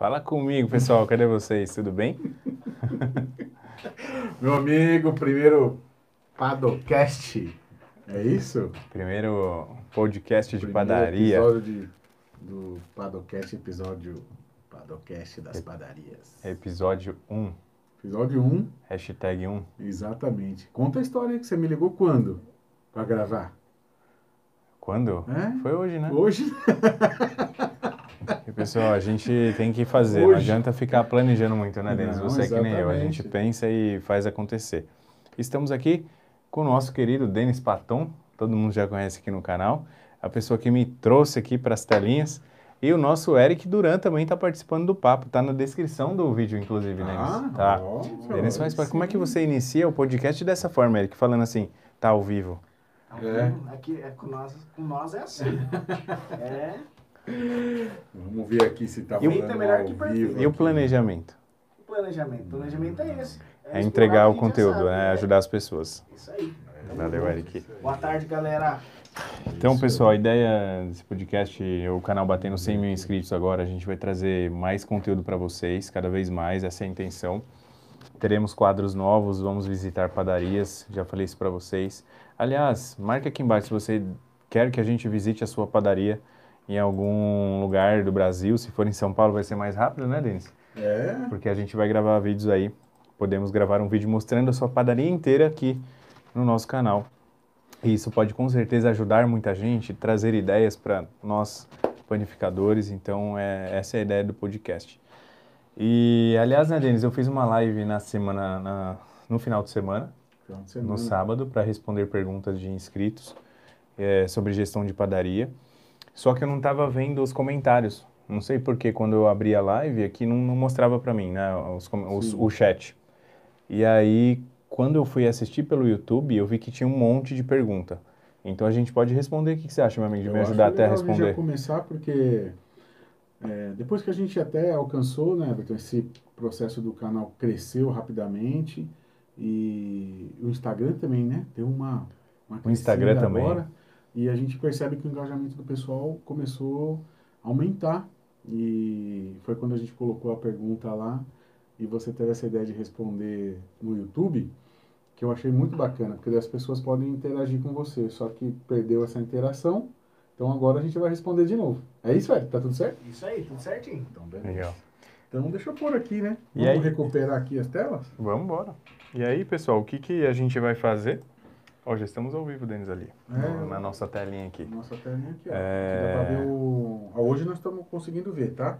Fala comigo, pessoal. Cadê vocês? Tudo bem? Meu amigo, primeiro Padocast. É isso? Primeiro podcast de Primeiro padaria. Episódio de, do Padocast, episódio Padocast das padarias. Episódio 1. Episódio 1, Hashtag 1. exatamente. Conta a história que você me ligou quando pra gravar. Quando? É? Foi hoje, né? Hoje? E, pessoal, a gente tem que fazer. Não Hoje. adianta ficar planejando muito, né, Denis? Não, Você é que nem eu. A gente pensa e faz acontecer. Estamos aqui com o nosso querido Denis Paton. Todo mundo já conhece aqui no canal. A pessoa que me trouxe aqui para as telinhas. E o nosso Eric Duran também está participando do papo. Tá na descrição do vídeo, inclusive, Denis. Ah, tá. ó, Denis faz parte. Como é que você inicia o podcast dessa forma, Eric? Falando assim, tá ao vivo. É. Aqui é com nós, com nós é assim. é. Vamos ver aqui se tá falando é melhor ao que perfeito. E o aqui. planejamento? O planejamento. O planejamento é esse. É explorar entregar o conteúdo, sabe, né? Ajudar as pessoas. Isso aí. Valeu, Eric. Boa tarde, galera. Então, pessoal, a ideia desse podcast, o canal batendo 100 mil inscritos agora, a gente vai trazer mais conteúdo para vocês, cada vez mais, essa é a intenção. Teremos quadros novos, vamos visitar padarias, já falei isso para vocês. Aliás, marque aqui embaixo se você quer que a gente visite a sua padaria em algum lugar do Brasil. Se for em São Paulo, vai ser mais rápido, né, Denis? É, Porque a gente vai gravar vídeos aí. Podemos gravar um vídeo mostrando a sua padaria inteira aqui no nosso canal. E isso pode com certeza ajudar muita gente, trazer ideias para nós panificadores. Então, é, essa é a ideia do podcast. E, aliás, né, Denis, eu fiz uma live na semana, na- no final de semana, final de semana. no sábado, para responder perguntas de inscritos é, sobre gestão de padaria. Só que eu não estava vendo os comentários. Não sei porque quando eu abri a live aqui não, não mostrava para mim, né, os os- o chat. E aí, quando eu fui assistir pelo YouTube, eu vi que tinha um monte de pergunta. Então a gente pode responder. O que você acha, meu amigo, de Eu me ajudar até a responder? já começar porque é, depois que a gente até alcançou, né, Everton, esse processo do canal cresceu rapidamente e o Instagram também, né, deu uma, uma O Instagram também. agora, e a gente percebe que o engajamento do pessoal começou a aumentar e foi quando a gente colocou a pergunta lá e você teve essa ideia de responder no YouTube que eu achei muito bacana, porque as pessoas podem interagir com você, só que perdeu essa interação, então agora a gente vai responder de novo. É isso, velho? Tá tudo certo? Isso aí, tudo certinho. Então, beleza. Legal. Então deixa eu pôr aqui, né? E Vamos aí? recuperar aqui as telas? Vamos embora. E aí, pessoal, o que, que a gente vai fazer? Ó, já estamos ao vivo, Denis, ali. É. na nossa telinha aqui. Nossa telinha aqui, ó. É. Aqui dá pra ver o... ah, Hoje nós estamos conseguindo ver, tá?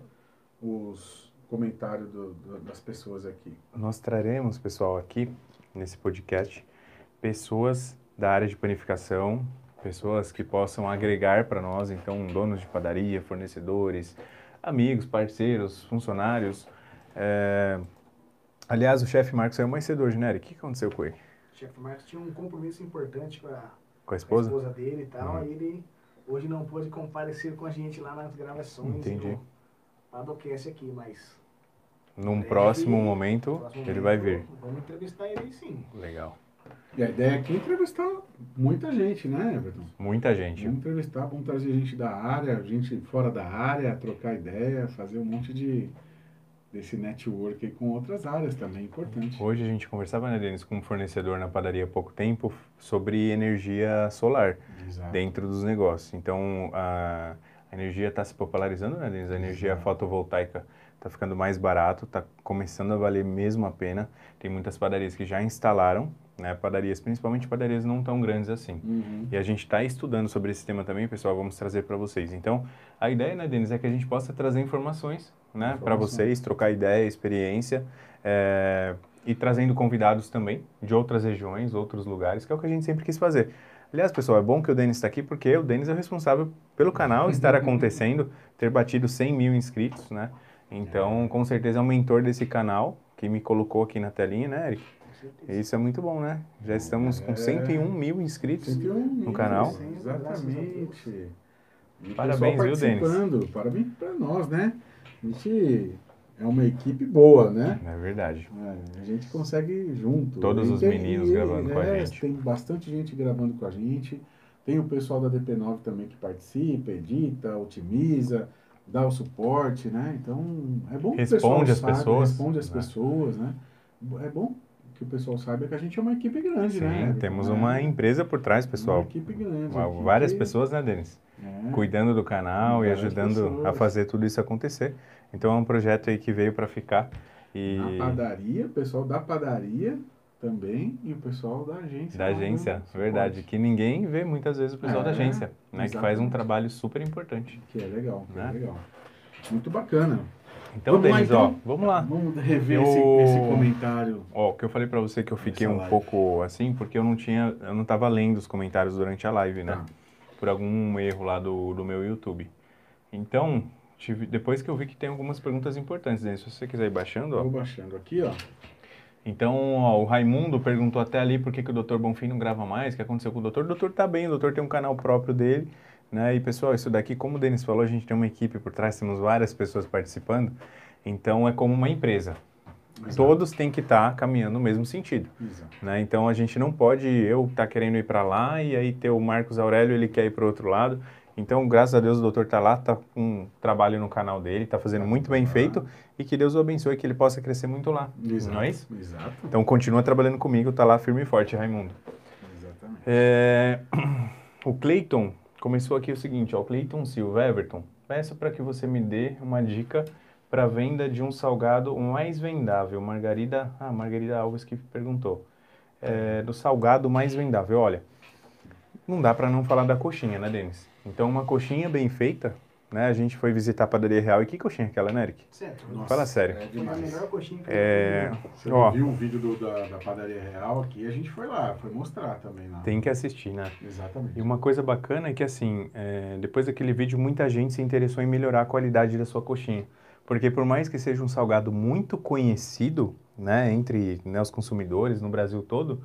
Os comentários do- do- das pessoas aqui. Nós traremos, pessoal, aqui nesse podcast, pessoas da área de panificação, pessoas que possam agregar para nós, então, donos de padaria, fornecedores, amigos, parceiros, funcionários. É, Aliás, o chefe Marcos saiu mais cedo hoje, né, Eric? O que aconteceu com ele? O chefe Marcos tinha um compromisso importante com a, Com a com a esposa? esposa dele e tal. Hum. Aí ele hoje não pôde comparecer com a gente lá nas gravações. Entendi. do aqui, mas. Num Ele- próximo momento, próximo ele momento, vai vir. Vamos entrevistar ele aí sim. Legal. E a ideia aqui é entrevistar muita gente, né, Everton? Muita gente. Vamos entrevistar, vamos trazer gente da área, gente fora da área, trocar ideia, fazer um monte de desse network com outras áreas também, importante. Hoje a gente conversava, né, Denis, com um fornecedor na padaria há pouco tempo sobre energia solar. Exato. dentro dos negócios. Então, a, a energia está se popularizando, né, Denis? A energia Exato. fotovoltaica está ficando mais barato, está começando a valer mesmo a pena. Tem muitas padarias que já instalaram, né, padarias, principalmente padarias não tão grandes assim. Uhum. E a gente está estudando sobre esse tema também, pessoal, vamos trazer para vocês. Então, a ideia, né, Denis, é que a gente possa trazer informações, né, para vocês, trocar ideia, experiência, é, e trazendo convidados também de outras regiões, outros lugares, que é o que a gente sempre quis fazer. Aliás, pessoal, é bom que o Denis está aqui, porque o Denis é o responsável pelo canal estar acontecendo, ter batido 100 mil inscritos, né? Então, com certeza é um mentor desse canal, que me colocou aqui na telinha, né, Eric? E isso é muito bom, né? Já estamos com É. 101 mil inscritos. 101 mil, canal. Exatamente. E Parabéns, viu, Denis? Parabéns para nós, né? A gente é uma equipe boa, né? É verdade. É, a gente consegue junto. Todos os meninos e, gravando com a é, gente. Tem bastante gente gravando com a gente. Tem o pessoal da DP9 também que participa, edita, otimiza. dá o suporte, né? Então, é bom que Responde o pessoal as saiba, pessoas, responde as né? pessoas, né? É bom que o pessoal saiba que a gente é uma equipe grande, Sim, né? temos Não é uma empresa por trás, Uma pessoal. equipe grande. Uma- Várias pessoas, né, Denis? é, Cuidando do canal e Várias ajudando a pessoas. fazer tudo isso acontecer. Então é um projeto aí que veio para ficar. E Na padaria, o pessoal da padaria também e o pessoal da agência. da agência, Suporte, verdade. Que ninguém vê muitas vezes o pessoal da É, agência, né? Que faz um exatamente. trabalho super importante. Que é legal, que Né? é legal. Muito bacana. Então, Vamos lá, Denis, então? ó, vamos lá. Vamos rever Eu- esse, esse comentário. Ó, o que eu falei pra você que eu fiquei um live. pouco assim, porque eu não tinha, eu não tava lendo os comentários durante a live, né? Tá. Por algum erro lá do, do meu YouTube. Então, tive, depois que eu vi que tem algumas perguntas importantes, Denis, se você quiser ir baixando, ó. Vou baixando aqui, ó. Então, ó, o Raimundo perguntou até ali por que, que o Dr. Bonfim não grava mais, o que aconteceu com o doutor. O doutor tá bem, o doutor tem um canal próprio dele, né? E pessoal, isso daqui, como o Denis falou, a gente tem uma equipe por trás, temos várias pessoas participando, então é como uma empresa. Exato. Todos têm que estar caminhando no mesmo sentido. Né? Então a gente não pode eu estar querendo ir para lá e aí ter o Marcos Aurélio ele quer ir para outro lado. Então graças a Deus o doutor tá lá, tá com um trabalho no canal dele, tá fazendo muito bem feito e que Deus o abençoe que ele possa crescer muito lá. Exato. Não é isso? Exato. Então continua trabalhando comigo, tá lá firme e forte, Raimundo. Exatamente. É, O Cleiton começou aqui o seguinte, ó, Cleiton Silva, Everton, peço para que você me dê uma dica para venda de um salgado mais vendável. Margarida, ah, Margarida Alves que perguntou. É, do salgado mais vendável, olha, não dá para não falar da coxinha, né, Denis? Então uma coxinha bem feita, né? A gente foi visitar a padaria real e que coxinha é aquela, né, Eric? Certo. Nossa, Fala sério. É Foi a melhor coxinha que É, eu comi. Você Ó. viu o vídeo do- da, da padaria real aqui? A gente foi lá, foi mostrar também lá. Tem que assistir, né? Exatamente. E uma coisa bacana é que, assim, é, depois daquele vídeo, muita gente se interessou em melhorar a qualidade da sua coxinha. Porque por mais que seja um salgado muito conhecido, né, entre né, os consumidores no Brasil todo,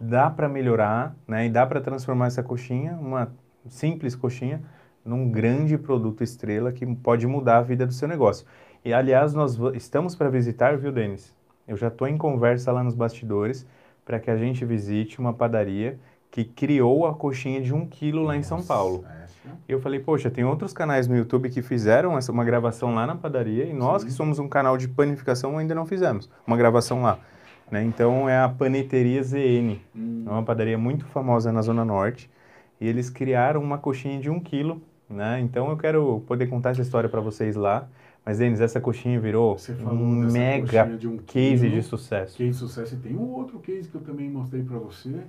dá para melhorar, né, e dá para transformar essa coxinha, uma simples coxinha, num grande produto estrela que pode mudar a vida do seu negócio. E, aliás, nós estamos para visitar, viu, Denis? Eu já estou em conversa lá nos bastidores para que a gente visite uma padaria que criou a coxinha de um quilo lá em São Paulo. essa- E eu falei, poxa, tem outros canais no YouTube que fizeram essa, uma gravação lá na padaria e nós Sim. que somos um canal de panificação ainda não fizemos uma gravação lá. Né? Então é a Paneteria ZN, Hum, é uma padaria muito famosa na Zona Norte e eles criaram uma coxinha de um quilo. Né? Então eu quero poder contar essa história para vocês lá. Mas, Denis, essa coxinha virou um mega de um case de sucesso. Case de sucesso. E tem um outro case que eu também mostrei pra você.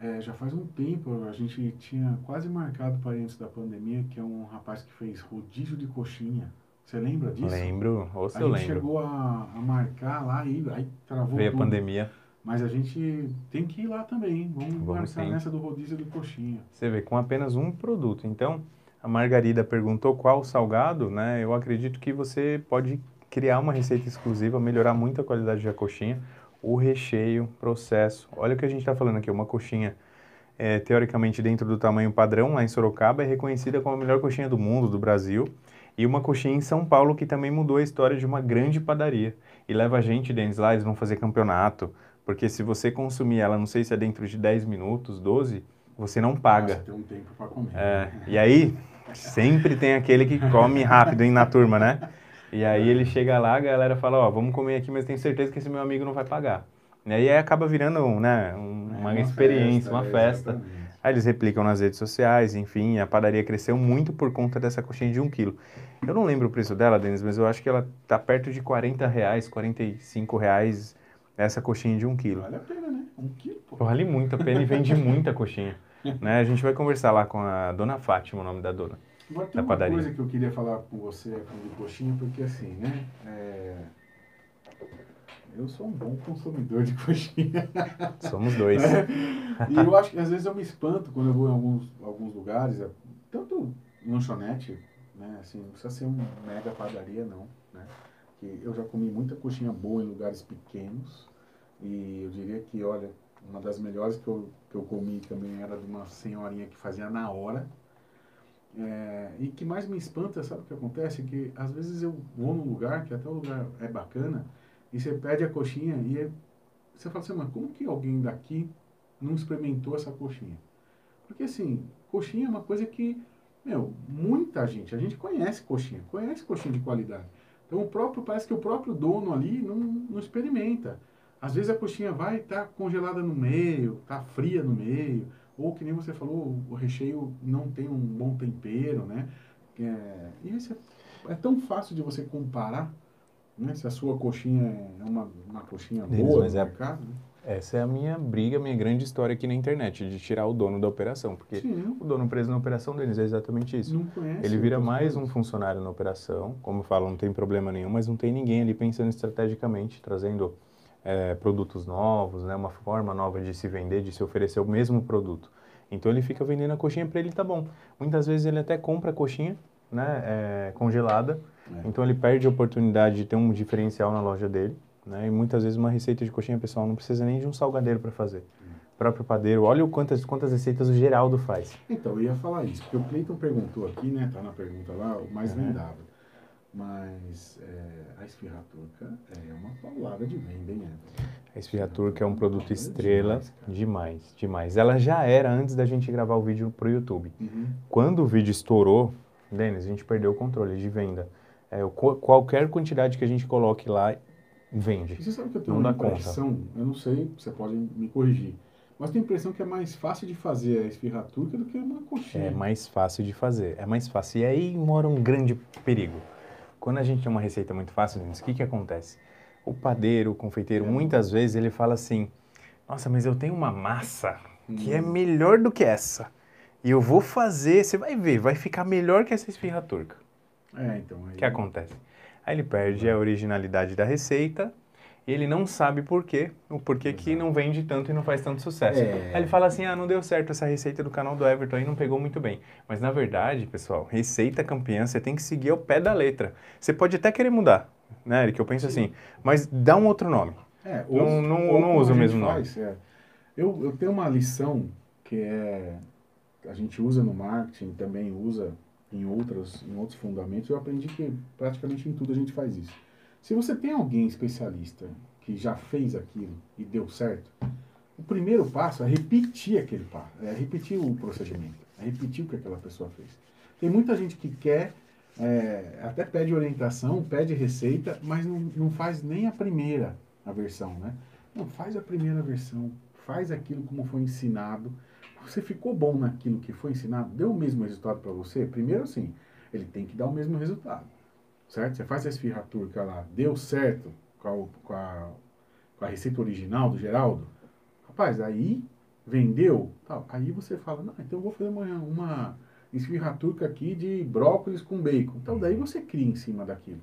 É, já faz um tempo, a gente tinha quase marcado para antes da pandemia, que é um rapaz que fez rodízio de coxinha. Você lembra disso? Lembro, ou se A eu gente lembro. chegou a, a marcar lá e aí travou Veio a tudo. pandemia. Mas a gente tem que ir lá também. Vamos, Vamos marcar sim. nessa do rodízio de coxinha. Você vê, com apenas um produto. Então, a Margarida perguntou qual salgado, né? Eu acredito que você pode criar uma receita exclusiva, melhorar muito a qualidade da coxinha, o recheio, processo. Olha o que a gente está falando aqui, uma coxinha é, teoricamente dentro do tamanho padrão lá em Sorocaba é reconhecida como a melhor coxinha do mundo, do Brasil. E uma coxinha em São Paulo que também mudou a história de uma grande padaria. E leva a gente, Denis, lá, eles vão fazer campeonato. Porque se você consumir ela, não sei se é dentro de 10 minutos, 12, você não paga. Nossa, tem um tempo para comer. É, e aí, sempre tem aquele que come rápido hein, na turma, né? E aí ele chega lá, a galera fala, ó, vamos comer aqui, mas tenho certeza que esse meu amigo não vai pagar. E aí acaba virando, né, um- É uma, experiência, uma é, festa. exatamente. Aí eles replicam nas redes sociais, enfim, a padaria cresceu muito por conta dessa coxinha de um quilo. Eu não lembro o preço dela, Denis, mas eu acho que ela tá perto de 40 reais, 45 reais essa coxinha de um quilo. Vale a pena, né? Um quilo, pô. Vale muito a pena e vende muita coxinha. Né? A gente vai conversar lá com a dona Fátima, o nome da dona. Agora tem da uma padaria. coisa que eu queria falar com você, com de coxinha, porque assim, né? é, Eu sou um bom consumidor de coxinha. Somos dois. e eu acho que às vezes eu me espanto quando eu vou em alguns, alguns lugares, é, tanto lanchonete, né? Assim, não precisa ser uma mega padaria, não. Né? Eu já comi muita coxinha boa em lugares pequenos. E eu diria que, olha, uma das melhores que eu, que eu comi também era de uma senhorinha que fazia na hora. É, e que mais me espanta, sabe o que acontece? Que às vezes eu vou num lugar, que até o lugar é bacana, e você pede a coxinha e você fala assim, mas como que alguém daqui não experimentou essa coxinha? Porque assim, coxinha é uma coisa que Meu, muita gente, a gente conhece coxinha, conhece coxinha de qualidade. Então o próprio, parece que o próprio dono ali não, não experimenta. Às vezes a coxinha vai estar tá congelada no meio, tá fria no meio, ou que nem você falou, o recheio não tem um bom tempero, né? É, e esse é, é tão fácil de você comparar, né? Se a sua coxinha é uma, uma coxinha boa mas no é, mercado, né? Essa é a minha briga, minha grande história aqui na internet, de tirar o dono da operação. Porque Sim. o dono preso na operação deles é exatamente isso. Não conhece Ele vira mais um funcionário na operação, como eu falo, não tem problema nenhum, mas não tem ninguém ali pensando estrategicamente, trazendo eh, produtos novos, né, uma forma nova de se vender, de se oferecer o mesmo produto. Então ele fica vendendo a coxinha para ele tá bom. Muitas vezes ele até compra a coxinha, né, eh, congelada, É. então ele perde a oportunidade de ter um diferencial na loja dele, né, e muitas vezes uma receita de coxinha, pessoal, não precisa nem de um salgadeiro para fazer. O próprio padeiro, olha o quantas, quantas receitas o Geraldo faz. Então, eu ia falar isso, porque o Cleiton perguntou aqui, né? Tá na pergunta lá, o mais Uhum. vendável. Mas é, a esfirra turca é uma palavra de venda, hein? A esfirra turca é um produto estrela Demais, demais, demais. Ela já era antes da gente gravar o vídeo pro YouTube. Uhum. Quando o vídeo estourou, Denis, a gente perdeu o controle de venda. É, o qualquer quantidade que a gente coloque lá, vende. Você sabe que eu tenho Não uma dá conta. impressão, eu não sei, você pode me corrigir, mas tenho a impressão que é mais fácil de fazer a esfirra turca do que uma coxinha. É mais fácil de fazer, é mais fácil. E aí mora um grande perigo. Quando a gente tem uma receita muito fácil, o que, que acontece? O padeiro, o confeiteiro, É. muitas vezes ele fala assim: Nossa, mas eu tenho uma massa que é Hum. melhor do que essa. E eu vou fazer, você vai ver, vai ficar melhor que essa esfirra turca. É, então. Aí, O que acontece? Aí ele perde a originalidade da receita e ele não sabe por quê, o porquê que não vende tanto e não faz tanto sucesso. É. Aí ele fala assim, ah, não deu certo essa receita do canal do Everton aí, não pegou muito bem. Mas na verdade, pessoal, receita campeã, você tem que seguir ao pé da letra. Você pode até querer mudar, né, Eric? Eu penso assim, mas dá um outro nome. É, Não- não- ou não usa o mesmo nome. faz, é. Eu, eu tenho uma lição que é a gente usa no marketing, também usa em outros, em outros fundamentos. Eu aprendi que praticamente em tudo a gente faz isso. Se você tem alguém especialista que já fez aquilo e deu certo, o primeiro passo é repetir aquele passo, é repetir o procedimento, é repetir o que aquela pessoa fez. Tem muita gente que quer, é, até pede orientação, pede receita, mas não, não faz nem a primeira a versão, né? Não, faz a primeira versão, faz aquilo como foi ensinado. Você ficou bom naquilo que foi ensinado, deu o mesmo resultado para você? Primeiro, assim, ele tem que dar o mesmo resultado, certo? Você faz a esfirra turca lá, deu certo com a, com a, com a receita original do Geraldo? Rapaz, aí vendeu, tal, aí você fala, não, então eu vou fazer uma, uma esfirra turca aqui de brócolis com bacon. Então daí você cria em cima daquilo.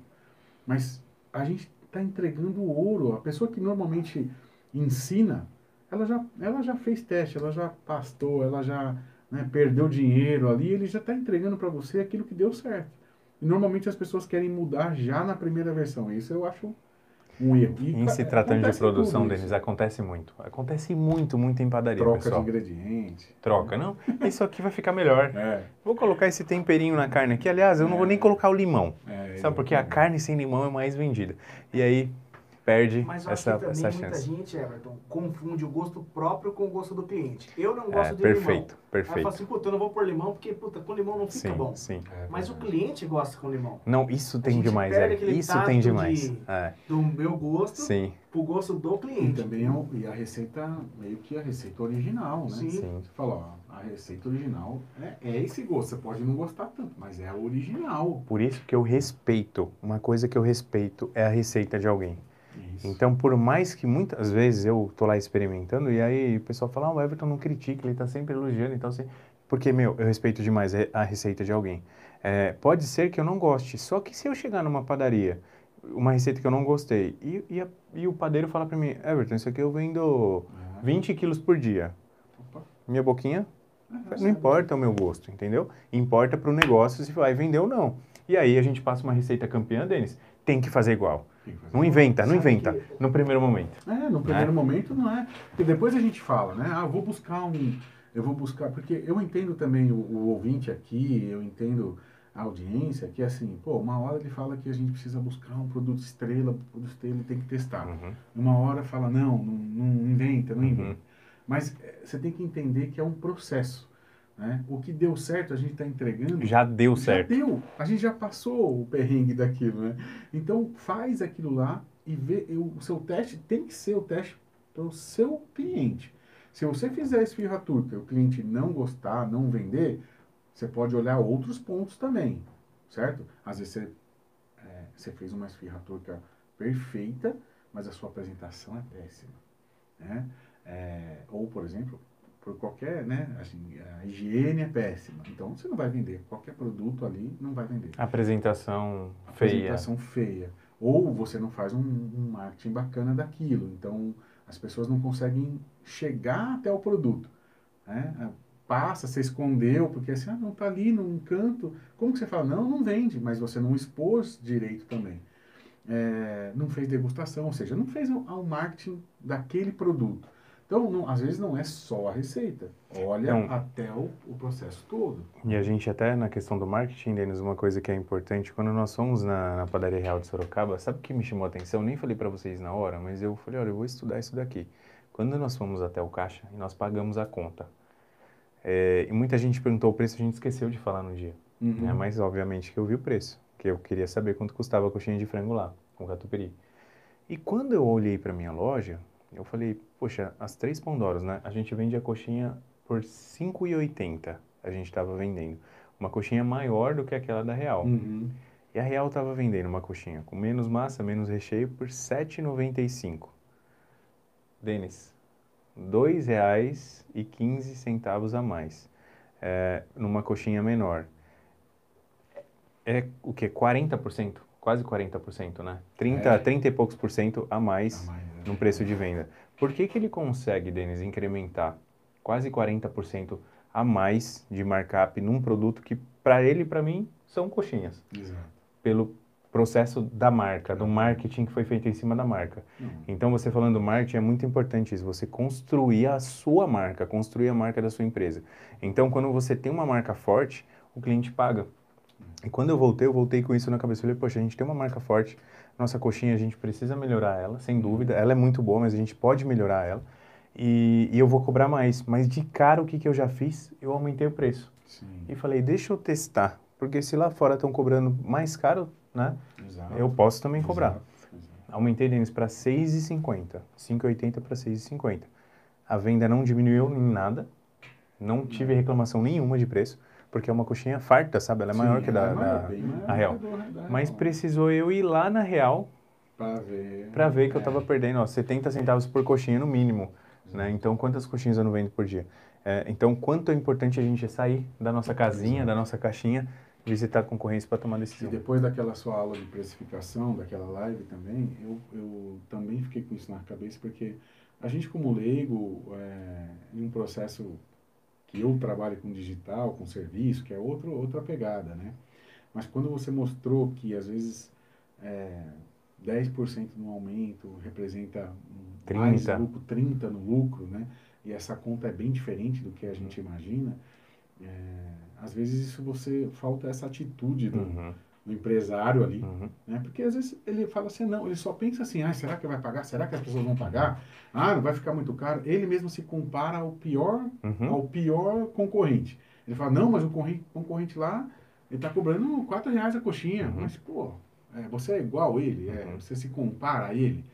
Mas a gente está entregando ouro. A pessoa que normalmente ensina, ela já, ela já fez teste, ela já pastou, ela já né, perdeu dinheiro ali, ele já está entregando para você aquilo que deu certo. E normalmente as pessoas querem mudar já na primeira versão. Isso eu acho um erro. E, Em se tratando de produção, Denis, acontece muito. Acontece muito, muito em padaria, Troca pessoal. de ingrediente. Troca, não? Isso aqui vai ficar melhor. É, Vou colocar esse temperinho na carne aqui. Aliás, eu não vou nem colocar o limão. é, Sabe porque a carne sem limão é mais vendida. E aí perde Mas eu acho essa, que também essa muita chance. gente, Everton, confunde o gosto próprio com o gosto do cliente. Eu não É, gosto de perfeito, limão. Aí fala perfeito. assim, puta, eu não vou pôr limão porque, puta, com limão não fica Sim, bom. sim. É Mas o verdade. cliente gosta com limão. Não, isso tem demais, aquele Isso tem de- demais. É, Do meu gosto sim, pro gosto do E cliente. também é um- e a receita, meio que a receita original, né? Sim. sim. Você fala, ó, a receita original é, é esse gosto. Você pode não gostar tanto, mas é a original. Por isso que eu respeito. Uma coisa que eu respeito é a receita de alguém. Então, por mais que muitas vezes eu tô lá experimentando e aí o pessoal fala, ah, o Everton não critica, ele tá sempre elogiando, então assim... Porque, meu, eu respeito demais a receita de alguém. É, pode ser que eu não goste, só que se eu chegar numa padaria, uma receita que eu não gostei, e, e, a- e o padeiro falar pra mim, Everton, isso aqui eu vendo É. 20 quilos por dia. Minha boquinha, É, não importa o meu gosto, entendeu? Importa pro negócio se vai vender ou não. E aí a gente passa uma receita campeã, Denis, tem que fazer igual. Não inventa, não inventa, no primeiro momento. É, no primeiro momento não é. Porque depois a gente fala, né? Ah, eu vou buscar um. Eu vou buscar. Porque eu entendo também o, o ouvinte aqui, eu entendo a audiência, que assim, pô, uma hora ele fala que a gente precisa buscar um produto estrela, produto estrela tem que testar. Uhum. Uma hora fala, não, não, não inventa, não Uhum. inventa. Mas eh, você tem que entender que é um processo. Né? O que deu certo, a gente está entregando. Já deu já certo. deu. A gente já passou o perrengue daquilo, né? Então, faz aquilo lá e vê. O seu teste tem que ser o teste para o seu cliente. Se você fizer esfirra turca e o cliente não gostar, não vender, você pode olhar outros pontos também, certo? Às vezes você, é, você fez uma esfirra turca perfeita, mas a sua apresentação é péssima, né? É, ou, por exemplo, por qualquer, né, assim, a higiene é péssima. Então, você não vai vender. Qualquer produto ali não vai vender. Apresentação feia. Apresentação feia. Ou você não faz um, um marketing bacana daquilo. Então, as pessoas não conseguem chegar até o produto. Né? Ah, Passa, você escondeu, porque assim, ah, não está ali num canto. Como que você fala? Não, não vende, mas você não expôs direito também. É, não fez degustação, ou seja, não fez o, o marketing daquele produto. Então, não, às vezes não é só a receita. Olha Então- até o, o processo todo. E a gente até na questão do marketing, Denis, uma coisa que é importante, quando nós fomos na, na padaria real de Sorocaba, sabe o que me chamou a atenção? Nem falei para vocês na hora, mas eu falei, olha, eu vou estudar isso daqui. Quando nós fomos até o caixa e nós pagamos a conta, é, e muita gente perguntou o preço, a gente esqueceu de falar no dia. Uhum. né? Mas obviamente que eu vi o preço, que eu queria saber quanto custava a coxinha de frango lá, com catupiry. E quando eu olhei para minha loja, eu falei, poxa, as três pão doros, né? A gente vende a coxinha por R$ 5,80. A gente estava vendendo. Uma coxinha maior do que aquela da Real. Uhum. E a Real estava vendendo uma coxinha com menos massa, menos recheio por R$ 7,95. Denis, R$ 2,15 a mais. É, numa coxinha menor. É o que? 40%? Quase 40%, né? 30, É. 30 e poucos por cento a mais A mais, né? no preço de venda. Por que, que ele consegue, Denis, incrementar quase 40% a mais de markup num produto que, para ele e para mim, são coxinhas? Exato. Pelo processo da marca, do marketing que foi feito em cima da marca. Não. Então, você falando marketing, é muito importante isso, você construir a sua marca, construir a marca da sua empresa. Então, quando você tem uma marca forte, o cliente paga. E quando eu voltei, eu voltei com isso na cabeça. Eu falei, poxa, a gente tem uma marca forte, nossa coxinha, a gente precisa melhorar ela, sem dúvida. Ela é muito boa, mas a gente pode melhorar ela. E, e eu vou cobrar mais. Mas de cara, o que, que eu já fiz? Eu aumentei o preço. Sim. E falei, deixa eu testar. Porque se lá fora estão cobrando mais caro, né? Exato. Eu posso também cobrar. Exato, exato. Aumentei deles para 6,50. 5,80 para 6,50. A venda não diminuiu em nada. Não tive reclamação nenhuma de preço. Porque é uma coxinha farta, sabe? Ela é maior Sim, que a da, é maior, da- maior real. que da Mas precisou eu ir lá na Real Pra ver. para ver que eu É. estava perdendo ó, 70 centavos por coxinha no mínimo. Né? Então, quantas coxinhas eu não vendo por dia? É, então, quanto é importante a gente sair da nossa casinha, da nossa caixinha, visitar a concorrência para tomar E decisão. depois daquela sua aula de precificação, daquela live também, eu, eu também fiquei com isso na cabeça, porque a gente como leigo, é, em um processo que eu trabalho com digital, com serviço, que é outro, outra pegada, né? Mas quando você mostrou que às vezes é, 10% no aumento representa um mais 30. lucro, 30 no lucro, né? E essa conta é bem diferente do que a gente imagina. é, às vezes isso você falta essa atitude do, Uhum, do empresário ali, uhum. né? Porque às vezes ele fala assim, não, ele só pensa assim, ah, será que vai pagar? Será que as pessoas vão pagar? Ah, não vai ficar muito caro. Ele mesmo se compara ao pior, Uhum. ao pior concorrente. Ele fala, não, mas o concorrente, lá, ele está cobrando 4 reais a coxinha. Uhum. Mas, pô, é, você é igual a ele, é, Uhum. você se compara a ele.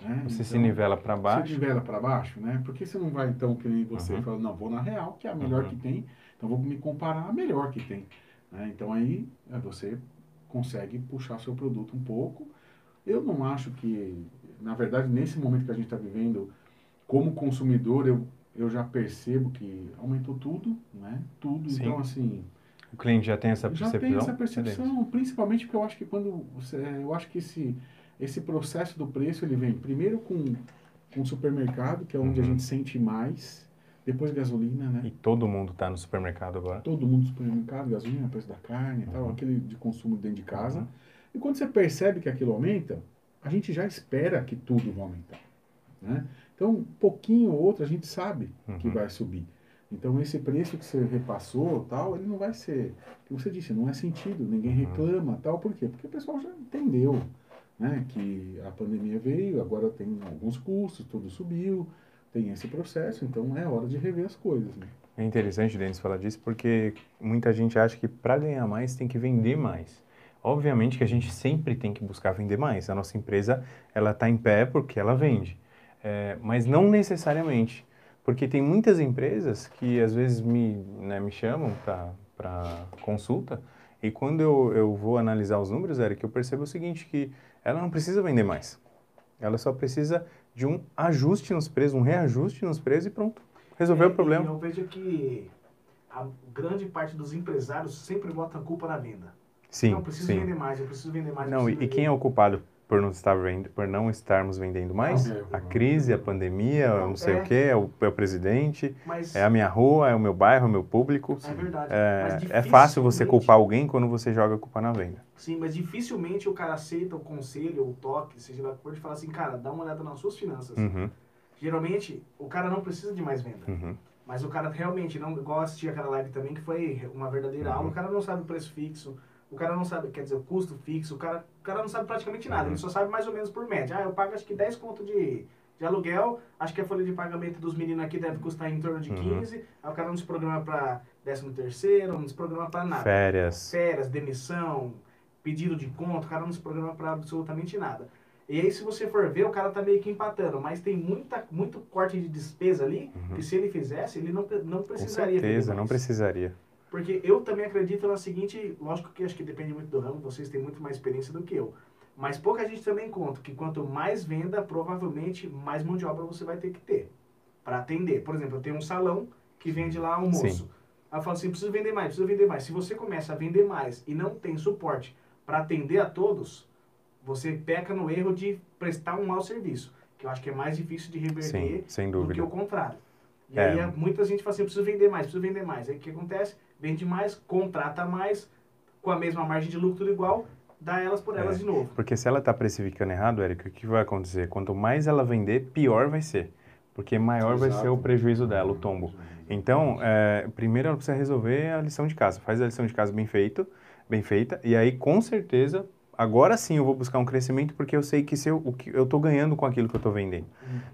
Né? Você se Então, nivela para Você baixo. nivela para baixo, né? Por que você não vai, então, que nem você, Uhum. fala, não, vou na real, que é a melhor Uhum. que tem, então vou me comparar a melhor que tem. né? Então aí é, você consegue puxar seu produto um pouco. Eu não acho que, na verdade, nesse momento que a gente está vivendo, como consumidor, eu, eu já percebo que aumentou tudo, né? Tudo. Sim. Então, assim, O cliente já tem essa já percepção? tem essa percepção, principalmente porque eu acho que quando você, eu acho que esse esse processo do preço ele vem primeiro com com o supermercado, que é onde a Uhum. gente sente mais, depois gasolina, né? E todo mundo está no supermercado agora. Todo mundo no supermercado, gasolina, preço da carne e tal, Uhum. aquele de consumo dentro de casa. Uhum. E quando você percebe que aquilo aumenta, a gente já espera que tudo vai aumentar, né? Então, um pouquinho ou outro a gente sabe que Uhum. vai subir. Então, esse preço que você repassou, tal, ele não vai ser, o que você disse, não é sentido, ninguém Uhum. reclama, tal, por quê? Porque o pessoal já entendeu, né, que a pandemia veio, agora tem alguns custos, tudo subiu, tem esse processo, então é hora de rever as coisas, né? É interessante, Denis, falar disso, porque muita gente acha que para ganhar mais tem que vender mais. Obviamente que a gente sempre tem que buscar vender mais. A nossa empresa, ela está em pé porque ela vende. É, mas não necessariamente. Porque tem muitas empresas que às vezes me, né, me chamam para consulta e quando eu, eu vou analisar os números, Eric, eu percebo o seguinte, que ela não precisa vender mais. Ela só precisa de um ajuste nos preços, um reajuste nos preços e pronto. Resolveu É, o problema. Eu vejo que a grande parte dos empresários sempre bota a culpa na venda. Sim, não, preciso sim. vender mais, eu preciso vender mais. Não, e, e quem é vender- o culpado por não, estar vend... por não estarmos vendendo mais? Não, a crise, a pandemia, Não, não sei é. o quê, é o, é o presidente, Mas é a minha rua, é o meu bairro, é o meu público. é verdade. É, é fácil você culpar alguém quando você joga a culpa na venda. Sim, mas dificilmente o cara aceita o conselho ou o toque, seja lá o que for, de falar assim, cara, dá uma olhada nas suas finanças. Uhum, Geralmente, o cara não precisa de mais venda. uhum. Mas o cara realmente, não, eu assisti aquela live também, que foi uma verdadeira Uhum. aula, o cara não sabe o preço fixo, o cara não sabe, quer dizer, o custo fixo, o cara, o cara não sabe praticamente nada, Uhum. ele só sabe mais ou menos por média. Ah, eu pago acho que 10 conto de, de aluguel, acho que a folha de pagamento dos meninos aqui deve custar em torno de Uhum. 15, aí o cara não se programa para 13 terceiro, não se programa para nada. Férias. Férias, demissão, pedido de conta, o cara não se programa para absolutamente nada. E aí, se você for ver, o cara tá meio que empatando, mas tem muita, muito corte de despesa ali, que se ele fizesse, ele não, não Uhum. Com precisaria vender certeza, não precisaria. Porque eu também acredito na seguinte, lógico que acho que depende muito do ramo, vocês têm muito mais experiência do que eu. Mas pouca gente também conta que quanto mais venda, provavelmente mais mão de obra você vai ter que ter para atender. Por exemplo, eu tenho um salão que vende lá almoço. Sim. Aí eu falo assim, preciso vender mais, preciso vender mais. Se você começa a vender mais e não tem suporte para atender a todos, você peca no erro de prestar um mau serviço, que eu acho que é mais difícil de reverter Sim, sem do que o contrário. E É. aí muita gente fala assim, eu preciso vender mais, preciso vender mais. Aí o que acontece? Vende mais, contrata mais, com a mesma margem de lucro tudo igual, dá elas por elas É. de novo. Porque se ela está precificando errado, Érica, o que vai acontecer? Quanto mais ela vender, pior vai ser. Porque maior vai ser o Exato. prejuízo dela, o tombo. Então, é, primeiro ela precisa resolver a lição de casa. Faz a lição de casa bem feito, bem feita, e aí com certeza, agora sim eu vou buscar um crescimento porque eu sei que se eu, o que eu estou ganhando com aquilo que eu estou vendendo.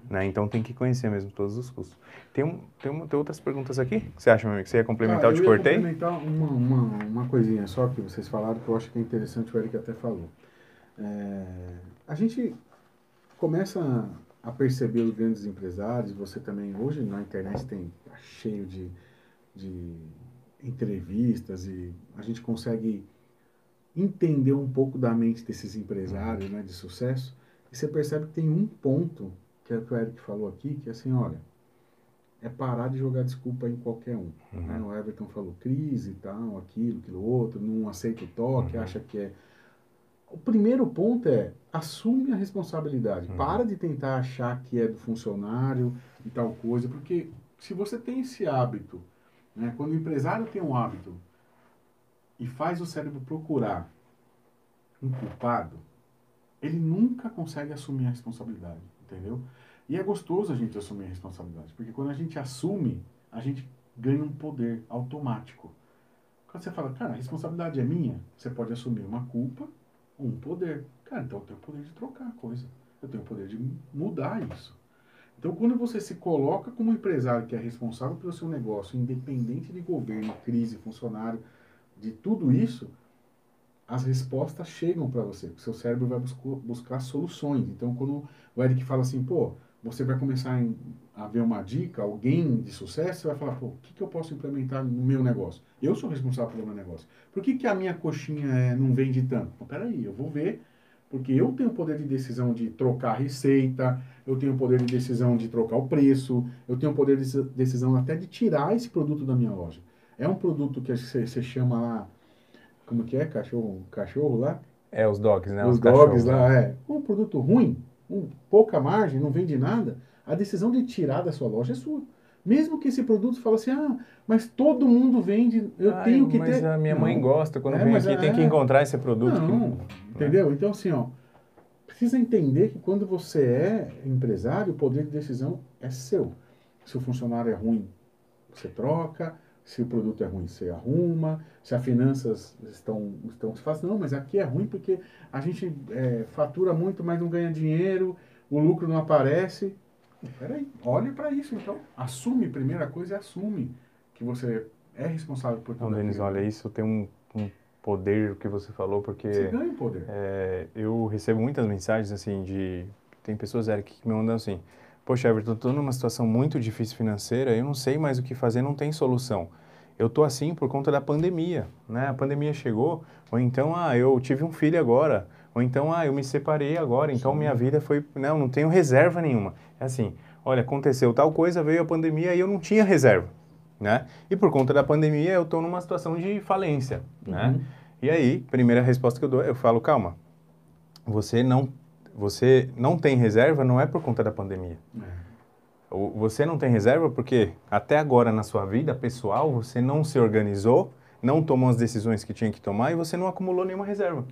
Né? Então tem que conhecer mesmo todos os custos. Tem, um, tem, uma, tem outras perguntas aqui? Que você acha, meu amigo? Você ia complementar? Ah, eu te cortei? complementar uma, uma, uma coisinha só que vocês falaram que eu acho que é interessante, o Eric até falou. É, a gente começa a perceber os grandes empresários, você também, hoje na internet tem tá cheio de, de entrevistas e a gente consegue entender um pouco da mente desses empresários né, de sucesso e você percebe que tem um ponto, que é o que o Eric falou aqui, que é assim, olha, é parar de jogar desculpa em qualquer um. né? O Everton falou crise tal, aquilo, aquilo outro, não aceita o toque, Uhum. acha que é. O primeiro ponto é assume a responsabilidade. Uhum. Para de tentar achar que é do funcionário e tal coisa, porque se você tem esse hábito, né, quando o empresário tem um hábito e faz o cérebro procurar um culpado, ele nunca consegue assumir a responsabilidade, entendeu? E é gostoso a gente assumir a responsabilidade, porque quando a gente assume, a gente ganha um poder automático. Quando você fala, cara, a responsabilidade é minha, você pode assumir uma culpa ou um poder. Cara, então eu tenho o poder de trocar a coisa. Eu tenho o poder de mudar isso. Então, quando você se coloca como empresário que é responsável pelo seu negócio, independente de governo, crise, funcionário, de tudo isso, as respostas chegam para você. O seu cérebro vai busco- buscar soluções. Então, quando o Eric fala assim, pô, você vai começar a ver uma dica, alguém de sucesso, você vai falar, pô, o que, que eu posso implementar no meu negócio? Eu sou responsável pelo meu negócio. Por que, que a minha coxinha eh, não vende tanto? Então, peraí, eu vou ver, porque eu tenho poder de decisão de trocar a receita, eu tenho o poder de decisão de trocar o preço, eu tenho poder de deci- decisão até de tirar esse produto da minha loja. É um produto que você chama lá, como que é? Cachorro, cachorro lá? É, os dogs, né? os cachorros, dogs né? lá, é. Um produto ruim, um, pouca margem, não vende nada, a decisão de tirar da sua loja é sua. Mesmo que esse produto fale assim, ah, mas todo mundo vende, eu Ai, tenho que mas ter. a minha mãe Não. gosta, quando É, vem mas aqui é- tem que encontrar esse produto. Não, que- entendeu? Então, assim, ó, precisa entender que quando você é empresário, o poder de decisão é seu. Se o funcionário é ruim, você troca. Se o produto é ruim, você arruma. Se as finanças estão, estão se faz não, mas aqui é ruim porque a gente é, fatura muito, mas não ganha dinheiro, o lucro não aparece. Peraí, olhe para isso então. Assume, primeira coisa é assume. que você é responsável por tudo Não, Denis, olha, isso tem um, um poder que você falou, porque Você ganha poder. é, eu recebo muitas mensagens assim de. Tem pessoas, Eric, que me mandam assim: Poxa, Everton, estou numa situação muito difícil financeira, eu não sei mais o que fazer, não tem solução. Eu tô assim por conta da pandemia, né? A pandemia chegou, ou então, ah, eu tive um filho agora, ou então, ah, eu me separei agora, então Sim. minha vida foi, não, não tenho reserva nenhuma. É assim, olha, aconteceu tal coisa, veio a pandemia e eu não tinha reserva, né? E por conta da pandemia eu tô numa situação de falência, né? Uhum. E aí, primeira resposta que eu dou, eu falo, calma, você não, você não tem reserva não é por conta da pandemia. É. Você não tem reserva porque até agora na sua vida pessoal você não se organizou, não tomou as decisões que tinha que tomar e você não acumulou nenhuma reserva.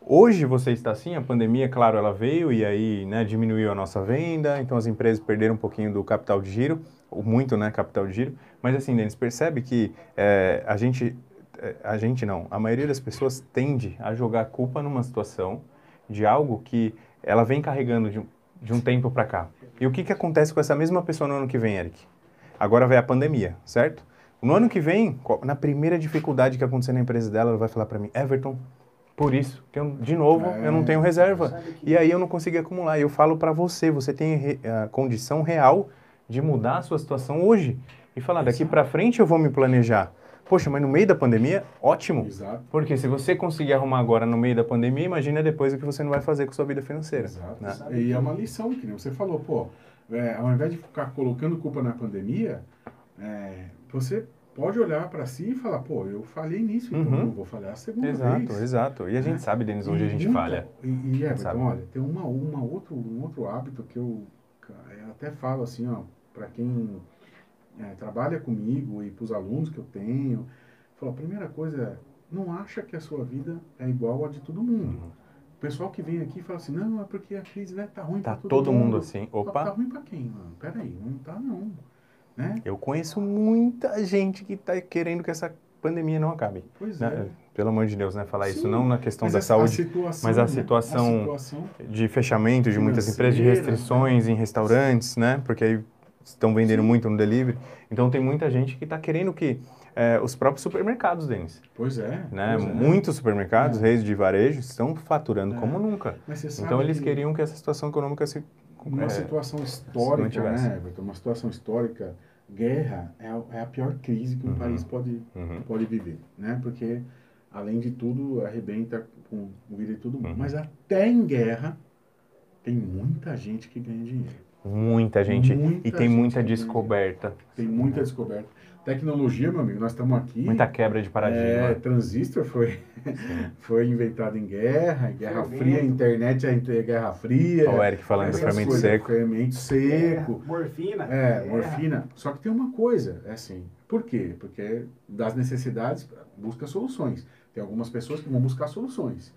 Hoje você está assim, a pandemia, claro, ela veio e aí né, diminuiu a nossa venda, então as empresas perderam um pouquinho do capital de giro, ou muito, né, capital de giro. Mas assim, Denis, percebe que eh, a gente, eh, a gente não, a maioria das pessoas tende a jogar a culpa numa situação de algo que ela vem carregando de, um- de um tempo para cá. E o que, que acontece com essa mesma pessoa no ano que vem, Eric? Agora vai a pandemia, certo? No ano que vem, na primeira dificuldade que acontecer na empresa dela, ela vai falar para mim, Everton, por isso, que eu, de novo, eu não É. tenho reserva. Sabe que- E aí eu não consegui acumular. Eu falo para você, você tem re- a condição real de mudar a sua situação hoje. E falar, daqui para frente eu vou me planejar. Poxa, mas no meio da pandemia, ótimo. Exato. Porque se você conseguir arrumar agora no meio da pandemia, imagina depois o que você não vai fazer com sua vida financeira. Exato. né? E é uma lição, que nem você falou, pô, é, ao invés de ficar colocando culpa na pandemia, é, você pode olhar para si e falar, pô, eu falhei nisso, então Uhum. eu não vou falhar a segunda Exato, vez. exato. E a gente Né? sabe, Denis, onde a E gente muita- falha. E, e Everton, Sabe. olha, tem uma, uma outro, um outro hábito que eu, eu até falo assim, ó, para quem é, trabalha comigo e para os alunos que eu tenho, falo, a primeira coisa é, não acha que a sua vida é igual a de todo mundo. Uhum. O pessoal que vem aqui fala assim, não, é porque a crise né, tá ruim Tá pra todo mundo assim. Tá, tá Opa, ruim pra quem, mano? Peraí, não tá não. Né? eu conheço muita gente que tá querendo que essa pandemia não acabe. Pois né? é. Pelo amor de Deus, né? Falar isso Sim, não na questão Mas da a- saúde, a mas a né? situação- A situação de fechamento de muitas empresas, de restrições em restaurantes, né? Porque aí estão vendendo Sim. muito no delivery. Então tem muita gente que está querendo que eh, os próprios supermercados, Denis, Pois é. né? pois é. Muitos supermercados, É. redes de varejo, estão faturando É. como nunca. Então eles que queriam que essa situação econômica se Uma é, situação histórica, né, Everton? Uma situação histórica, guerra é a, é a pior crise que um Uhum. país pode, Uhum. pode viver, né? Porque, além de tudo, arrebenta com o vida de todo mundo. Uhum. Mas até em guerra, tem muita gente que ganha dinheiro. Muita gente Muita e tem gente muita descoberta, Tem muita descoberta. Tecnologia, meu amigo, nós estamos aqui. muita quebra de É, paradigma. transistor foi, foi inventado em guerra, em Guerra Fermento. Fria, internet é em Guerra Fria. Olha o Eric falando do fermento coisas, seco. Fermento seco. Morfina. É, É. morfina. Só que tem uma coisa, é assim. Por quê? Porque das necessidades busca soluções. Tem algumas pessoas que vão buscar soluções.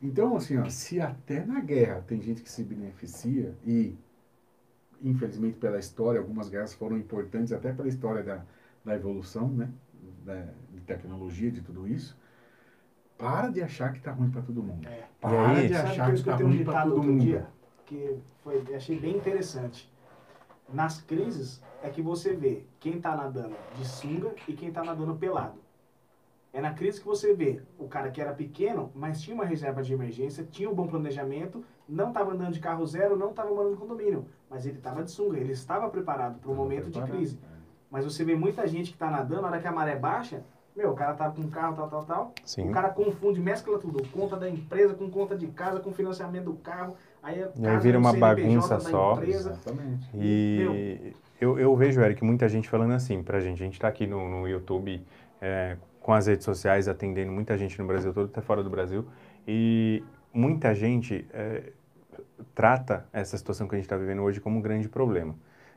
Então, assim, ó, se até na guerra tem gente que se beneficia e, infelizmente pela história, algumas guerras foram importantes até pela história da, da evolução, né? Da, de tecnologia, de tudo isso. Para de achar que tá ruim para todo mundo. É. Para aí? de Sabe que achar que tá um ruim para todo mundo. dia que foi, achei bem interessante. Nas crises é que você vê quem tá nadando de sunga e quem tá nadando pelado. É na crise que você vê o cara que era pequeno, mas tinha uma reserva de emergência, tinha um bom planejamento, não estava andando de carro zero, não estava morando em condomínio, mas ele estava de sunga, ele estava preparado para um momento de crise. Mas você vê muita gente que está nadando, na hora que a maré baixa, meu, o cara tá com carro, tal, tal, tal, Sim. o cara confunde, mescla tudo, conta da empresa com conta de casa, com financiamento do carro, aí, a E aí vira uma CNPJ bagunça só. empresa. Exatamente. E eu, eu vejo, Eric, muita gente falando assim pra gente. A gente tá aqui no, no YouTube é, com as redes sociais atendendo muita gente no Brasil todo, até fora do Brasil. E muita gente é, trata essa situação que a gente está vivendo hoje como um grande problema.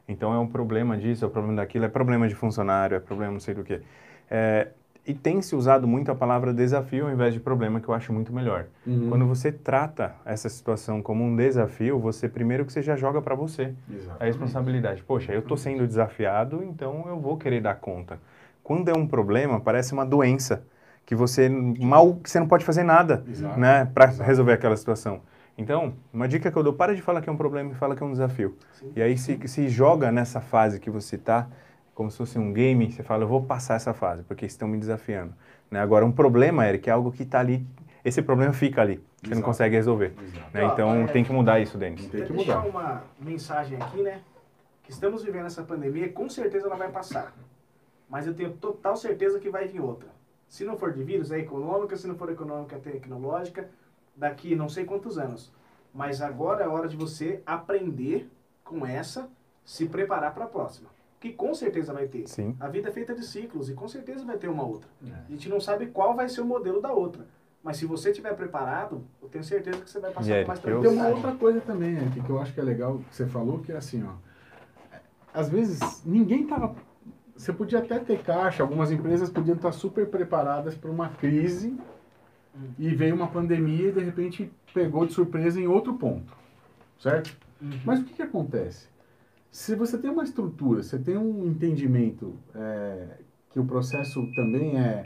Então é um problema disso, é um problema daquilo, é problema de funcionário, é problema não sei do que. É, e tem se usado muito a palavra desafio ao invés de problema, que eu acho muito melhor. Uhum. Quando você trata essa situação como um desafio, você primeiro que você já joga para você Exatamente. a responsabilidade. Poxa, eu estou sendo desafiado, então eu vou querer dar conta. Quando é um problema, parece uma doença que você mal, que você não pode fazer nada, Exato. né, para resolver aquela situação. Então, uma dica que eu dou, para de falar que é um problema e fala que é um desafio. Sim. E aí se, se joga nessa fase que você está como se fosse um game, você fala, eu vou passar essa fase, porque estão me desafiando. Né? Agora, um problema, Eric, é algo que está ali, esse problema fica ali, você Exato. não consegue resolver. Né? Então, é- tem que mudar isso, Denis. Tem que deixar mudar. uma mensagem aqui, né? Que estamos vivendo essa pandemia, com certeza ela vai passar. Mas eu tenho total certeza que vai vir outra. Se não for de vírus, é econômica, se não for econômica, é tecnológica, daqui não sei quantos anos. Mas agora é hora de você aprender com essa, se preparar para a próxima. Que com certeza vai ter. Sim. A vida é feita de ciclos e com certeza vai ter uma outra. É. A gente não sabe qual vai ser o modelo da outra. Mas se você estiver preparado, eu tenho certeza que você vai passar mais eu- Tem uma outra coisa também, né, que eu acho que é legal que você falou, que é assim, ó. Às vezes, ninguém tava. Você podia até ter caixa, algumas empresas podiam estar super preparadas para uma crise e veio uma pandemia e de repente pegou de surpresa em outro ponto. Certo? Uhum. Mas o que, que acontece? Se você tem uma estrutura, você tem um entendimento é, que o processo também é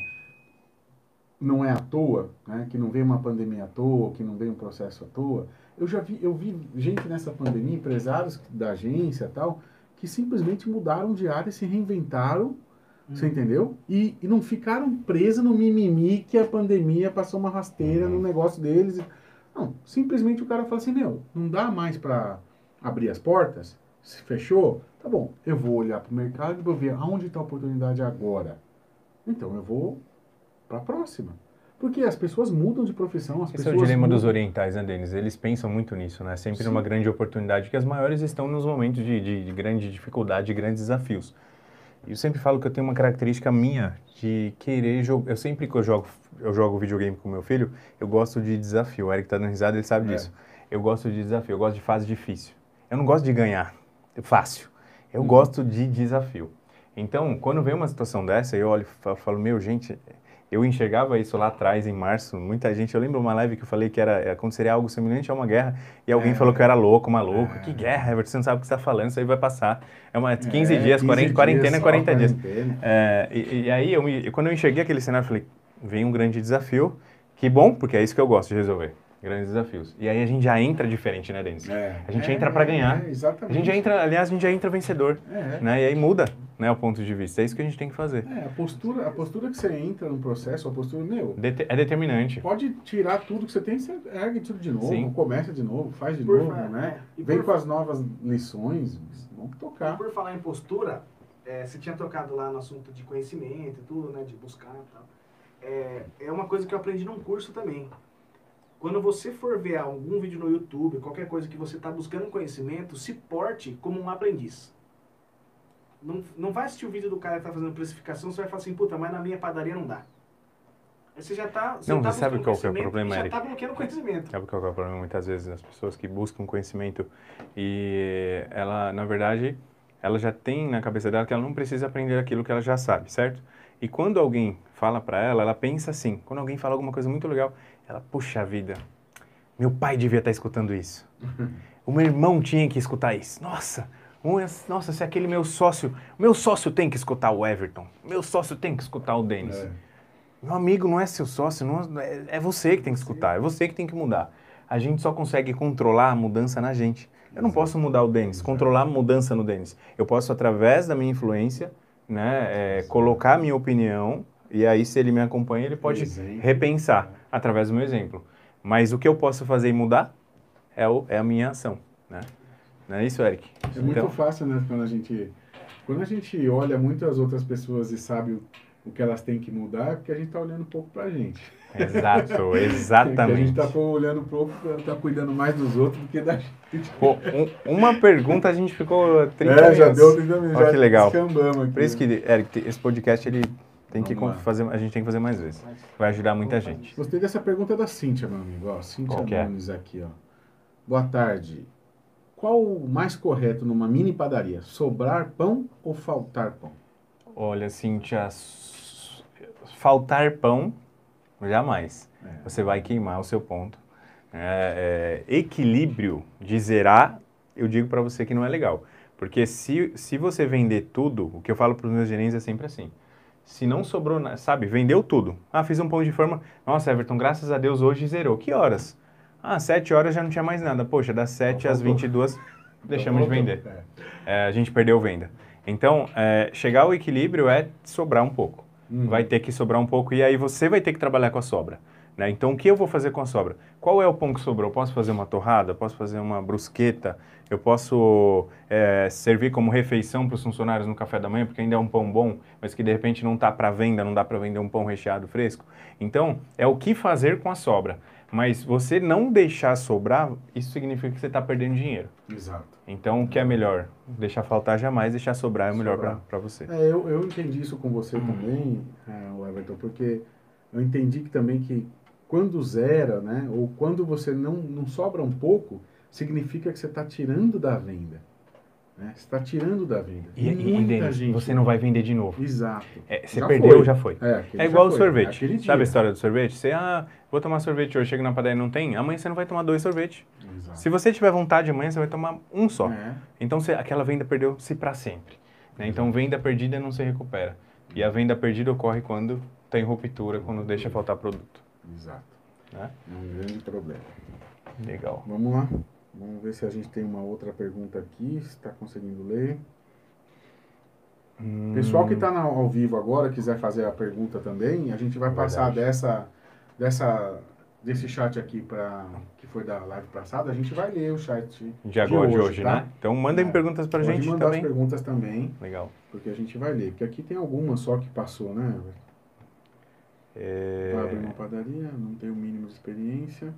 não é à toa, né? que não veio uma pandemia à toa, que não veio um processo à toa. Eu já vi, eu vi gente nessa pandemia, empresários da agência tal, que simplesmente mudaram de área, se reinventaram, você entendeu? E, e não ficaram presos no mimimi que a pandemia passou uma rasteira no negócio deles. Não, simplesmente o cara fala assim, meu, não dá mais para abrir as portas, se fechou, tá bom, eu vou olhar para o mercado e vou ver aonde está a oportunidade agora. Então eu vou para a próxima. Porque as pessoas mudam de profissão, as Esse é pessoas o dilema dos mudam. orientais, né, Denis? Eles pensam muito nisso, né? Sempre Sim. numa grande oportunidade, que as maiores estão nos momentos de, de, de grande dificuldade, de grandes desafios. E eu sempre falo que eu tenho uma característica minha de querer jogar. Eu sempre que eu jogo, eu jogo videogame com meu filho, eu gosto de desafio. O Eric tá dando risada, ele sabe É. disso. Eu gosto de desafio, eu gosto de fase difícil. Eu não gosto de ganhar fácil. Eu Uhum. gosto de desafio. Então, quando vem uma situação dessa, eu olho e fa- falo, meu, gente, eu enxergava isso lá atrás, em março, muita gente, eu lembro uma live que eu falei que era, aconteceria algo semelhante a uma guerra, e alguém É. falou que eu era louco, maluco, É. que guerra, Everton, você não sabe o que você está falando, isso aí vai passar. É uma 15 É, dias, 15 40, quarentena é só, 40 dias. quarentena. É, e, e aí, eu me- quando eu enxerguei aquele cenário, eu falei, vem um grande desafio, que bom, porque é isso que eu gosto de resolver, grandes desafios. E aí a gente já entra diferente, né, Denis? É. A gente É, entra pra ganhar. é, A exatamente. gente já entra, aliás, a gente já entra vencedor, É, né? E aí muda, né, o ponto de vista. É isso que a gente tem que fazer. é, a postura, a postura que você entra no processo, a postura, meu, Dete- é determinante. pode tirar tudo que você tem, você ergue tudo de novo, Sim. começa de novo, faz de Por novo, fa- né? é, e Vem com as novas lições, vamos E tocar. por falar em postura, é, você tinha tocado lá no assunto de conhecimento e tudo, né? De buscar e tal. É, é uma coisa que eu aprendi num curso também. Quando você for ver algum vídeo no YouTube, qualquer coisa que você está buscando conhecimento, se porte como um aprendiz. Não, não vai assistir o vídeo do cara que está fazendo precificação, você vai falar assim, puta, mas na minha padaria não dá. Aí você já está Não, você sabe qual que é o problema, Já Eric? está bloqueando conhecimento. Sabe qual que é o problema muitas vezes das pessoas que buscam conhecimento e ela, na verdade, ela já tem na cabeça dela que ela não precisa aprender aquilo que ela já sabe, certo? E quando alguém fala para ela, ela pensa assim. Quando alguém fala alguma coisa muito legal, ela, puxa vida, meu pai devia estar escutando isso. O meu irmão tinha que escutar isso. Nossa, nossa, se aquele meu sócio, meu sócio tem que escutar o Everton. Meu sócio tem que escutar o Denis. É. Meu amigo não é seu sócio, não é, é você que tem que escutar, é você que tem que mudar. A gente só consegue controlar a mudança na gente. Eu não posso mudar o Denis, controlar a mudança no Denis. Eu posso, através da minha influência, né, é, colocar a minha opinião, e aí, se ele me acompanha, ele pode Exemplo. repensar através do meu exemplo. Mas o que eu posso fazer e mudar é, o- é a minha ação. Né? Não é isso, Eric? É muito fácil, né? Quando a gente, quando a gente olha muitas outras pessoas e sabe o, o que elas têm que mudar, é porque a gente está olhando um pouco pra gente. Exato, Porque a exatamente. gente está olhando um pouco, está cuidando mais dos outros do que da gente. Pô, um- uma pergunta a gente ficou 30 É, já minutos. deu 30 minutos. Olha já que legal. aqui. Por isso que, Eric, esse podcast ele tem que fazer, a gente tem que fazer mais vezes. Vai ajudar muita Vamos gente. Gostei dessa pergunta da Cíntia, meu amigo. Ó, Cíntia Qual é? Nunes aqui, ó. Boa tarde. Qual o mais correto numa mini padaria? Sobrar pão ou faltar pão? Olha, Cíntia, s- faltar pão, jamais. É. Você vai queimar o seu ponto. É, é, equilíbrio de zerar, eu digo para você que não é legal. Porque se, se você vender tudo, o que eu falo para os meus gerentes é sempre assim. Se não sobrou sabe, vendeu tudo. Ah, fiz um pão de forma. Nossa, Everton, graças a Deus hoje zerou. Que horas? Ah, 7 horas já não tinha mais nada. Poxa, das 7 às faltou. 22, deixamos de vender. É. É, a gente perdeu venda. Então, é, chegar ao equilíbrio é sobrar um pouco. Uhum. Vai ter que sobrar um pouco e aí você vai ter que trabalhar com a sobra. Né? Então, o que eu vou fazer com a sobra? Qual é o pão que sobrou? Eu posso fazer uma torrada? Eu posso fazer uma brusqueta? Eu posso é, servir como refeição para os funcionários no café da manhã, porque ainda é um pão bom, mas que de repente não está para venda, não dá para vender um pão recheado fresco. Então, é o que fazer com a sobra. Mas você não deixar sobrar, isso significa que você está perdendo dinheiro. Exato. Então, o que é melhor? Deixar faltar jamais, deixar sobrar é o melhor para você. É, eu, eu entendi isso com você Hum. também, é, Everton, porque eu entendi que também que quando zera, né, ou quando você não, não sobra um pouco, significa que você está tirando da venda. Né? Você está tirando da venda. E, e, muita gente. você não vai vender de novo. Exato. É, você Já perdeu, foi. já foi. É, É igual o sorvete. dia. Sabe a história do sorvete? Você, ah, vou tomar sorvete hoje, chega na padaria e não tem, amanhã você não vai tomar dois sorvetes. Exato. Se você tiver vontade, amanhã você vai tomar um só. É, Então você- aquela venda perdeu-se para sempre. né? Então venda perdida não se recupera. E a venda perdida ocorre quando tem ruptura, quando deixa faltar produto. exato. Né? É um grande problema. Legal. Vamos lá. Vamos ver se a gente tem uma outra pergunta aqui, se está conseguindo ler. Hum, Pessoal que está ao vivo agora, quiser fazer a pergunta também, a gente vai passar dessa, dessa, desse chat aqui para que foi da live passada, a gente vai ler o chat de agora, de hoje, tá? né? Então mandem É. perguntas pra Pode gente mandar também. as perguntas também, Legal. porque a gente vai ler. Porque aqui tem algumas só que passou, né? É, Vai abrir uma padaria, não tem o mínimo de experiência,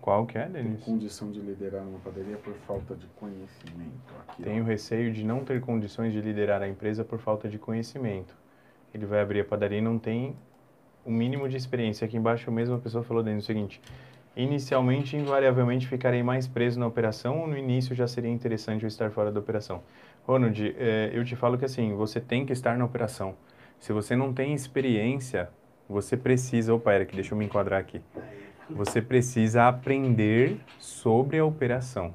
Qual que é, tem Denis? condição de liderar uma padaria por falta de conhecimento. Aqui, ó. Tenho receio de não ter condições de liderar a empresa por falta de conhecimento. Ele vai abrir a padaria e não tem o mínimo de experiência. Aqui embaixo a mesma pessoa falou dentro o seguinte: inicialmente, invariavelmente ficarei mais preso na operação ou no início já seria interessante eu estar fora da operação? Ronald, eh, eu te falo que assim, você tem que estar na operação. Se você não tem experiência, você precisa. Opa, Eric, deixa eu me enquadrar aqui. Você precisa aprender sobre a operação,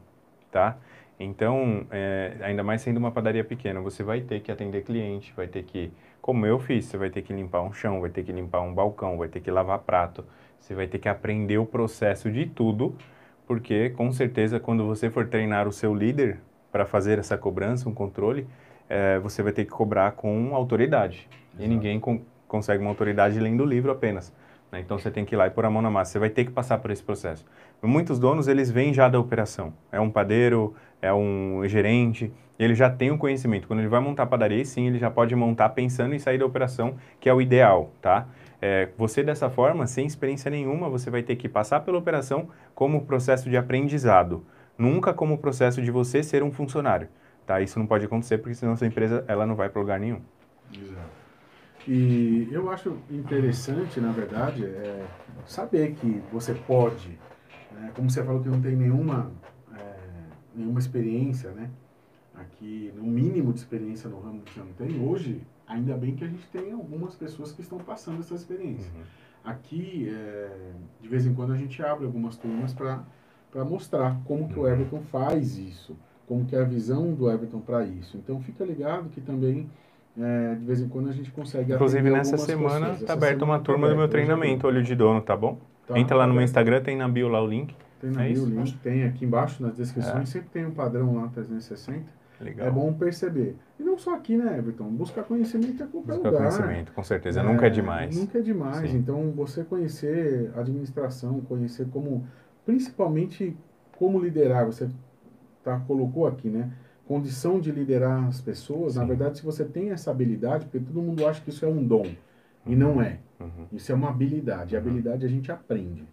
tá? Então, é, ainda mais sendo uma padaria pequena, você vai ter que atender cliente, vai ter que, como eu fiz, você vai ter que limpar um chão, vai ter que limpar um balcão, vai ter que lavar prato, você vai ter que aprender o processo de tudo, porque com certeza quando você for treinar o seu líder para fazer essa cobrança, um controle, é, você vai ter que cobrar com autoridade. E Exato. ninguém con- consegue uma autoridade lendo o livro apenas. né? Então você tem que ir lá e pôr a mão na massa. Você vai ter que passar por esse processo. Muitos donos, eles vêm já da operação. É um padeiro, é um gerente, ele já tem o conhecimento. Quando ele vai montar padaria, sim, ele já pode montar pensando em sair da operação, que é o ideal, tá? É, você dessa forma, sem experiência nenhuma, você vai ter que passar pela operação como processo de aprendizado, nunca como processo de você ser um funcionário, tá? Isso não pode acontecer porque senão sua empresa ela não vai para lugar nenhum. Exato. E eu acho interessante, na verdade, é saber que você pode, né? como você falou que não tem nenhuma, nenhuma experiência, né? Aqui, no mínimo de experiência no ramo que você não tem, hoje, ainda bem que a gente tem algumas pessoas que estão passando essa experiência. Aqui, é, de vez em quando, a gente abre algumas turmas para mostrar como que o Everton faz isso, como que é a visão do Everton para isso. Então, fica ligado que também, é, de vez em quando, a gente consegue Inclusive, nessa semana tá Essa aberta uma tá turma do meu treinamento, Olho de Dono, tá bom? tá Entra lá no meu. Instagram, tem na bio lá o link. Tem na É link, tem aqui embaixo nas descrições, É. sempre tem um padrão lá 360. Legal. É bom perceber. E não só aqui, né, Everton? Buscar conhecimento é qualquer Buscar lugar. conhecimento, com certeza. Nunca é demais. Nunca é demais. Sim. Então, você conhecer administração, conhecer como, principalmente como liderar, você tá, colocou aqui, né? Condição de liderar as pessoas. Na Sim. verdade, se você tem essa habilidade, porque todo mundo acha que isso é um dom. E não é. Uhum. Isso é uma habilidade. E a habilidade a gente aprende.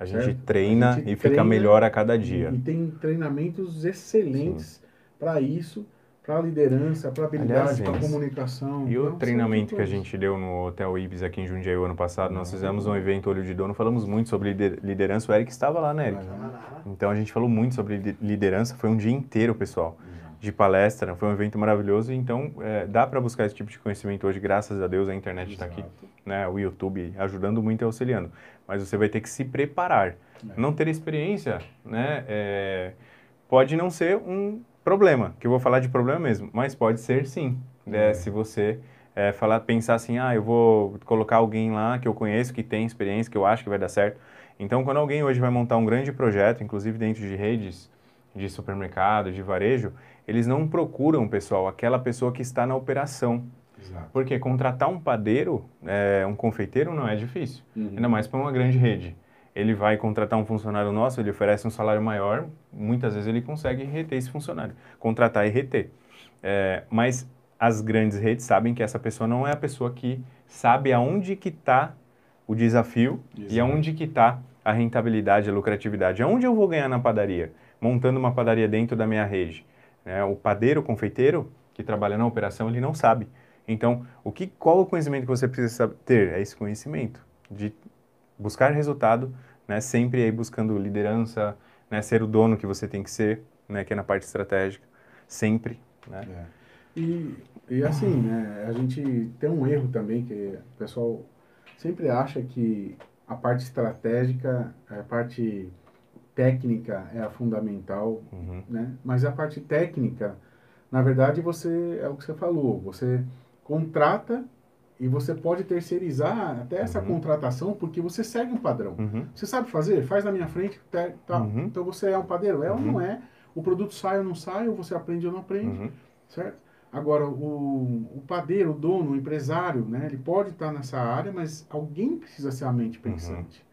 A gente treina A gente e fica treina melhor a cada dia. E, tem treinamentos excelentes para isso, para liderança, para habilidade, para comunicação. E Então, o são treinamento que a gente deu no Hotel Ibis aqui em Jundiaí o ano passado, nós Ah. fizemos um evento Olho de Dono, falamos muito sobre lider- liderança. O Eric estava lá, né, Eric? É. Então a gente falou muito sobre li- liderança, foi um dia inteiro, pessoal. De palestra, foi um evento maravilhoso. Então é, dá para buscar esse tipo de conhecimento hoje, graças a Deus a internet está aqui, né, o YouTube ajudando muito e auxiliando. Mas você vai ter que se preparar. É. Não ter experiência, né, é, pode não ser um problema, que eu vou falar de problema mesmo, mas pode ser sim, né, É. se você é, falar, pensar assim, ah, eu vou colocar alguém lá que eu conheço, que tem experiência, que eu acho que vai dar certo. Então, quando alguém hoje vai montar um grande projeto, inclusive dentro de redes, de supermercado, de varejo, eles não procuram, pessoal, aquela pessoa que está na operação. Exato. Porque contratar um padeiro, é, um confeiteiro, não é difícil. Uhum. Ainda mais para uma grande rede. Ele vai contratar um funcionário nosso, ele oferece um salário maior, muitas vezes ele consegue reter esse funcionário, contratar e reter. É, mas as grandes redes sabem que essa pessoa não é a pessoa que sabe aonde que está o desafio e Exato. aonde que está a rentabilidade, a lucratividade. Aonde eu vou ganhar na padaria? Montando uma padaria dentro da minha rede. Né? o padeiro, o confeiteiro, que trabalha na operação, ele não sabe. Então, o que, qual o conhecimento que você precisa ter? É esse conhecimento de buscar resultado, né? sempre aí buscando liderança, né? ser o dono que você tem que ser, né? que é na parte estratégica, sempre. Né? É. E, e assim, né, a gente tem um erro também, que o pessoal sempre acha que a parte estratégica, a parte técnica é a fundamental, Uhum. né? Mas a parte técnica, na verdade, você é o que você falou, você contrata e você pode terceirizar até essa Uhum. contratação porque você segue um padrão. Uhum. Você sabe fazer? Faz na minha frente, tá, tá. Uhum. Então você é um padeiro? É ou Uhum. não é? O produto sai ou não sai, ou você aprende ou não aprende, Uhum. certo? Agora, o, o padeiro, o dono, o empresário, né? Ele pode estar nessa área, mas alguém precisa ser a mente Uhum. pensante.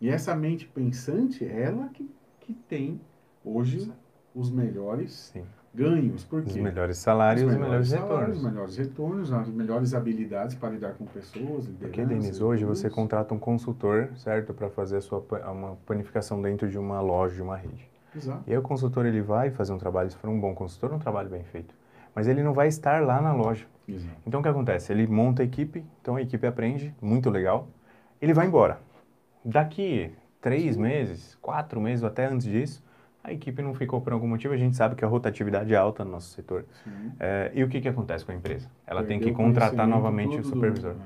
E essa mente pensante, ela que, que tem hoje os melhores Sim. ganhos. Por Os quê? melhores salários os melhores salários, retornos. Os melhores retornos, as melhores habilidades para lidar com pessoas, Porque, Denis, hoje você contrata um consultor, certo? Para fazer a sua uma panificação dentro de uma loja, de uma rede. Exato. E aí o consultor ele vai fazer um trabalho, se for um bom consultor, um trabalho bem feito. Mas ele não vai estar lá na loja. Exato. Então o que acontece? Ele monta a equipe, então a equipe aprende, muito legal. Ele vai embora. Daqui três meses, quatro meses ou até antes disso, a equipe não ficou por algum motivo. A gente sabe que a rotatividade é alta no nosso setor. É, e o que, que acontece com a empresa? Ela tem que Perdeu contratar novamente o supervisor. né?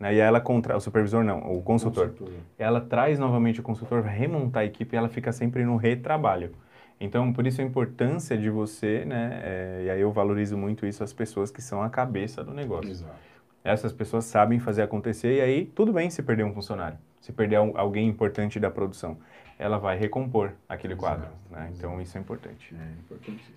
Né? E ela contra... o supervisor não, o consultor. Consultor. Ela traz novamente o consultor, remontar a equipe e ela fica sempre no retrabalho. Então, por isso a importância de você, né? é, e aí eu valorizo muito isso, as pessoas que são a cabeça do negócio. Exato. Essas pessoas sabem fazer acontecer e aí tudo bem se perder um funcionário, se perder al- alguém importante da produção. Ela vai recompor aquele Exato, quadro. né? Então, isso é importante. É importantíssimo.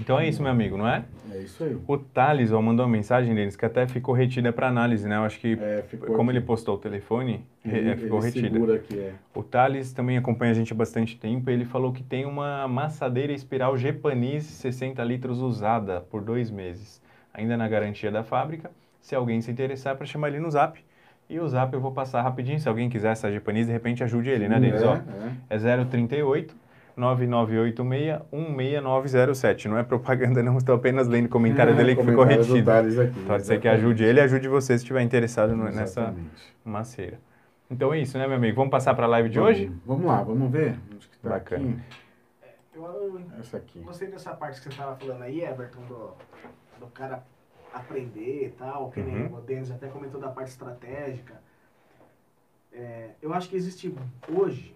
Então é isso, meu amigo, não é? É isso aí. O Thales ó, mandou uma mensagem deles que até ficou retida para análise, né? Eu acho que, É, como aqui. ele postou o telefone, Ele, é, ficou ele retida. aqui, é. O Thales também acompanha a gente há bastante tempo. Ele falou que tem uma amassadeira espiral Gepanese 60 litros usada por dois meses, ainda na garantia da fábrica. Se alguém se interessar, para chamar ele no zap. E o zap eu vou passar rapidinho. Se alguém quiser essa Gepanese, de repente ajude ele, né, Denis? É, Ó, é. é 038 9986 16907. Não é propaganda, não. Estou apenas lendo o comentário dele que ficou retido. Aqui, Pode ser que ajude ele e ajude você se estiver interessado no- nessa maceira. Então é isso, né, meu amigo? Vamos passar para a live de Vamos- hoje? Vamos lá, vamos ver. Acho que tá Bacana. aqui. Eu, eu Essa aqui. gostei dessa parte que você estava falando aí, Everton, do, do cara aprender e tal, que nem Uhum. o Denis até comentou da parte estratégica. É, eu acho que existe hoje,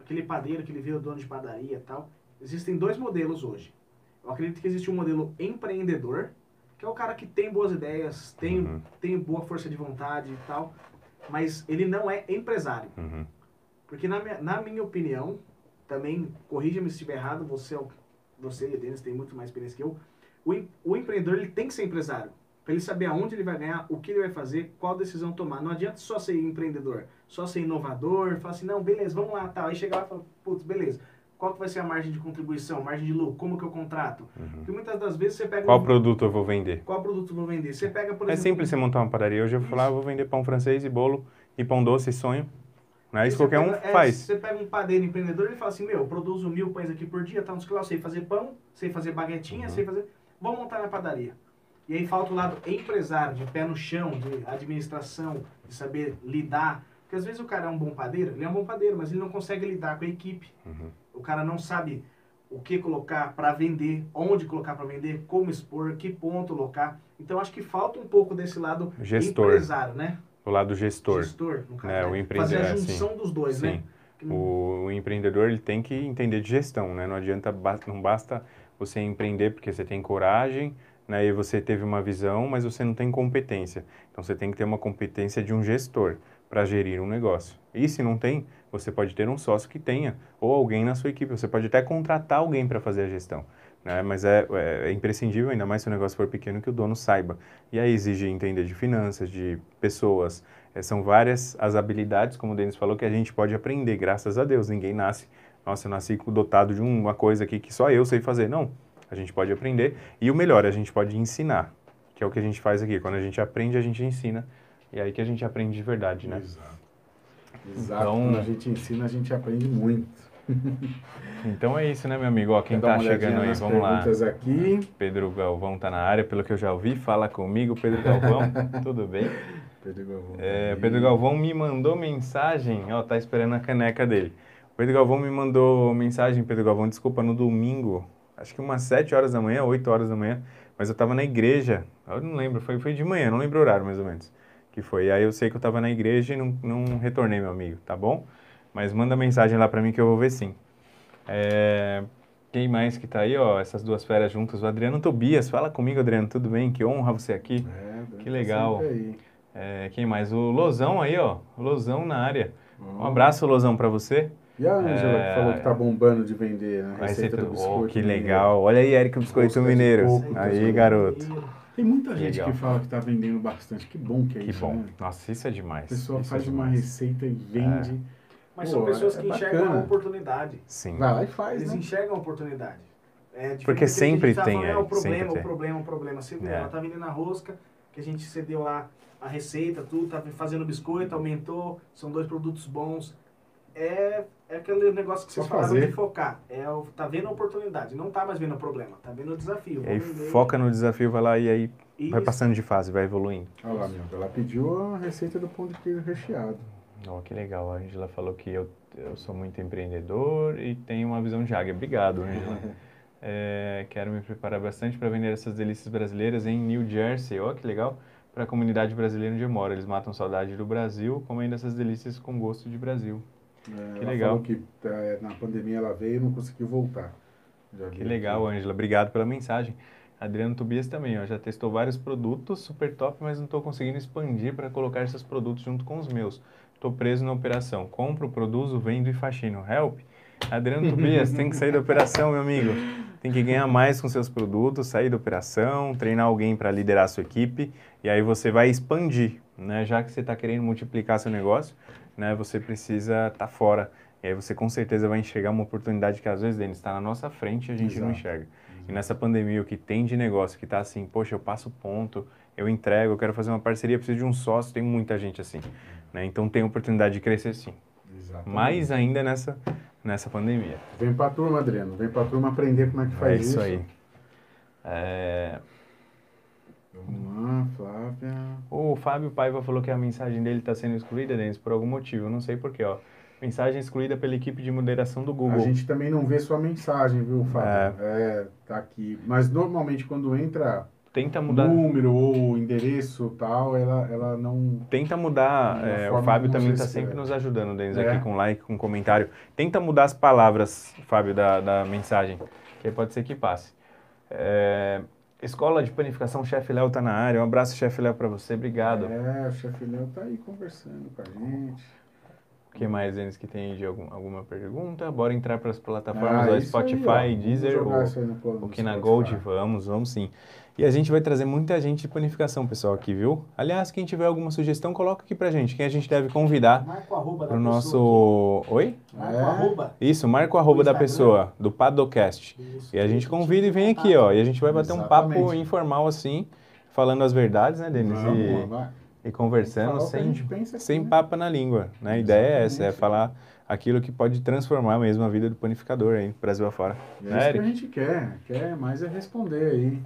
aquele padeiro que ele vê o dono de padaria e tal, existem dois modelos hoje. Eu acredito que existe um modelo empreendedor, que é o cara que tem boas ideias, tem, Uhum. tem boa força de vontade e tal, mas ele não é empresário. Uhum. Porque na minha, na minha opinião, também, corrija-me se estiver errado, você, é você e o Denis tem muito mais experiência que eu, o, o empreendedor ele tem que ser empresário. Para ele saber aonde ele vai ganhar, o que ele vai fazer, qual decisão tomar. Não adianta só ser empreendedor, só ser inovador, falar assim, não, beleza, vamos lá, tal. Aí chega lá e fala, putz, beleza, qual que vai ser a margem de contribuição, margem de lucro, como que eu contrato? Porque muitas das vezes você pega... Qual um- produto eu vou vender? qual produto eu vou vender? Você pega, por É exemplo... simples você montar uma padaria. Hoje eu vou falar, eu vou vender pão francês e bolo e pão doce e sonho. Não é isso qualquer um pega- é, faz. Você pega um padeiro empreendedor e fala assim, meu, eu produzo mil pães aqui por dia, tá, lá, eu sei fazer pão, sei fazer baguetinha, Uhum. sei fazer... Vamos montar minha padaria. E aí falta o lado empresário, de pé no chão, de administração, de saber lidar. Porque às vezes o cara é um bom padeiro, ele é um bom padeiro, mas ele não consegue lidar com a equipe. Uhum. O cara não sabe o que colocar para vender, onde colocar para vender, como expor, que ponto colocar. Então acho que falta um pouco desse lado Gestor. empresário, né? O lado gestor. Gestor, no caso. É, né? o Fazer a empreendedor, é, junção dos dois, Sim. né? Que não- O, o empreendedor ele tem que entender de gestão, né? Não adianta, não basta você empreender porque você tem coragem, né? E você teve uma visão, mas você não tem competência. Então você tem que ter uma competência de um gestor para gerir um negócio. E se não tem, você pode ter um sócio que tenha, ou alguém na sua equipe. Você pode até contratar alguém para fazer a gestão. Né? Mas é, é, é, imprescindível, ainda mais se o negócio for pequeno, que o dono saiba. E aí exige entender de finanças, de pessoas. É, são várias as habilidades, como o Denis falou, que a gente pode aprender, graças a Deus. Ninguém nasce, nossa, eu nasci dotado de uma coisa aqui que só eu sei fazer. Não, a gente pode aprender. E o melhor, a gente pode ensinar, que é o que a gente faz aqui. Quando a gente aprende, a gente ensina. E é aí que a gente aprende de verdade, né? Exato. Exato. Então, Quando a gente ensina, a gente aprende muito. então é isso, né, meu amigo? Ó, quem tá chegando aí, vamos lá. aqui. Pedro Galvão tá na área, pelo que eu já ouvi. Fala comigo, Pedro Galvão. Tudo bem? Pedro Galvão. É, Pedro Galvão me mandou mensagem, ó, tá esperando a caneca dele. Pedro Galvão me mandou mensagem, Pedro Galvão, desculpa, no domingo, acho que umas 7 horas da manhã, 8 horas da manhã, mas eu tava na igreja, eu não lembro, foi, foi de manhã, não lembro o horário mais ou menos que foi. Aí eu sei que eu estava na igreja e não, não retornei, meu amigo, tá bom? Mas manda mensagem lá para mim que eu vou ver sim. É... Quem mais que tá aí, ó, essas duas feras juntas? O Adriano Tobias, fala comigo, Adriano, tudo bem? Que honra você aqui. É, que legal. É, quem mais? O Lozão aí, ó, Lozão na área. Um abraço, Lozão, para você. E a Ângela, é... que falou que tá bombando de vender, né? A receita, receita do biscoito. Oh, que legal. Olha aí, Eric, o biscoito mineiro. Aí, garoto. Tem muita gente Legal. que fala que está vendendo bastante. Que bom que é que isso. Que bom. Né? Nossa, isso é demais. A pessoa isso é faz é uma receita e vende. É. Mas Pô, são pessoas é que enxergam a oportunidade. Sim. Vai lá e faz. Eles né? enxergam a oportunidade. É Porque sempre tá tem. Falando, é, o problema, o problema, o problema. É. ela tá vendendo a rosca, que a gente cedeu lá a receita, tudo, tá fazendo biscoito, aumentou, são dois produtos bons. É é aquele negócio que vocês falaram fazer. de focar. É, tá vendo a oportunidade, não tá mais vendo o problema, tá vendo o desafio. E aí foca no desafio, vai lá e aí Isso. vai passando de fase, vai evoluindo. Olha lá, meu, ela pediu a receita do pão de queijo recheado. Oh, que legal, a Angela falou que eu, eu sou muito empreendedor e tenho uma visão de águia. Obrigado, Angela. é, quero me preparar bastante para vender essas delícias brasileiras em New Jersey. Olha que legal. Para a comunidade brasileira onde eu moro. Eles matam saudade do Brasil, comendo essas delícias com gosto de Brasil. É, que legal. que é, na pandemia ela veio e não conseguiu voltar. Já que legal, Ângela. Obrigado pela mensagem. Adriano Tobias também, ó, já testou vários produtos, super top, mas não estou conseguindo expandir para colocar esses produtos junto com os meus. Estou preso na operação. Compro, produzo, vendo e faxino. Help! Adriano Tobias, tem que sair da operação, meu amigo. Tem que ganhar mais com seus produtos, sair da operação, treinar alguém para liderar a sua equipe e aí você vai expandir, né? Já que você está querendo multiplicar seu negócio, né, você precisa estar tá fora. E aí você com certeza vai enxergar uma oportunidade que às vezes, Denis, está na nossa frente e a gente Exato. não enxerga. Exato. E nessa pandemia, o que tem de negócio que está assim, poxa, eu passo ponto, eu entrego, eu quero fazer uma parceria, preciso de um sócio, tem muita gente assim. Né? Então tem oportunidade de crescer sim. Exatamente. Mais ainda nessa, nessa pandemia. Vem para a turma, Adriano. Vem para a turma aprender como é que faz é isso. isso aí. É... Vamos lá, Flávia. O Fábio Paiva falou que a mensagem dele está sendo excluída, Denis, por algum motivo. Eu não sei porquê, ó. Mensagem excluída pela equipe de moderação do Google. A gente também não vê sua mensagem, viu, Fábio? É, é tá aqui. Mas normalmente quando entra tenta mudar número ou endereço tal, ela, ela não tenta mudar. É, o Fábio também está sempre nos ajudando, Denis, é. aqui com like, com comentário. Tenta mudar as palavras, Fábio, da, da mensagem, que pode ser que passe. Escola de Panificação, chefe Léo está na área. Um abraço, chefe Léo, para você. Obrigado. É, o chefe Léo está aí conversando com a gente. O que mais, Denis, que tem de algum, alguma pergunta? Bora entrar para as plataformas, ah, Spotify, aí, Deezer, o, o Kina Gold. Vamos, vamos sim. E a gente vai trazer muita gente de panificação, pessoal, aqui, viu? Aliás, quem tiver alguma sugestão, coloca aqui pra gente. Quem a gente deve convidar arroba pro nosso... Oi? Marco é. arroba. Isso, marco arroba da pessoa, do Padocast. Isso, e a gente convida e vem aqui, ó. E a gente vai bater Exatamente. um papo informal, assim, falando as verdades, né, Denis? E, e conversando sem, sem né? papo na língua, né? A ideia é essa, é falar aquilo que pode transformar mesmo a vida do panificador aí, Brasil afora. É né, isso que a gente quer, quer mais é responder aí.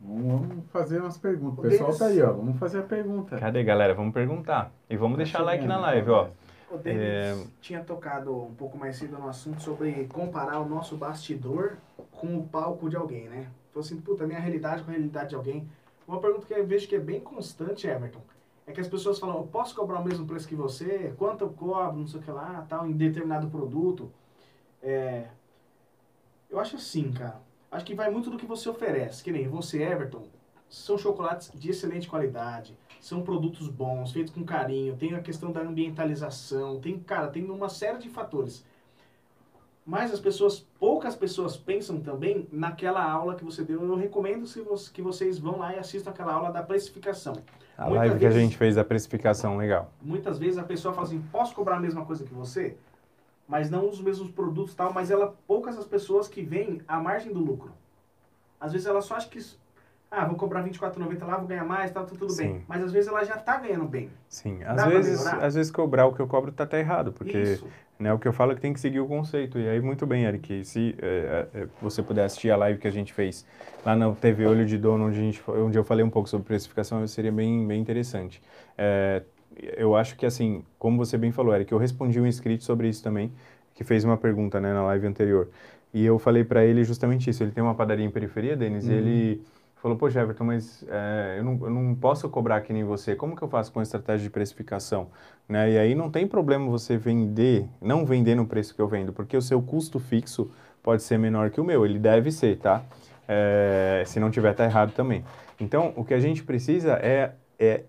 Vamos fazer umas perguntas. O pessoal tá aí, ó. Vamos fazer a pergunta. Cadê, galera? Vamos perguntar. E vamos tá deixar like na live, ó. O Denis é... tinha tocado um pouco mais cedo no assunto sobre comparar o nosso bastidor com o palco de alguém, né? Falou assim, puta, minha realidade com a realidade de alguém. Uma pergunta que eu vejo que é bem constante, Everton, é que as pessoas falam, eu posso cobrar o mesmo preço que você? Quanto eu cobro, não sei o que lá, tal, em determinado produto? É... Eu acho assim, cara acho que vai muito do que você oferece. Que nem você, Everton, são chocolates de excelente qualidade, são produtos bons, feitos com carinho, tem a questão da ambientalização, tem, cara, tem uma série de fatores. Mas as pessoas, poucas pessoas pensam também naquela aula que você deu. Eu recomendo que vocês vão lá e assistam aquela aula da precificação. A Muitas live vezes, que a gente fez da precificação, legal. Muitas vezes a pessoa fala assim, posso cobrar a mesma coisa que você? Mas não os mesmos produtos tal, mas ela, poucas as pessoas que veem a margem do lucro. Às vezes ela só acha que ah, vou cobrar R$24,90 lá, vou ganhar mais, tá, tudo Sim. bem. Mas às vezes ela já está ganhando bem. Sim, às vezes, às vezes cobrar o que eu cobro tá, tá errado, porque né, o que eu falo é que tem que seguir o conceito. E aí, muito bem, Eric, se é, é, você puder assistir a live que a gente fez lá na TV Olho de Dono, onde, a gente, onde eu falei um pouco sobre precificação, seria bem, bem interessante. É, eu acho que, assim, como você bem falou, Eric, eu respondi um inscrito sobre isso também, que fez uma pergunta né, na live anterior. E eu falei para ele justamente isso. Ele tem uma padaria em periferia, Denis, uhum. e ele falou, poxa, Everton, mas é, eu, não, eu não posso cobrar que nem você, como que eu faço com a estratégia de precificação? Né? E aí não tem problema você vender, não vender no preço que eu vendo, porque o seu custo fixo pode ser menor que o meu, ele deve ser, tá? É, se não tiver, tá errado também. Então, o que a gente precisa é, é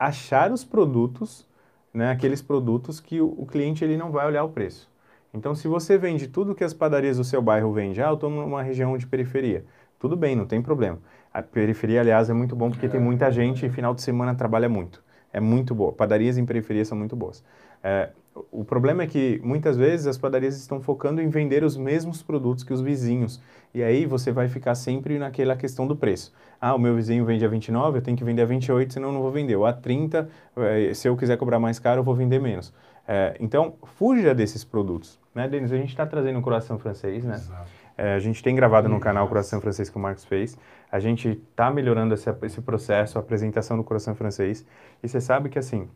achar os produtos, né, aqueles produtos que o, o cliente ele não vai olhar o preço. Então, se você vende tudo que as padarias do seu bairro vendem, ah, eu estou numa região de periferia, tudo bem, não tem problema. A periferia, aliás, é muito bom porque é. tem muita gente e final de semana trabalha muito. É muito boa. Padarias em periferia são muito boas. É, o problema é que muitas vezes as padarias estão focando em vender os mesmos produtos que os vizinhos. E aí você vai ficar sempre naquela questão do preço. Ah, o meu vizinho vende a 29, eu tenho que vender a 28, senão eu não vou vender. Ou a 30, é, se eu quiser cobrar mais caro, eu vou vender menos. É, então, fuja desses produtos. Né, Denis? A gente está trazendo um coração francês, né? Exato. É, a gente tem gravado no canal Coração Francês que o Marcos fez. A gente está melhorando esse, esse processo, a apresentação do Coração Francês. E você sabe que, assim,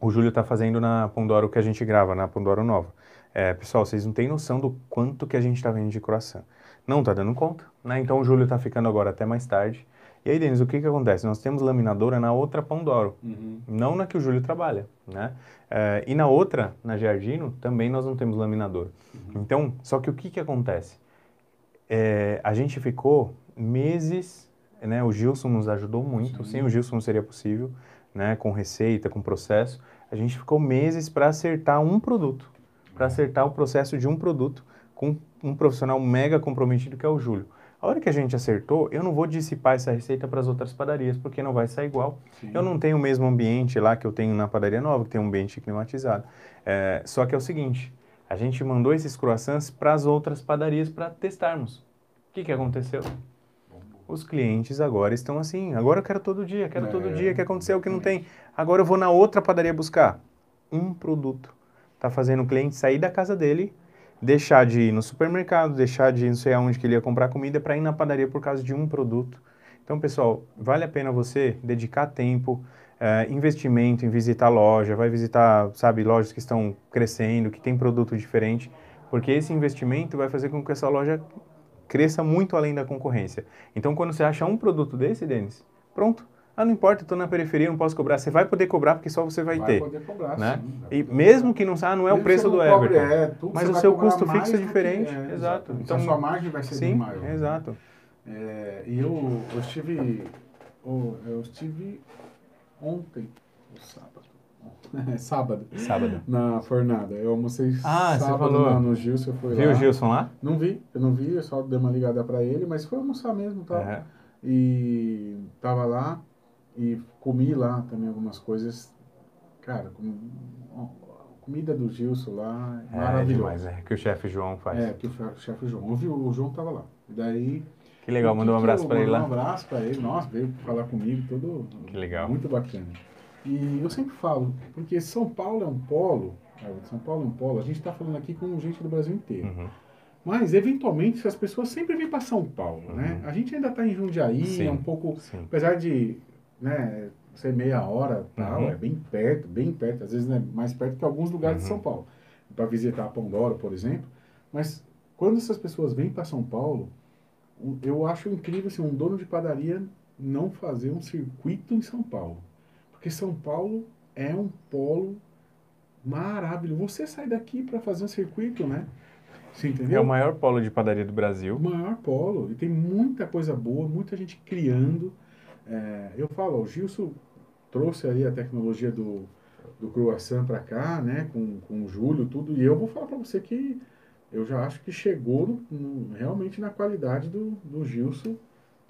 o Júlio está fazendo na Pandoro que a gente grava, na Pandoro Nova. É, pessoal, vocês não têm noção do quanto que a gente está vendo de coração. Não está dando conta, né? Então o Júlio está ficando agora até mais tarde. E aí, Denis, o que que acontece? Nós temos laminadora na outra Pandoro, uhum. não na que o Júlio trabalha, né? É, e na outra, na Giardino, também nós não temos laminador. Uhum. Então, só que o que que acontece? é, a gente ficou meses, né? O Gilson nos ajudou muito. Sim. Sem o Gilson não seria possível, né? Com receita, com processo. A gente ficou meses para acertar um produto, para acertar o processo de um produto com um profissional mega comprometido que é o Júlio. A hora que a gente acertou, eu não vou dissipar essa receita para as outras padarias, porque não vai sair igual. Sim. Eu não tenho o mesmo ambiente lá que eu tenho na padaria nova, que tem um ambiente climatizado. É, só que é o seguinte, a gente mandou esses croissants para as outras padarias para testarmos. O que, que aconteceu? Os clientes agora estão assim, agora eu quero todo dia, quero é, todo dia, que aconteceu o que não tem. Agora eu vou na outra padaria buscar um produto. Está fazendo o cliente sair da casa dele, deixar de ir no supermercado, deixar de ir não sei aonde que ele ia comprar comida para ir na padaria por causa de um produto. Então, pessoal, vale a pena você dedicar tempo, é, investimento em visitar loja, vai visitar, sabe, lojas que estão crescendo, que tem produto diferente, porque esse investimento vai fazer com que essa loja cresça muito além da concorrência. Então, quando você acha um produto desse, Denis, pronto. Ah, não importa, estou na periferia, não posso cobrar. Você vai poder cobrar porque só você vai, vai ter. Poder cobrar, né? sim. E mesmo que não ah, não é o preço do Everton. É, mas o seu custo fixo é diferente. É, exato. Então, a sua margem vai ser sim, bem maior. Né? Exato. É, e eu, eu estive. Eu estive ontem, sábado. É, sábado. Sábado. Na fornada. Eu almocei ah, sábado você falou. no Gilson. Foi Viu lá. o Gilson lá? Não vi, eu não vi, eu só dei uma ligada pra ele, mas foi almoçar mesmo, tá? Uhum. E tava lá e comi lá também algumas coisas. Cara, com, comida do Gilson lá, é, maravilhosa. É demais, é, que o chefe João faz. É, que o chefe João. O, o João tava lá. E daí que legal, mandou um abraço para ele lá. Um abraço para ele, nossa, veio falar comigo, tudo que legal. muito bacana. E eu sempre falo, porque São Paulo é um polo, São Paulo é um polo, a gente está falando aqui com gente do Brasil inteiro. Uhum. Mas, eventualmente, as pessoas sempre vêm para São Paulo, né? uhum. né? A gente ainda está em Jundiaí, sim, é um pouco... Sim. Apesar de né, ser meia hora, tal, uhum. é bem perto, bem perto. Às vezes é mais perto que alguns lugares de São uhum. Paulo. Para visitar a Pandora, por exemplo. Mas, quando essas pessoas vêm para São Paulo, eu acho incrível assim, um dono de padaria não fazer um circuito em São Paulo. Porque São Paulo é um polo maravilhoso. Você sai daqui para fazer um circuito, né? Você entendeu? É o maior polo de padaria do Brasil. O maior polo. E tem muita coisa boa, muita gente criando. é, eu falo, o Gilson trouxe aí a tecnologia do, do croissant para cá, né, com, com o Júlio, tudo, e eu vou falar para você que eu já acho que chegou no, no, realmente na qualidade do, do Gilson.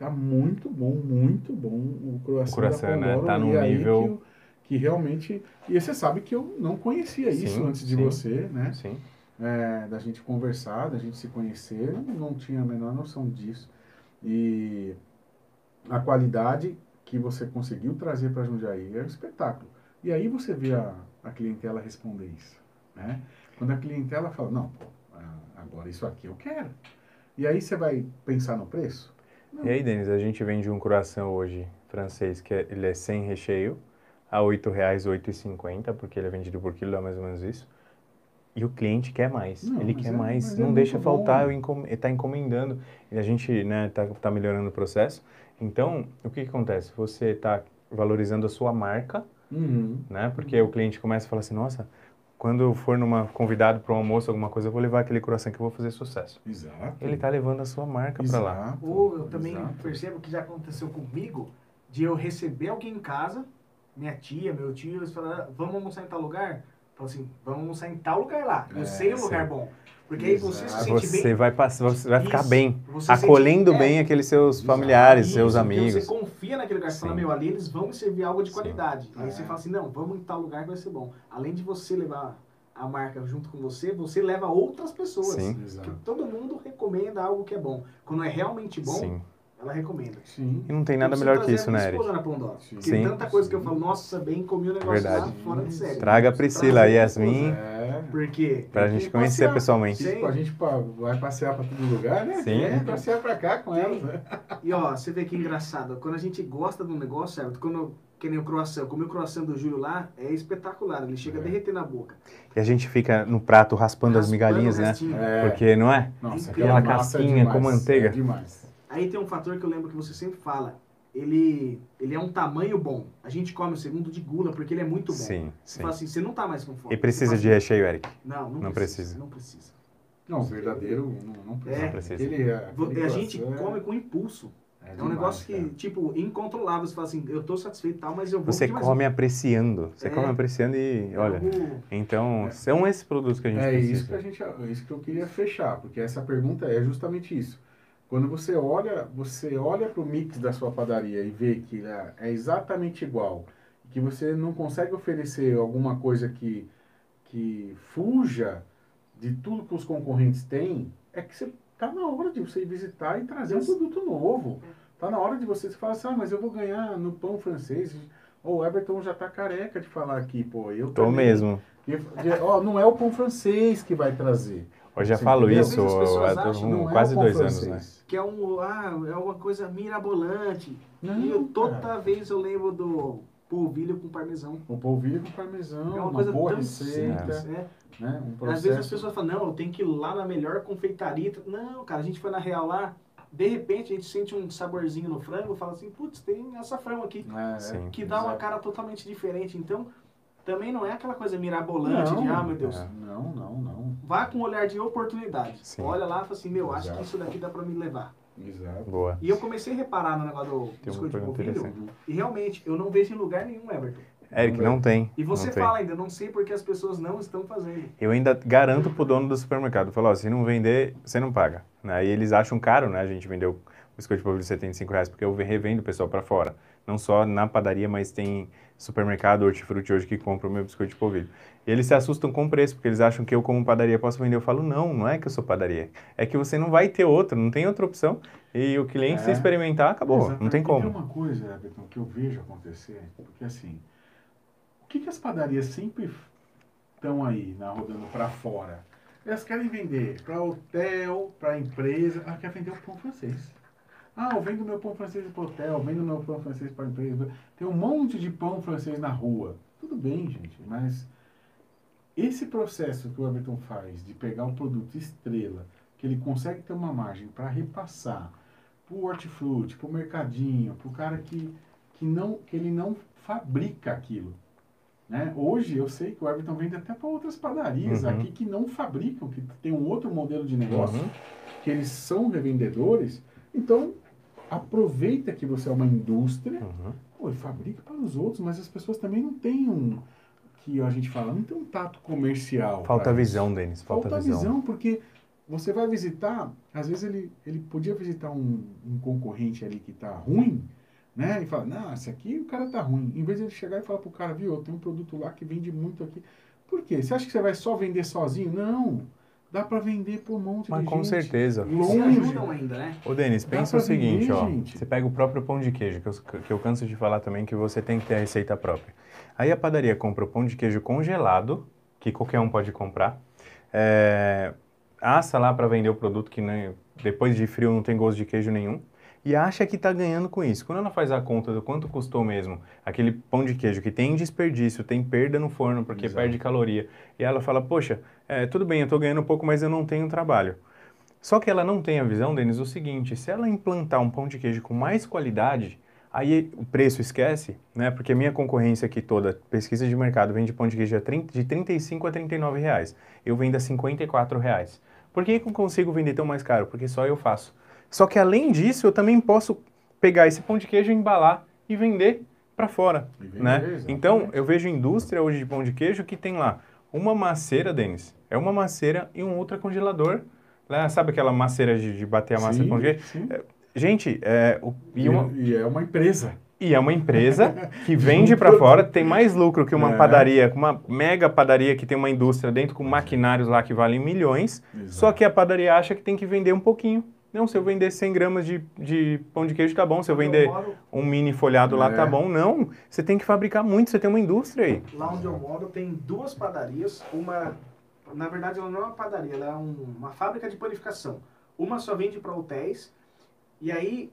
Tá muito bom, muito bom o croissant, o croissant da né? Pandora. Tá num nível... Que, que, realmente... E você sabe que eu não conhecia isso Sim, antes de sim. você, né? Sim. É, da gente conversar, da gente se conhecer, eu não tinha a menor noção disso. E a qualidade que você conseguiu trazer para Jundiaí é um espetáculo. E aí você vê a, a clientela responder isso, né? Quando a clientela fala, não, pô, agora isso aqui eu quero. E aí você vai pensar no preço? E aí, Denis, a gente vende um croissant hoje francês que é, ele é sem recheio a R$ 8,00, R$ 8,50, porque ele é vendido por quilo, dá mais ou menos isso. E o cliente quer mais, Não, ele quer é- mais, é não deixa muito bom. faltar, encom ele está encomendando. E a gente né, tá, tá melhorando o processo. Então, o que, que acontece? Você está valorizando a sua marca, Uhum. né? Porque o cliente começa a falar assim, nossa, quando eu for numa convidado para um almoço, alguma coisa, eu vou levar aquele croissant que eu vou fazer sucesso. Exato. Ele está levando a sua marca para lá. Exato, Ou eu também exato. percebo que já aconteceu comigo de eu receber alguém em casa, minha tia, meu tio, eles falaram, vamos almoçar em tal lugar? Falo assim, vamos almoçar em tal lugar lá. Eu É, sei um lugar bom. Porque aí você se Exato. sente Você bem. vai passar, você vai ficar Isso. bem, Você sente- acolhendo é, bem aqueles seus familiares, Isso, seus porque amigos. Você confia naquele lugar, você fala, meu, ali eles vão me servir algo de Sim. qualidade. Aí É. você fala assim, não, vamos em tal lugar que vai ser bom. Além de você levar a marca junto com você, você leva outras pessoas. Sim. Todo mundo recomenda algo que é bom. Quando é realmente bom, Sim. Ela recomenda. Sim. E não tem nada melhor que isso, a né, Eric? Sim. Tem Sim. tanta coisa que eu falo, nossa, bem, comi o negócio Verdade. lá fora de série. Traga a Priscila e a Yasmin É. Por quê? pra Tem gente que conhecer passear. pessoalmente. Sim. Tipo, a gente vai passear para todo lugar, né? Sim. É, passear para cá com Sim. elas, né? E ó, você vê que engraçado, quando a gente gosta do negócio, certo? Quando, que nem o croissant, eu comi o croissant do Júlio lá, é espetacular, ele chega a É. derreter na boca. E a gente fica no prato raspando as Raspando migalhinhas, o né? É. Porque, não é? Nossa, Aquela é casquinha com demais, manteiga. É demais. Aí tem um fator que eu lembro que você sempre fala, ele, ele é um tamanho bom. A gente come o segundo de gula porque ele é muito bom. Sim, Você sim. fala assim, você não tá mais com fome. E precisa de fala recheio, Eric. assim, Não, não, não precisa, precisa. Não precisa. Não, verdadeiro não, não precisa. É. Não precisa. Aquele, aquele a gente come com impulso. é É um demais, negócio que, cara. tipo, incontrolável. Você fala assim, eu tô satisfeito e tal, mas eu vou Você come apreciando. Você É. come apreciando e, É olha, algo- então, É. são esses produtos que a gente É precisa. isso que a gente, é isso que eu queria fechar, porque essa pergunta é justamente isso. Quando você olha, você olha para o mix da sua padaria e vê que é é exatamente igual, que você não consegue oferecer alguma coisa que que fuja de tudo que os concorrentes têm, é que você tá na hora de você ir visitar e trazer um produto novo. Tá na hora de você falar assim, ah, mas eu vou ganhar no pão francês. Ô, o Everton já tá careca de falar aqui, pô. Eu Tô também. mesmo. E, de- ó, não é o pão francês que vai trazer. Eu já falo isso há um- é quase dois anos, né? francês. Que é um, ah, é uma coisa mirabolante. Não, e eu, toda cara. vez eu lembro do polvilho com parmesão. O polvilho com parmesão, É uma uma, coisa boa tão receita, simples, né? né? Um Às vezes as pessoas falam, não, eu tenho que ir lá na melhor confeitaria. Não, cara, a gente foi na Real lá, de repente a gente sente um saborzinho no frango, fala assim, putz, tem açafrão aqui, É, Sim. que dá uma cara totalmente diferente. Então, também não é aquela coisa mirabolante Não, de, ah, meu Deus. é. Não, não, não. Vá com um olhar de oportunidade. Sim. Olha lá e fala assim, meu, acho Exato. que isso daqui dá pra me levar. Exato. Boa. E eu comecei a reparar no negócio do biscoito de polvilho, interessante. e realmente, eu não vejo em lugar nenhum, Everton. Eric, não tem. E você não tem. fala ainda, não sei porque as pessoas não estão fazendo. Eu ainda garanto pro dono do supermercado. Falo, ó, se não vender, você não paga. Né? E eles acham caro, né? A gente vendeu biscoito de polvilho de 75 reais, porque eu revendo o pessoal para fora. Não só na padaria, mas tem supermercado, hortifruti hoje que compra o meu biscoito de polvilho. E eles se assustam com o preço, porque eles acham que eu, como padaria, posso vender. Eu falo, não, não é que eu sou padaria. É que você não vai ter outro, não tem outra opção. E o cliente, se É. experimentar, acabou. Exatamente. Não tem como. Tem uma coisa, Everton, que eu vejo acontecer, porque assim, o que, que as padarias sempre estão aí, na, rodando para fora? Elas querem vender para hotel, para empresa, elas querem vender o pão francês. Ah, eu vendo meu pão francês para hotel, eu vendo meu pão francês para empresa. Tem um monte de pão francês na rua. Tudo bem, gente, mas esse processo que o Everton faz de pegar um produto estrela, que ele consegue ter uma margem para repassar para o hortifruti, para o mercadinho, para o cara que, que, não, que ele não fabrica aquilo. Né? Hoje eu sei que o Everton vende até para outras padarias Uhum. aqui que não fabricam, que tem um outro modelo de negócio, Uhum. que eles são revendedores. Então, aproveita que você é uma indústria, Uhum. pô, e fabrica para os outros, mas as pessoas também não têm um, que a gente fala, não tem um tato comercial. Falta visão, Denis. Falta, Falta visão. visão, porque você vai visitar, às vezes ele, ele podia visitar um, um concorrente ali que tá ruim, né? E fala, não, esse aqui o cara tá ruim. Em vez de ele chegar e falar pro cara, viu, tenho um produto lá que vende muito aqui. Por quê? Você acha que você vai só vender sozinho? Não. Dá para vender por um monte Mas de com gente. certeza. Se Longe. ajudam ainda, né? Ô, Denis, pensa o seguinte, vender, ó. gente. Você pega o próprio pão de queijo, que eu, que eu canso de falar também que você tem que ter a receita própria. Aí a padaria compra o pão de queijo congelado, que qualquer um pode comprar. É, assa lá para vender o produto que nem, depois de frio não tem gosto de queijo nenhum. E acha que está ganhando com isso. Quando ela faz a conta do quanto custou mesmo aquele pão de queijo que tem desperdício, tem perda no forno porque Exato. perde caloria, e ela fala, poxa, é, tudo bem, eu estou ganhando um pouco, mas eu não tenho trabalho. Só que ela não tem a visão, Denis, o seguinte, se ela implantar um pão de queijo com mais qualidade, aí o preço esquece, né? Porque a minha concorrência aqui toda, pesquisa de mercado, vende pão de queijo a 30 de 35 a 39 reais. Eu vendo a 54 reais. Por que eu consigo vender tão mais caro? Porque só eu faço. Só que além disso, eu também posso pegar esse pão de queijo, embalar e vender para fora, vender, né? exatamente. Então, eu vejo indústria hoje de pão de queijo que tem lá uma maceira, Denis, é uma maceira e um ultracongelador. Né? Sabe aquela maceira de, de bater a massa Sim, de pão de queijo? sim. Gente, é, o- e, uma, e é uma empresa. e é uma empresa que vende para fora, tem mais lucro que uma É. padaria, uma mega padaria que tem uma indústria dentro com maquinários lá que valem milhões, só Exato. que a padaria acha que tem que vender um pouquinho. Não, se eu vender 100 gramas de, de pão de queijo tá bom, se eu vender moro- um mini folhado lá É. tá bom. Não, você tem que fabricar muito, você tem uma indústria aí. Lá onde eu moro tem duas padarias, uma, na verdade ela não é uma padaria, ela é um- uma fábrica de panificação. Uma só vende para hotéis, e aí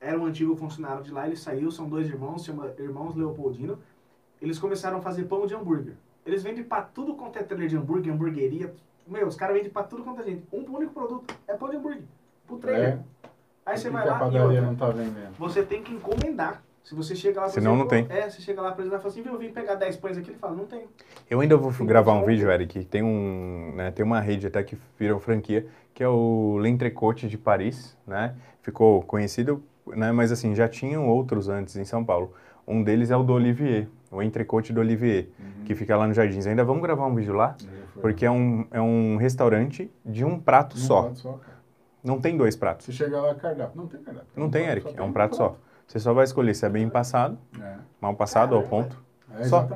era um antigo funcionário de lá, ele saiu, são dois irmãos, chama Irmãos Leopoldino. Eles começaram a fazer pão de hambúrguer. Eles vendem para tudo quanto é trailer de hambúrguer, hamburgueria. Meu, os caras vendem para tudo quanto é gente. Um único produto, é pão de hambúrguer. Pro trailer. É. Aí você vai lá e padaria outra, não tá vendendo. você tem que encomendar. Se você chega lá, Senão não exemplo, É, você chega lá, por exemplo, e fala assim, viu, eu vim pegar 10 pães aqui, ele fala, não tem. Eu ainda vou Tem gravar um vídeo, Eric, tem um, né, tem uma rede até que virou franquia, que é o L'Entrecote de Paris, né? Ficou conhecido, né, mas assim, já tinham outros antes em São Paulo. Um deles é o do Olivier, o Entrecote do Olivier, que fica lá nos Jardins. Ainda vamos gravar um vídeo lá, porque é um, é um restaurante de um prato Um só. prato só, cara. Não tem dois pratos. Você chega lá, cardápio. Não tem cardápio. Não tem, prato, Eric, é um tem prato só. Você só vai escolher se é bem passado, É, mal passado ao Caramba. ponto, é Só.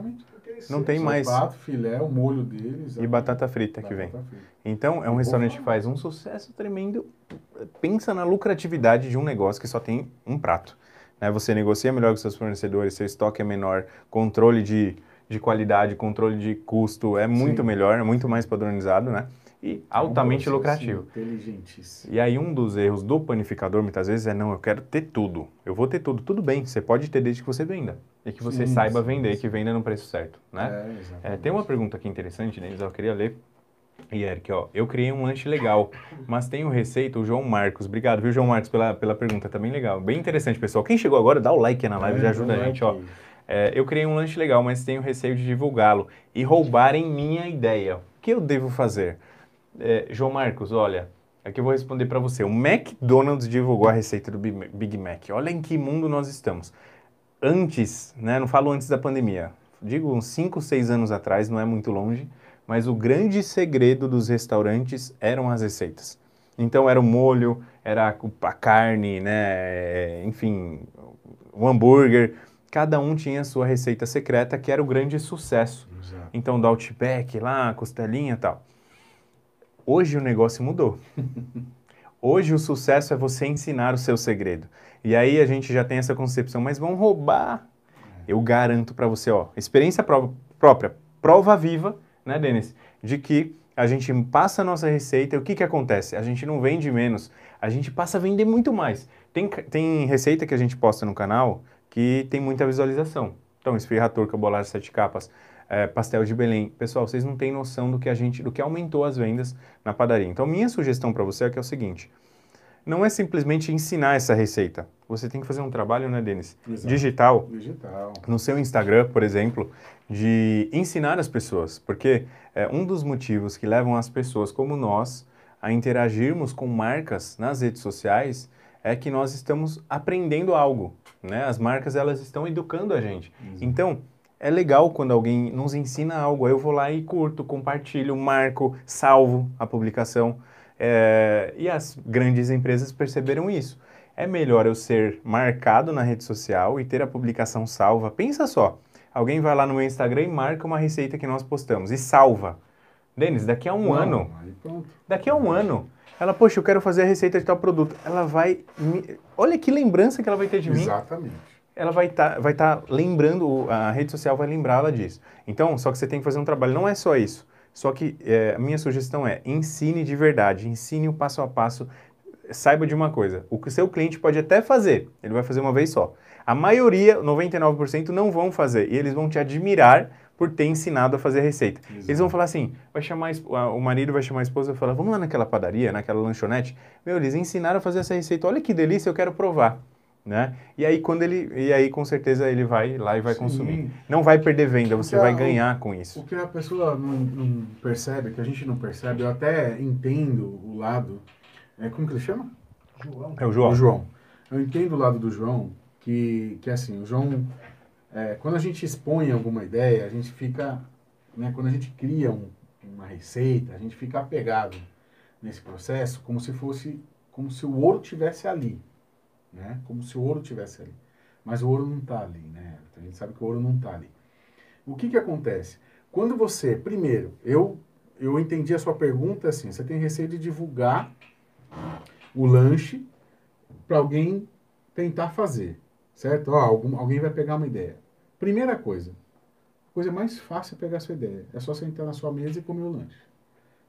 Não tem mais. O prato, filé, o molho deles. e batata frita que vem. Batata frita. Então, é um restaurante que faz um sucesso tremendo. Pensa na lucratividade de um negócio que só tem um prato. né? Você negocia melhor com seus fornecedores, seu estoque é menor, controle de, de qualidade, controle de custo é muito Sim. melhor, é muito mais padronizado, né? E altamente processo lucrativo. Inteligentíssimo. E aí um dos erros do panificador muitas vezes é não, eu quero ter tudo. Eu vou ter tudo. Tudo bem, você pode ter desde que você venda. E que você Sim, saiba sim, vender, sim. que venda no preço certo, né? É. É, tem uma pergunta aqui interessante, Denis, eu queria ler. E Eric, ó, eu criei um lanche legal, mas tenho receita, o João Marcos. Obrigado, viu, João Marcos, pela, pela pergunta, tá bem legal. Bem interessante, pessoal. Quem chegou agora, dá o like na live, É, já ajuda a gente, ó. É, eu criei um lanche legal, mas tenho receio de divulgá-lo e roubarem minha ideia. O que eu devo fazer? É, João Marcos, olha, aqui eu vou responder para você. O McDonald's divulgou a receita do Big Mac. Olha em que mundo nós estamos. Antes, né, não falo antes da pandemia, digo uns 5, 6 anos atrás, não é muito longe, mas o grande segredo dos restaurantes eram as receitas. Então era o molho, era a a carne, né, enfim, o hambúrguer, cada um tinha a sua receita secreta, que era o grande sucesso. Exato. Então, do Outback lá, costelinha e tal. Hoje o negócio mudou. Hoje o sucesso é você ensinar o seu segredo. E aí a gente já tem essa concepção, mas vão roubar. Eu garanto para você, ó, experiência pró- própria, prova viva, né, Denis, de que a gente passa a nossa receita e o que que acontece? A gente não vende menos, a gente passa a vender muito mais. Tem, tem receita que a gente posta no canal que tem muita visualização. Então, esfirra turca, bolacha sete capas, é, pastel de Belém. Pessoal, vocês não têm noção do que a gente, do que aumentou as vendas na padaria. Então, minha sugestão para você é que é o seguinte: não é simplesmente ensinar essa receita. Você tem que fazer um trabalho, né, Denis? Exato. Digital, Digital. no seu Instagram, por exemplo, de ensinar as pessoas, porque é um dos motivos que levam as pessoas como nós a interagirmos com marcas nas redes sociais é que nós estamos aprendendo algo, né? As marcas elas estão educando a gente. Então, é legal quando alguém nos ensina algo, eu vou lá e curto, compartilho, marco, salvo a publicação. É, e as grandes empresas perceberam isso. É melhor eu ser marcado na rede social e ter a publicação salva. Pensa só, alguém vai lá no meu Instagram e marca uma receita que nós postamos e salva. Denis, daqui a um Não, ano, daqui a um ano, ela, poxa, eu quero fazer a receita de tal produto. Ela vai. me- Olha que lembrança que ela vai ter de mim Exatamente. Ela vai estar vai tá lembrando, a rede social vai lembrá-la disso. Então, só que você tem que fazer um trabalho, não é só isso. Só que é, a minha sugestão é, ensine de verdade, ensine o passo a passo, saiba de uma coisa, o que o seu cliente pode até fazer, ele vai fazer uma vez só. A maioria, 99%, não vão fazer, e eles vão te admirar por ter ensinado a fazer a receita. Eles vão falar assim, vai chamar, o marido vai chamar a esposa e falar, vamos lá naquela padaria, naquela lanchonete, meu, eles ensinaram a fazer essa receita, olha que delícia, eu quero provar. Né? E aí quando ele e aí com certeza ele vai lá e vai Sim. consumir. Não vai perder venda, você Porque vai a- ganhar com O isso. que a pessoa não, não percebe, que a gente não percebe, eu até entendo o lado. É, como que ele chama? João. É o João. O João. Eu entendo o lado do João, que, que assim, o João, é, quando a gente expõe alguma ideia, a gente fica, né, quando a gente cria um- uma receita, a gente fica apegado nesse processo como se fosse, como se o ouro tivesse ali, né? Como se o ouro tivesse ali. Mas o ouro não está ali, né? A gente sabe que o ouro não está ali. O que que acontece? Quando você, primeiro, eu eu entendi a sua pergunta assim, você tem receio de divulgar o lanche para alguém tentar fazer, certo? Ó, algum, alguém vai pegar uma ideia. Primeira coisa, a coisa mais fácil é pegar a sua ideia. É só sentar na sua mesa e comer o lanche,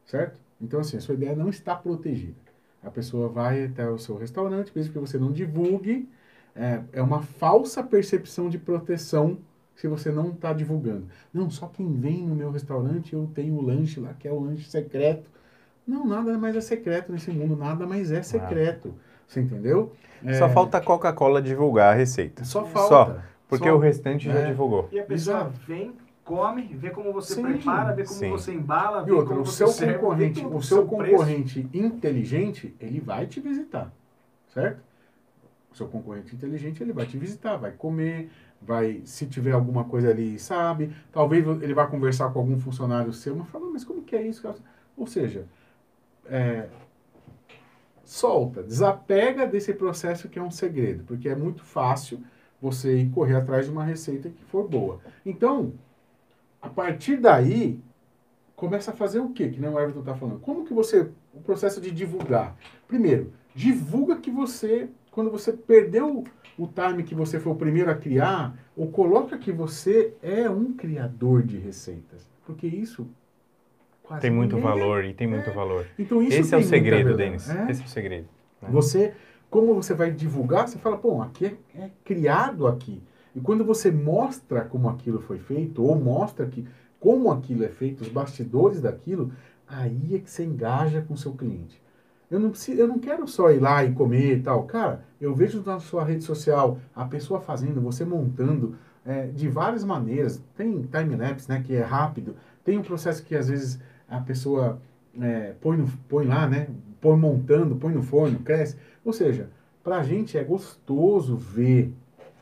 certo? Então, assim, a sua ideia não está protegida. A pessoa vai até o seu restaurante, mesmo que você não divulgue, é, é uma falsa percepção de proteção se você não está divulgando. Não, só quem vem no meu restaurante eu tenho o lanche lá, que é o lanche secreto. Não, nada mais é secreto nesse mundo, nada mais é secreto. Você entendeu? Só É, falta a Coca-Cola divulgar a receita. Só falta. Só, porque Só. o restante já É. divulgou. E a pessoa Exato. vem, come, vê como você Sim, prepara, vê como sim. você embala, E outra, como o você seu serve, concorrente, tudo, o seu preço. concorrente inteligente, ele vai te visitar, certo? O seu concorrente inteligente, ele vai te visitar, vai comer, vai, se tiver alguma coisa ali, sabe? Talvez ele vai conversar com algum funcionário seu, mas fala, mas como que é isso? cara?" Ou seja, é, solta, desapega desse processo que é um segredo, porque é muito fácil você ir correr atrás de uma receita que for boa. Então, a partir daí, começa a fazer o quê? Que nem o Everton está falando. Como que você, o processo de divulgar? Primeiro, divulga que você, quando você perdeu o time que você foi o primeiro a criar, ou coloca que você é um criador de receitas. Porque isso quase Tem muito ninguém é. valor e tem muito É. valor. Então isso Esse é o segredo. Denis. É. Esse é o segredo. né? Você, como você vai divulgar, você fala, pô, aqui é, é criado aqui. E quando você mostra como aquilo foi feito, ou mostra que como aquilo é feito, os bastidores daquilo, aí é que você engaja com o seu cliente. Eu não, preciso, eu não quero só ir lá e comer e tal. Cara, eu vejo na sua rede social a pessoa fazendo, você montando é, de várias maneiras. Tem time-lapse, né, que é rápido. Tem um processo que às vezes a pessoa é, põe, no, põe lá, né, põe montando, põe no forno, cresce. Ou seja, pra gente é gostoso ver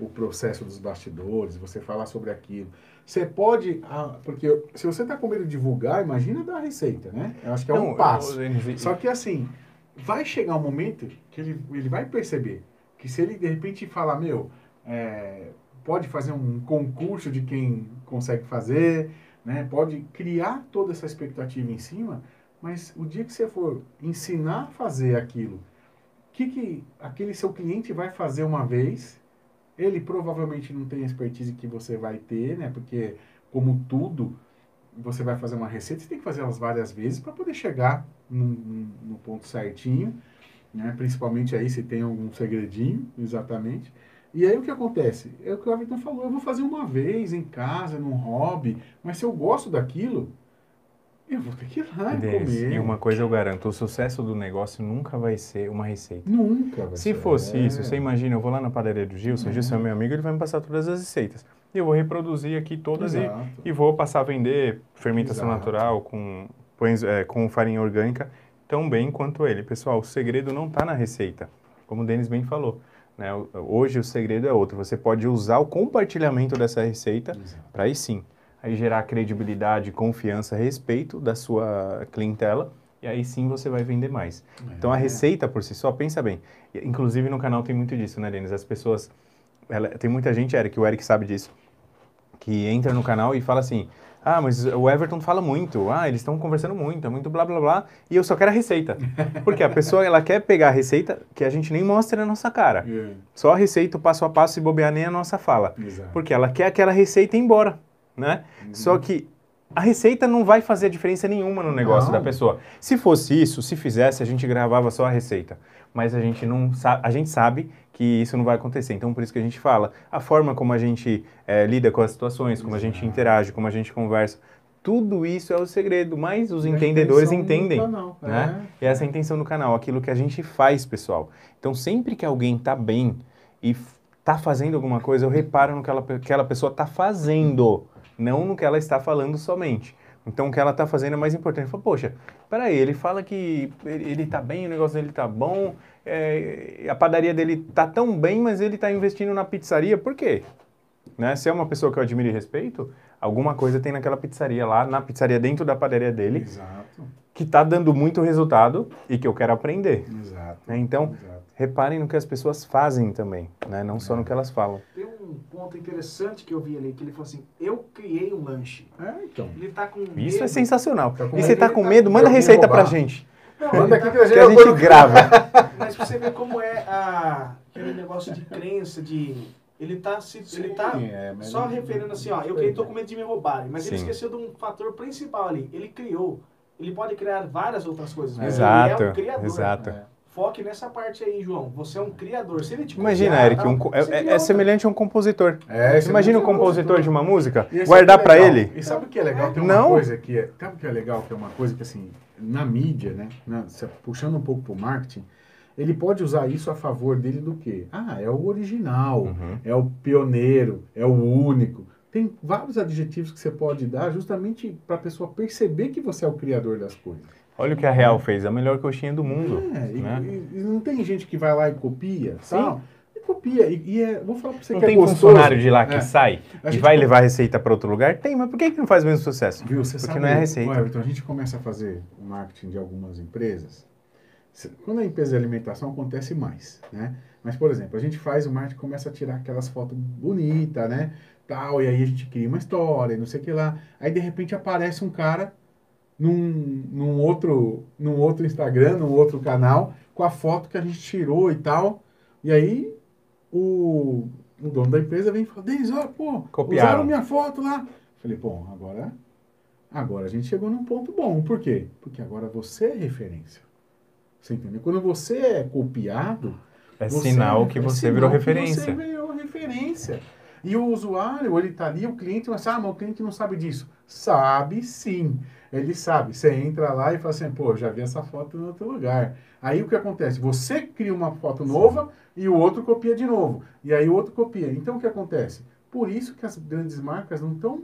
o processo dos bastidores, você falar sobre aquilo. Você pode, ah, porque se você está com medo de divulgar, imagina dar a receita, né? Eu acho que é um Não, passo. o- Denis, Só que assim, vai chegar um momento que ele, ele vai perceber que se ele de repente falar, meu, é, pode fazer um concurso de quem consegue fazer, né? Pode criar toda essa expectativa em cima, mas o dia que você for ensinar a fazer aquilo, o que, que aquele seu cliente vai fazer uma vez, ele provavelmente não tem a expertise que você vai ter, né? Porque, como tudo, você vai fazer uma receita, você tem que fazer elas várias vezes para poder chegar no, no- ponto certinho, né? Principalmente aí se tem algum segredinho, exatamente. E aí o que acontece? É o que o Everton falou, eu vou fazer uma vez em casa, num hobby, mas se eu gosto daquilo, eu vou ter que ir lá e comer. e uma coisa eu garanto, o sucesso do negócio nunca vai ser uma receita. Nunca vai Se ser. fosse É. isso, você imagina, eu vou lá na padaria do Gilson, o Gilson é meu amigo, ele vai me passar todas as receitas. E eu vou reproduzir aqui todas e, e vou passar a vender fermentação Exato. natural com, é, com farinha orgânica tão bem quanto ele. Pessoal, o segredo não está na receita. como o Denis bem falou. Né? Hoje o segredo é outro. Você pode usar o compartilhamento dessa receita para aí sim, aí gerar credibilidade, confiança, respeito da sua clientela e aí sim você vai vender mais. É. Então a receita por si só, pensa bem. Inclusive no canal tem muito disso, né, Denis? As pessoas, ela, tem muita gente, Eric, o Eric sabe disso, que entra no canal e fala assim, ah, mas o Everton fala muito. Ah, eles estão conversando muito, é muito blá blá blá. E eu só quero a receita. Porque a pessoa ela quer pegar a receita que a gente nem mostra na nossa cara. Yeah. Só a receita, o passo a passo e bobear nem a nossa fala. Exato. Porque ela quer aquela receita ir embora, né? Uhum. Só que a receita não vai fazer diferença nenhuma no negócio não. da pessoa. Se fosse isso, se fizesse, a gente gravava só a receita. Mas a gente não sabe, a gente sabe que isso não vai acontecer. Então, por isso que a gente fala, a forma como a gente é, lida com as situações, como a gente interage, como a gente conversa, tudo isso é o segredo, mas os entendedores entendem. Né? É. essa é a intenção do canal, aquilo que a gente faz, pessoal. Então, sempre que alguém está bem e está fazendo alguma coisa, eu reparo no que ela, aquela pessoa está fazendo, não no que ela está falando somente. Então, o que ela está fazendo é mais importante. Fala, poxa, peraí, ele fala que ele está bem, o negócio dele está bom, é, a padaria dele está tão bem, mas ele está investindo na pizzaria, por quê? Né? Se é uma pessoa que eu admiro e respeito, alguma coisa tem naquela pizzaria lá, na pizzaria dentro da padaria dele, Exato. que está dando muito resultado e que eu quero aprender. Exato. Né? Então, Exato. Reparem no que as pessoas fazem também, né? não só no que elas falam. Tem um ponto interessante que eu vi ali, que ele falou assim, eu criei um lanche. É, então. Ele está com medo. Isso é sensacional. Tá e você está com medo, manda receita para gente. Não, Manda aqui que a gente, que a gente grava. Mas você vê como é a, aquele negócio de crença, de. Ele tá, se, Sim, ele tá é, só referindo assim, ó, eu que tô com medo de me roubarem, mas Sim. ele esqueceu de um fator principal ali. Ele criou. Ele pode criar várias outras coisas, mas exato, ele é um criador. Exato. É. Foque nessa parte aí, João. Você é um criador. Se ele te Imagina, copiar, Eric, um, é, é, semelhante a um compositor. É, Imagina um compositor, de uma música, guardar para ele. E sabe o que é legal? Tem uma Não. coisa que é, sabe o que é legal? Que é uma coisa que assim, na mídia, né, na, puxando um pouco para o marketing, ele pode usar isso a favor dele do quê? Ah, é o original, uhum. é o pioneiro, é o único. Tem vários adjetivos que você pode dar justamente para a pessoa perceber que você é o criador das coisas. Olha o que a Real fez, a melhor coxinha do mundo. É, né? e, e, não tem gente que vai lá e copia, Sim. Tal, e copia. E, e é, vou falar para você não que é tem é funcionário de lá que é. sai e vai levar a receita para outro lugar? Tem, mas por que, que não faz o mesmo sucesso? Viu, você Porque sabe, não é receita. Então a gente começa a fazer o marketing de algumas empresas. Quando a empresa de alimentação acontece mais, né? Mas, por exemplo, a gente faz o marketing começa a tirar aquelas fotos bonitas, né? Tal, e aí a gente cria uma história, não sei o que lá. Aí, de repente, aparece um cara num, num, outro, num outro Instagram, num outro canal, com a foto que a gente tirou e tal. E aí o, o dono da empresa vem e fala, Denis, ó, pô, Copiaram. usaram minha foto lá. Falei, bom, agora, agora a gente chegou num ponto bom. Por quê? Porque agora você é referência. Você entendeu? Quando você é copiado... É sinal que você é virou referência. você virou referência. E o usuário, ele tá ali, o cliente, mas, ah, mas o cliente não sabe disso. Sabe sim ele sabe. Você entra lá e fala assim, pô, já vi essa foto em outro lugar. Aí o que acontece? Você cria uma foto nova Sim. e o outro copia de novo. E aí o outro copia. Então o que acontece? Por isso que as grandes marcas não estão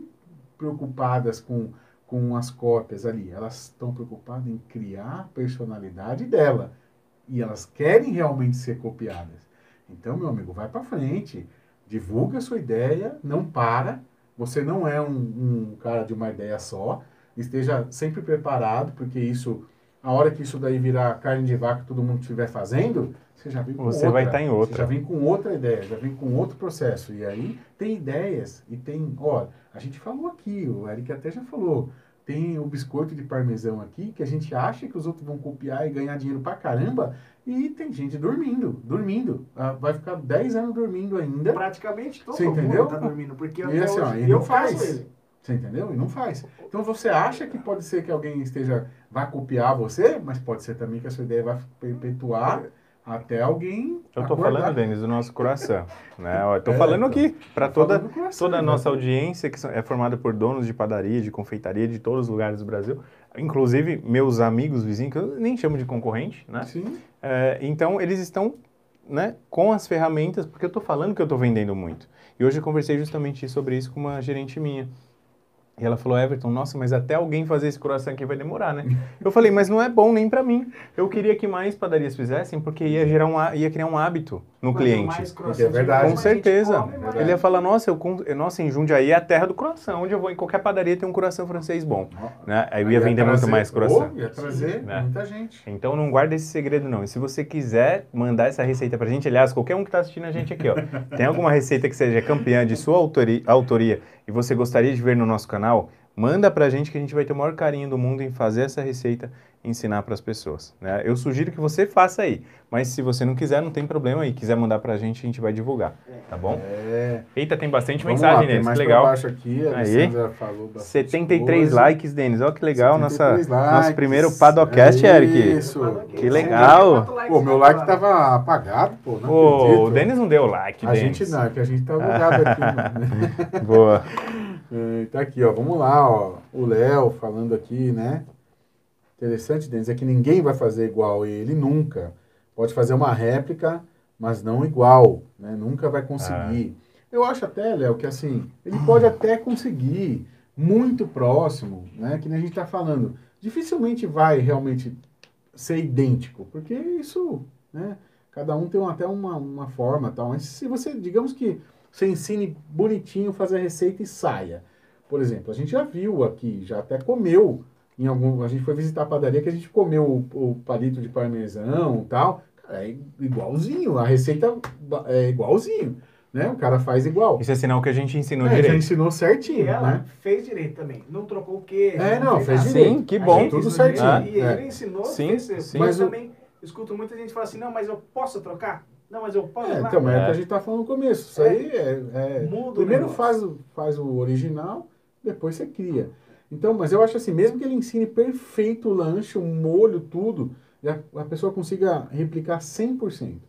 preocupadas com, com as cópias ali. Elas estão preocupadas em criar a personalidade dela. E elas querem realmente ser copiadas. Então, meu amigo, vai para frente. Divulga a sua ideia, não para. Você não é um, um cara de uma ideia só esteja sempre preparado, porque isso, a hora que isso daí virar carne de vaca todo mundo estiver fazendo, você já vem com você outra. vai estar em outra. Você já vem com outra ideia, já vem com outro processo. E aí tem ideias e tem, ó, a gente falou aqui, o Eric até já falou, tem o biscoito de parmesão aqui, que a gente acha que os outros vão copiar e ganhar dinheiro pra caramba, e tem gente dormindo, dormindo. Ah, vai ficar 10 anos dormindo ainda. Praticamente todo Você mundo entendeu? tá dormindo, porque e assim, ó, e não faz. Você entendeu? E não faz. Então você acha que pode ser que alguém esteja vai copiar você, mas pode ser também que a sua ideia vai perpetuar até alguém. Eu estou falando, Denis, do nosso coração. Né? Estou é, falando aqui para toda, toda a nossa audiência, que é formada por donos de padaria, de confeitaria, de todos os lugares do Brasil. Inclusive, meus amigos vizinhos, que eu nem chamo de concorrente, né? Sim. É, então, eles estão né, com as ferramentas, porque eu estou falando que eu estou vendendo muito. E hoje eu conversei justamente sobre isso com uma gerente minha E ela falou, Everton, nossa, mas até alguém fazer esse croissant aqui vai demorar, né? Eu falei, mas não é bom nem para mim. Eu queria que mais padarias fizessem, porque ia gerar um, ia criar um hábito no Quanto cliente. mais É verdade. Com mais certeza. come, mais- Ele ia falar, nossa, eu, nossa, em Jundiaí é a terra do croissant. Onde eu vou, em qualquer padaria tem um croissant francês bom. Né? Aí eu ia vender muito trazer- mais croissant. Oh, ia trazer Né? muita gente. Então não guarda esse segredo não. E se você quiser mandar essa receita pra gente, aliás, qualquer um que tá assistindo a gente aqui, ó, tem alguma receita que seja campeã de sua autori- autoria e você gostaria de ver no nosso canal, manda pra gente que a gente vai ter o maior carinho do mundo em fazer essa receita e ensinar pras pessoas. Né? Eu sugiro que você faça aí, mas se você não quiser, não tem problema aí. Quiser mandar pra gente, a gente vai divulgar, tá bom? É. Eita, tem bastante Vamos mensagem, lá, tem Denis, mais que pra legal. baixo aqui, a Aí. Falou bastante 73 coisa. likes, Denis. Olha que legal, nossa, 73 nosso primeiro Padocast, É Eric. Isso. Que legal. Pô, meu like tava apagado, pô. Não Pô, acredito. o Denis não deu like, A gente não, é que a gente tá bugado aqui, mano. Boa. É, tá aqui, ó. Vamos lá, ó. O Léo falando aqui, né? Interessante, Denis, é que ninguém vai fazer igual ele nunca. Pode fazer uma réplica, mas não igual, né? Nunca vai conseguir. Eu acho até, Léo, que assim, ele pode até conseguir muito próximo, né? Que nem a gente tá falando. Dificilmente vai realmente ser idêntico, porque isso, né? Cada um tem até uma, uma forma tal. Mas se você, digamos que você ensine bonitinho fazer a receita e saia. Por exemplo, a gente já viu aqui, já até comeu em algum. A gente foi visitar a padaria que a gente comeu o, o palito de parmesão e tal. Cara, é igualzinho, a receita é igualzinho. Né? O cara faz igual. Isso é sinal que a gente ensinou É, já direito. ensinou E certinho, ela né? fez direito também. Não trocou o quê? É, não, fez nada. direito. Sim, que bom. gente Tudo fez certinho. direito. E É. ele ensinou, Sim, fez sim. Mas Mas o- também escuto muita gente falar assim, não, mas eu posso trocar? Não, mas eu posso É, então, é o que É. a gente tá falando no começo. Isso É. aí é. é- Muda o primeiro negócio. faz, o- faz o original, depois você cria. Então, mas eu acho assim, mesmo que ele ensine perfeito o lanche, o molho, tudo, e a, a pessoa consiga replicar 100%.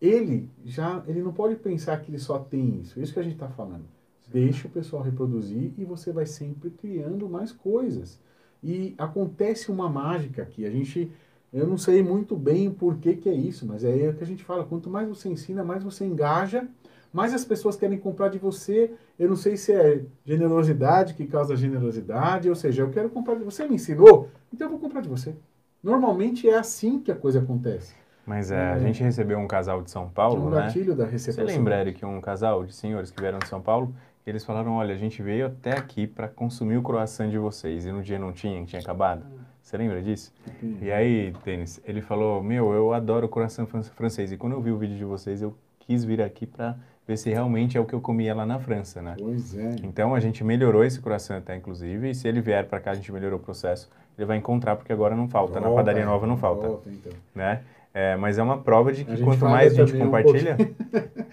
Ele já, ele não pode pensar que ele só tem isso. Isso que a gente está falando. Deixa o pessoal reproduzir e você vai sempre criando mais coisas. E acontece uma mágica aqui. A gente, eu não sei muito bem por que, que é isso, mas é o que a gente fala. Quanto mais você ensina, mais você engaja, mais as pessoas querem comprar de você. Eu não sei se é generosidade que causa generosidade, ou seja, eu quero comprar de você. Me ensinou, então eu vou comprar de você. Normalmente é assim que a coisa acontece. Mas é, a É. gente recebeu um casal de São Paulo, um né? gatilho da Você recepção. lembra, Eric, um casal de senhores que vieram de São Paulo? Eles falaram, olha, a gente veio até aqui para consumir o croissant de vocês e no dia não tinha, tinha acabado. Você lembra disso? E aí, Denis, ele falou, meu, eu adoro o fran- francês e quando eu vi o vídeo de vocês, eu quis vir aqui para ver se realmente é o que eu comia lá na França, né? Pois é. Então a gente melhorou esse croissant até, inclusive, e se ele vier para cá, a gente melhorou o processo, ele vai encontrar, porque agora não falta, na Volta, padaria nova não falta, volta, então. né? É, mas é uma prova de que quanto mais a gente também um compartilha,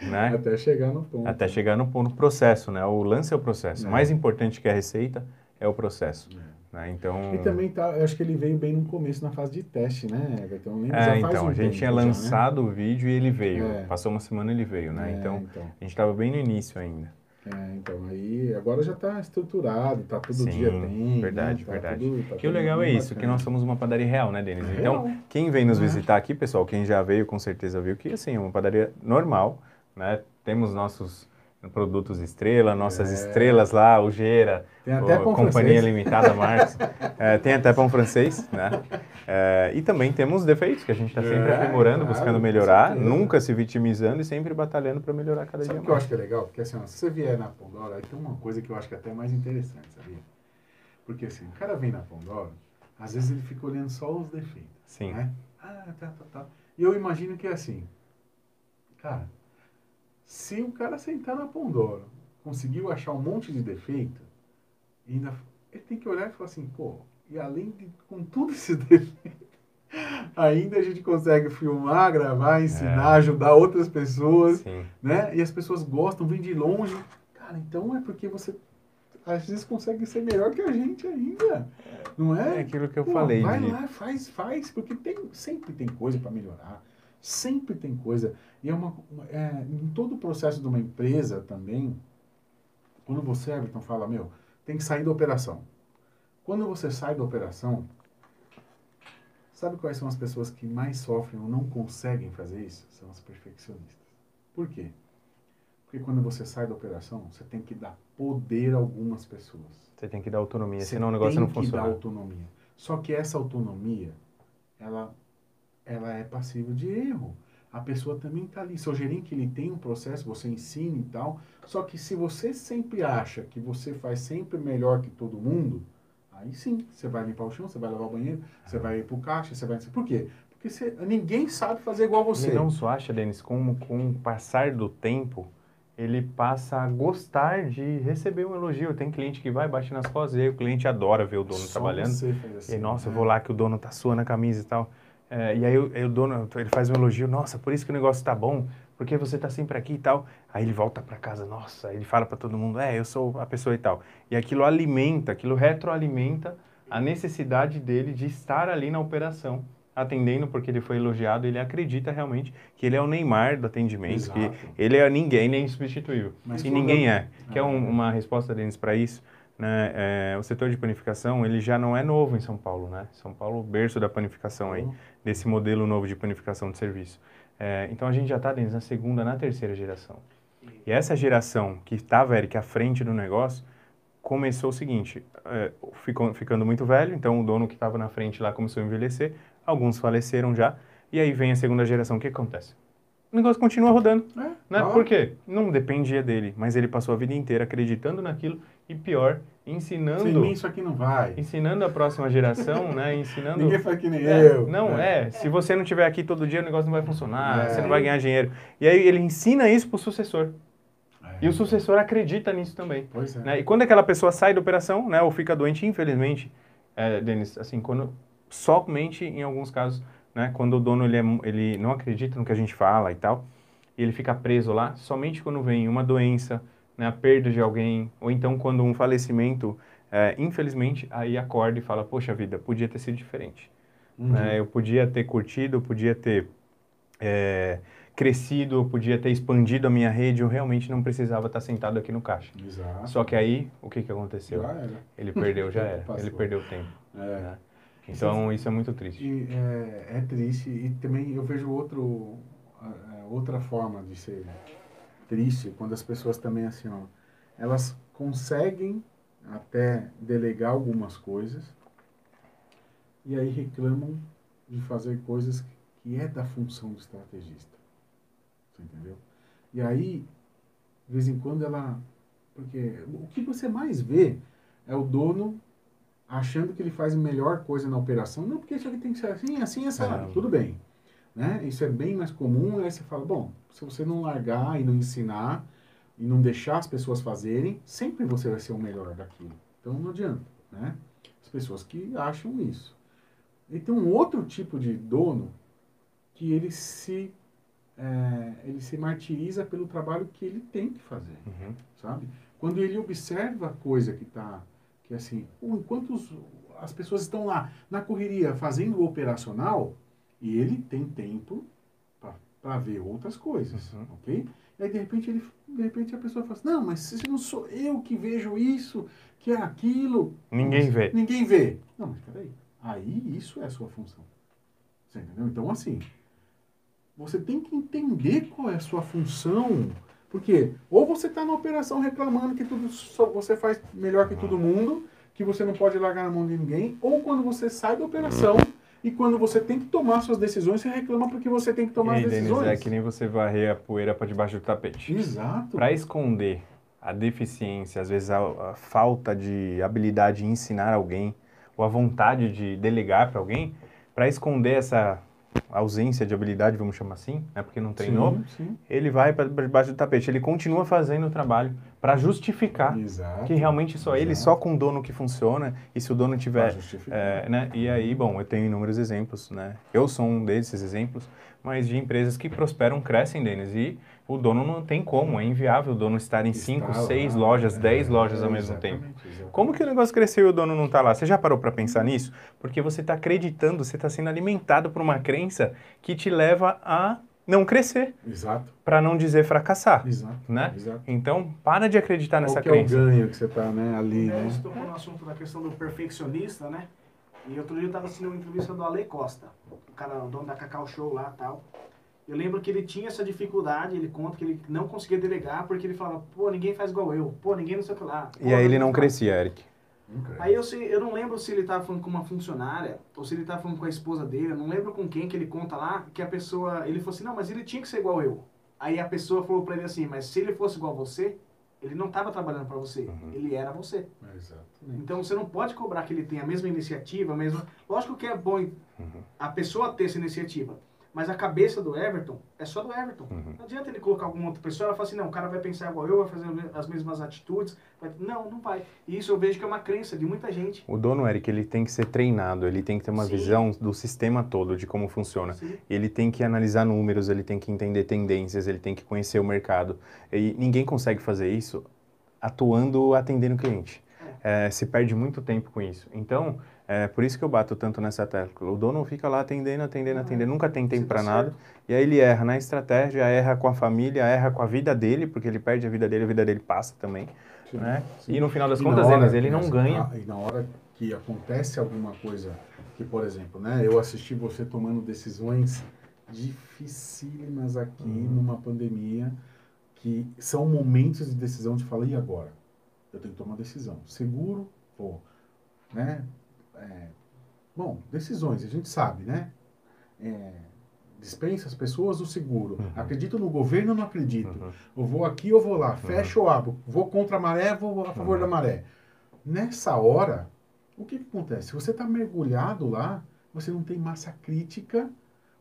né? Até chegar no ponto. Até chegar no, no processo, né? O lance é o processo. É. Mais importante que a receita é o processo. Né? Então, E também tá, eu acho que ele veio bem no começo, na fase de teste, né, Everton? É, faz então um a gente tinha já, né? lançado o vídeo e ele veio. É. Passou uma semana ele veio, né? É, então, então. a gente estava bem no início ainda. É, então, aí agora já está estruturado, tá todo Sim, dia tem. verdade, né? tá verdade. tudo- tá que o legal é isso, que bacana. nós somos uma padaria real, né, Denis? É Então, real. quem vem nos É. visitar aqui, pessoal, quem já veio com certeza viu que assim, é uma padaria normal, né? Temos nossos produtos estrela, nossas É. estrelas lá, pão Companhia francês. Limitada Marcos. É, tem até pão francês, né? É, e também temos defeitos que a gente está sempre É, aprimorando, claro, buscando melhorar, nunca se vitimizando e sempre batalhando para melhorar cada Sabe dia o que eu mais. acho que é legal? Porque assim, ó, se você vier na Pandora, aí tem uma coisa que eu acho que é até mais interessante, sabia? Porque assim, o cara vem na Pandora, às vezes ele fica olhando só os defeitos. Sim. Né? Ah, tá, tá, tá. E eu imagino que é assim, cara, se o cara sentar na Pandora, conseguiu achar um monte de defeito, ainda ele tem que olhar e falar assim, pô, e além de com tudo esse defeito, ainda a gente consegue filmar, gravar, ensinar, É. ajudar outras pessoas Sim. né? E as pessoas gostam, vêm de longe. Cara, então é porque você às vezes consegue ser melhor que a gente ainda. Não É é? aquilo que eu Pô, falei. Vai de- lá, faz, faz, porque tem, sempre tem coisa para melhorar. Sempre tem coisa. E é uma, é, em todo o processo de uma empresa também, quando você, Everton, fala, meu, tem que sair da operação. Quando você sai da operação, sabe quais são as pessoas que mais sofrem ou não conseguem fazer isso? São as perfeccionistas. Por quê? Porque quando você sai da operação, você tem que dar poder a algumas pessoas. Você tem que dar autonomia, Você senão o negócio tem não que funciona. dar autonomia. Só que essa autonomia, ela, ela é passível de erro. A pessoa também está ali. Seu gerente ele tem um processo, você ensina e tal. Só que se você sempre acha que você faz sempre melhor que todo mundo, aí sim, você vai limpar o chão, você vai lavar o banheiro, você vai ir pro caixa, você vai. Por quê? Porque você, ninguém sabe fazer igual você. Ele não só acha, Denis, como com o passar do tempo, ele passa a gostar de receber um elogio. Tem cliente que vai, bate nas costas, e aí o cliente adora ver o dono Só trabalhando. você faz assim, E nossa, eu né? vou lá que o dono tá suando a camisa e tal. É, e aí, o- aí o dono, ele faz um elogio, nossa, por isso que o negócio tá bom, porque você tá sempre aqui e tal. Aí ele volta para casa, nossa, ele fala para todo mundo, é, eu sou a pessoa e tal. E aquilo alimenta, aquilo retroalimenta a necessidade dele de estar ali na operação, atendendo porque ele foi elogiado, ele acredita realmente que ele é o Neymar do atendimento, que Exato. ele é ninguém, nem insubstituível. Mas e ninguém é. Quer um- uma resposta, Denis, para isso? Né? É, o setor de panificação, ele já não é novo em São Paulo, né? São Paulo, berço da panificação aí, desse modelo novo de panificação de serviço. É, então a gente já está, Denis, na segunda, na terceira geração. E essa geração que estava, Eric, à frente do negócio, começou o seguinte, é, ficou, ficando muito velho, então o dono que estava na frente lá começou a envelhecer, alguns faleceram já, e aí vem a segunda geração, o que acontece? O negócio continua rodando, É, né? Por quê? Não dependia dele, mas ele passou a vida inteira acreditando naquilo e pior, ensinando, Sem mim isso aqui não vai. ensinando a próxima geração, né? Ensinando Ninguém faz que nem é, eu. Não, é. Se você não estiver aqui todo dia, o negócio não vai funcionar, É. você não vai ganhar dinheiro. E aí ele ensina isso pro sucessor. É. E o sucessor acredita nisso também. Pois é. né? E quando aquela pessoa sai da operação, né, ou fica doente, infelizmente, é, Denis, assim, quando somente em alguns casos, né, quando o dono ele, é ele não acredita no que a gente fala e tal, e ele fica preso lá, somente quando vem uma doença, né, a perda de alguém, ou então quando um falecimento, é, infelizmente, aí acorda e fala, poxa vida, podia ter sido diferente. Uhum. né? Eu podia ter curtido, eu podia ter é, crescido, eu podia ter expandido a minha rede, eu realmente não precisava estar sentado aqui no caixa. Exato. Só que aí, o que, que aconteceu? Ele perdeu, já era. Ele perdeu tempo. É. né? Então, isso é muito triste. E, é, é triste e também eu vejo outro, outra forma de ser triste quando as pessoas também assim, ó, elas conseguem até delegar algumas coisas e aí reclamam de fazer coisas que é da função do estrategista. Você entendeu? E aí, de vez em quando ela. Porque o que você mais vê é o dono achando que ele faz a melhor coisa na operação. Não, porque isso aqui tem que ser assim, assim, assim. É. Tudo bem. Né? Isso é bem mais comum. Aí você fala, bom, se você não largar e não ensinar e não deixar as pessoas fazerem, sempre você vai ser o melhor daquilo. Então não adianta, né? As pessoas que acham isso. E tem um outro tipo de dono que ele se é, ele se martiriza pelo trabalho que ele tem que fazer, Uhum. sabe? Quando ele observa a coisa que está, que assim, enquanto os- as pessoas estão lá na correria fazendo o operacional, e ele tem tempo para ver outras coisas, Uhum. ok? E aí de repente ele, de repente a pessoa fala assim, não, mas se não sou eu que vejo isso, que é aquilo, Ninguém Mas vê. Ninguém vê. Não, mas peraí. Aí isso é a sua função. Você entendeu? Então, assim, você tem que entender qual é a sua função. Porque ou você está na operação reclamando que tudo você faz melhor que todo mundo, que você não pode largar na mão de ninguém, ou quando você sai da operação e quando você tem que tomar suas decisões, você reclama porque você tem que E tomar aí, as Denis, decisões. é que nem você varrer a poeira para debaixo do tapete. Exato. Para esconder a deficiência, às vezes a, a falta de habilidade em ensinar alguém, ou a vontade de delegar para alguém, para esconder essa ausência de habilidade, vamos chamar assim, né, porque não treinou, Sim, sim. ele vai para debaixo do tapete. Ele continua fazendo o trabalho para justificar Exato. que realmente só ele, Exato. só com o dono que funciona, e se o dono tiver é, né? E aí, bom, eu tenho inúmeros exemplos, né? Eu sou um desses exemplos, mas de empresas que prosperam, crescem, Denis, e o dono não tem como, é inviável o dono estar em cinco, Está seis lá, lojas, é, dez lojas ao é, mesmo tempo. exatamente. Como que o negócio cresceu e o dono não está lá? Você já parou para pensar nisso? Porque você está acreditando, você está sendo alimentado por uma crença que te leva a não crescer, Exato, para não dizer fracassar, exato. né? Exato. Então, para de acreditar nessa Qual que é o crença. ganho que você tá, né, ali, É, né? Você tocou no assunto da questão do perfeccionista, né? E outro dia eu tava assistindo uma entrevista do Ale Costa, o cara, o dono da Cacau Show lá e tal. Eu lembro que ele tinha essa dificuldade, ele conta que ele não conseguia delegar porque ele falava, pô, ninguém faz igual eu, pô, ninguém não sei o que lá. E aí ele não crescia, Eric. Aí eu, sei, eu não lembro se ele estava falando com uma funcionária ou se ele estava falando com a esposa dele, eu não lembro com quem que ele conta lá, que a pessoa, ele falou assim, não, mas ele tinha que ser igual eu. Aí a pessoa falou para ele assim, mas se ele fosse igual você, ele não estava trabalhando para você, uhum. ele era você. Exato. Então você não pode cobrar que ele tenha a mesma iniciativa, a mesma... Lógico que é bom uhum. a pessoa ter essa iniciativa, mas a cabeça do Everton é só do Everton. Uhum. Não adianta ele colocar alguma outra pessoa, ela fala assim, não, o cara vai pensar igual eu, vai fazer as mesmas atitudes. Vai... Não, não vai. E isso eu vejo que é uma crença de muita gente. O dono, Eric, ele tem que ser treinado, ele tem que ter uma Sim. visão do sistema todo, de como funciona. Sim. Ele tem que analisar números, ele tem que entender tendências, ele tem que conhecer o mercado. E ninguém consegue fazer isso atuando, atendendo o cliente. É. É, se perde muito tempo com isso. Então, é por isso que eu bato tanto nessa tecla. O dono fica lá atendendo, atendendo, atendendo, nunca tem tempo para tá nada. E aí ele erra na estratégia, erra com a família, erra com a vida dele, porque ele perde a vida dele, a vida dele passa também. Sim, né? Sim. E no final das e contas, hora, ele não ganha. E na hora que acontece alguma coisa, que por exemplo, né, eu assisti você tomando decisões dificílimas aqui uhum. numa pandemia, que são momentos de decisão de falar, e agora? Eu tenho que tomar uma decisão. Seguro, pô, né? É, bom, decisões, a gente sabe, né? É, dispensa as pessoas o seguro. Uhum. Acredito no governo ou não acredito? Uhum. Eu vou aqui ou vou lá, uhum. fecho ou abro, vou contra a maré, vou a favor da uhum. maré. Nessa hora, o que, que acontece? Se você está mergulhado lá, você não tem massa crítica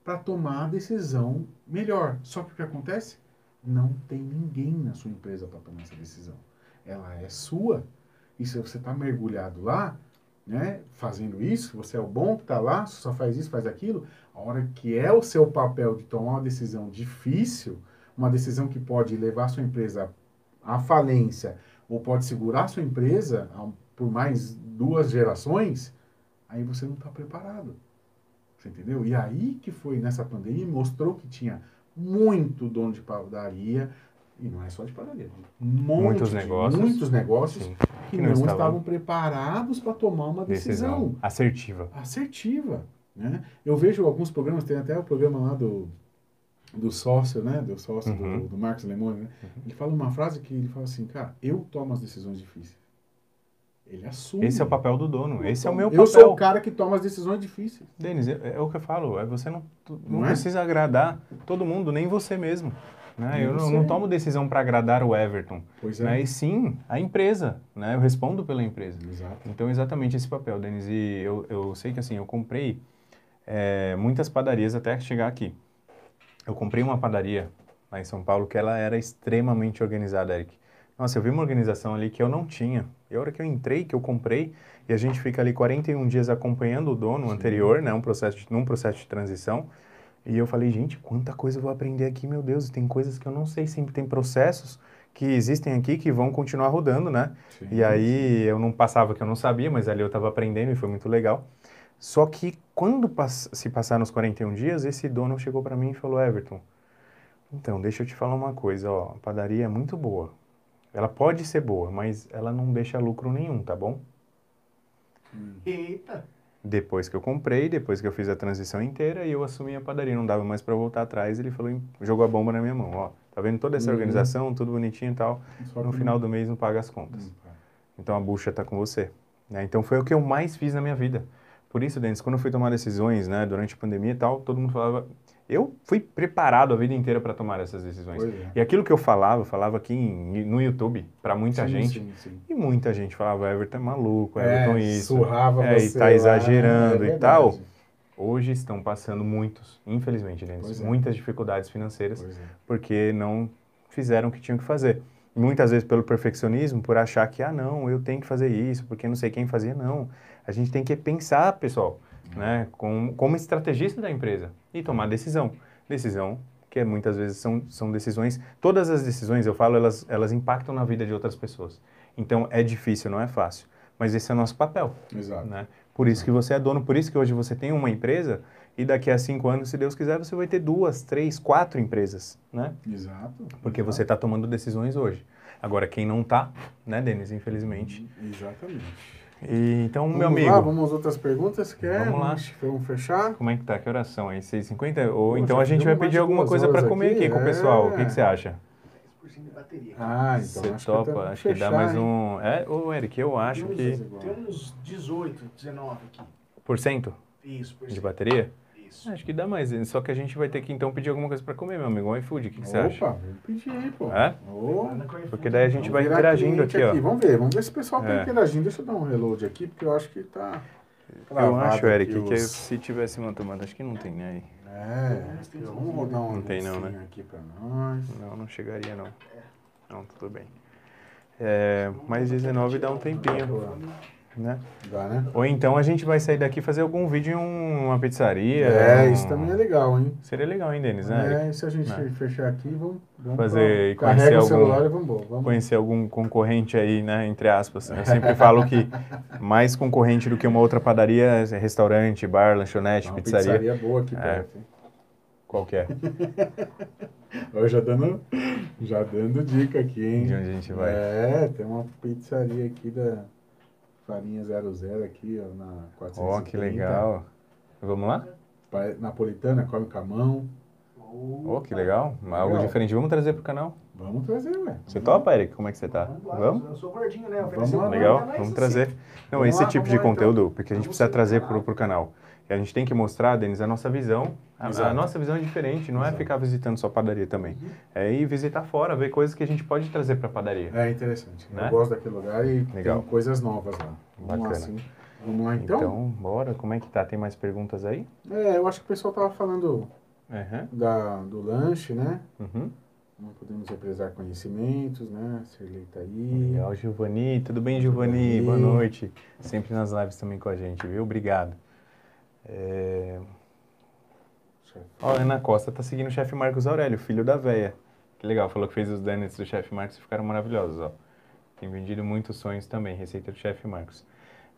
para tomar a decisão melhor. Só que o que acontece? Não tem ninguém na sua empresa para tomar essa decisão. Ela é sua. E se você está mergulhado lá, né, fazendo isso, você é o bom que está lá, só faz isso, faz aquilo, a hora que é o seu papel de tomar uma decisão difícil, uma decisão que pode levar a sua empresa à falência ou pode segurar a sua empresa por mais duas gerações, aí você não está preparado. Você entendeu? E aí que foi nessa pandemia, mostrou que tinha muito dono de padaria, e não é só de padaria. Um muitos negócios. Muitos negócios Sim, que, que, não, estavam, estavam preparados para tomar uma decisão. decisão. Assertiva. Assertiva. Né? Eu vejo alguns programas, tem até o programa lá do, do sócio, né? Do sócio uhum. do, do Marcos Lemone, né? Uhum. Ele fala uma frase que ele fala assim, cara, eu tomo as decisões difíceis. Ele assume. Esse é o papel do dono. Esse é o meu papel. Eu sou o cara que toma as decisões difíceis. Denis, é, é o que eu falo. É você não, não, não é? precisa agradar todo mundo, nem você mesmo. Né? Eu não, não, tomo decisão para agradar o Everton, pois é. né? e sim a empresa. Né? Eu respondo pela empresa. Exato. Então, exatamente esse papel, Denis. E eu, eu sei que assim, eu comprei é, muitas padarias até chegar aqui. Eu comprei uma padaria lá em São Paulo que ela era extremamente organizada, Eric. Nossa, eu vi uma organização ali que eu não tinha. E a hora que eu entrei, que eu comprei, e a gente fica ali 41 dias acompanhando o dono Sim. anterior, né, um processo de, num processo de transição, e eu falei, gente, quanta coisa eu vou aprender aqui, meu Deus, tem coisas que eu não sei, sempre tem processos que existem aqui que vão continuar rodando, né? Sim, e aí sim. eu não passava que eu não sabia, mas ali eu estava aprendendo e foi muito legal. Só que quando pass se passaram os 41 dias, esse dono chegou para mim e falou, Everton, então, deixa eu te falar uma coisa, ó, a padaria é muito boa. Ela pode ser boa, mas ela não deixa lucro nenhum, tá bom? Eita! Depois que eu comprei, depois que eu fiz a transição inteira e eu assumi a padaria, não dava mais para voltar atrás, ele falou, jogou a bomba na minha mão, ó, tá vendo toda essa uhum. organização, tudo bonitinho e tal, no final do mês não paga as contas. Uhum. Então a bucha tá com você. Né? Então foi o que eu mais fiz na minha vida. Por isso, Denis, quando eu fui tomar decisões, né, durante a pandemia e tal, todo mundo falava, eu fui preparado a vida inteira para tomar essas decisões. É. E aquilo que eu falava, eu falava aqui em, no YouTube para muita sim, gente. Sim, sim. E muita gente falava, Everton é maluco, é, Everton é, isso. Surrava é, você. E tá exagerando é e tal. Hoje estão passando muitos, infelizmente, Denis, é. muitas dificuldades financeiras é. porque não fizeram o que tinham que fazer. Muitas vezes pelo perfeccionismo, por achar que, ah, não, eu tenho que fazer isso, porque não sei quem fazia. Não. A gente tem que pensar, pessoal né, como, como estrategista da empresa e tomar decisão. Decisão que muitas vezes são, são decisões, todas as decisões, eu falo, elas, elas impactam na vida de outras pessoas. Então é difícil, não é fácil. Mas esse é o nosso papel. Exato. Né? Por isso que você é dono, por isso que hoje você tem uma empresa e daqui a cinco anos, se Deus quiser, você vai ter duas, três, quatro empresas, né? Exato. Porque exato. você está tomando decisões hoje. Agora, quem não está, né, Denis, infelizmente. Exatamente. E, então, Vamos meu amigo, lá, vamos às outras perguntas, quer? Vamos lá. Vamos fechar? como é que tá? Que oração aí? 6h50? Ou Pô, então a gente vai pedir de alguma coisa para comer aqui, aqui, com o é. pessoal. O que, que você acha? 10% de bateria. Ah, então você acho topa? que tá- acho que dá fechar, mais hein? um... É, ô Eric, eu acho que... tem uns 18, 19 aqui. Por cento Isso, por de cento. bateria? Isso. Acho que dá mais. Só que a gente vai ter que então pedir alguma coisa para comer, meu amigo. Um iFood, o que, que você acha? Opa, vamos pedir aí, pô. É? Porque daí a gente vamos vai virar interagindo cliente aqui, ó. Vamos ver, vamos ver se o pessoal tá É. interagindo. Deixa eu dar um reload aqui, porque eu acho que tá. Eu acho, Eric, aqui que os- se tivesse uma tomada, acho que não tem né, aí. É, vamos rodar um Não tem não, né? aqui pra nós. Não, não chegaria não. Não, tudo bem. É, mais 19 dá um tempinho, né? Dá, né? Ou então a gente vai sair daqui e fazer algum vídeo em um- uma pizzaria. É, um- isso também é legal, hein? Seria legal, hein, Denis, né? É, se a gente Né? fechar aqui, vamos, vamos Fazer e pra, conhecer carrega o algum- celular e vamos. Vamos. Conhecer algum concorrente aí, né? Entre aspas. Eu sempre falo que mais concorrente do que uma outra padaria é restaurante, bar, lanchonete, Uma pizzaria. pizzaria boa aqui É. perto, hein? Qual que é? Ó, já dando, já dando dica aqui, hein? De onde a gente vai? É, tem uma pizzaria aqui da Farinha 00 aqui, ó, na 430. Ó, que legal. Vamos lá? Napolitana, come com a mão. Ó, que legal. Algo Legal. diferente. Vamos trazer pro canal. Vamos trazer, ué. Você topa, Eric? Como é que você tá? Vamos lá, Vamos? Eu sou gordinho, né? Vamos lá. Legal, vamos assim, trazer. Não, Vamos esse lá, tipo vamos de lá, então. conteúdo, porque a gente Vamos precisa trazer o pro, pro canal. E a gente tem que mostrar, Denis, a nossa visão. A, a Exato. nossa visão é diferente, não é Exato. ficar visitando só padaria também. É ir visitar fora, ver coisas que a gente pode trazer pra padaria. É interessante. Né? Eu gosto daquele lugar e Legal. tem coisas novas lá. Vamos lá, Bacana. sim. Vamos lá, então? Então, bora. Como é que tá? Tem mais perguntas aí? É, eu acho que o pessoal tava falando Aham. da, do lanche, né? Uhum. Não podemos represar conhecimentos, né? Serlei tá aí. Legal, Giovanni. Tudo bem. Giovanni? Boa noite. Sempre nas lives também com a gente, viu? Obrigado. É... Ó, a Ana Costa tá seguindo o chefe Marcos Aurélio, filho da véia. Que legal, falou que fez os donuts do chefe Marcos e ficaram maravilhosos, ó. Tem vendido muitos sonhos também, receita do chefe Marcos.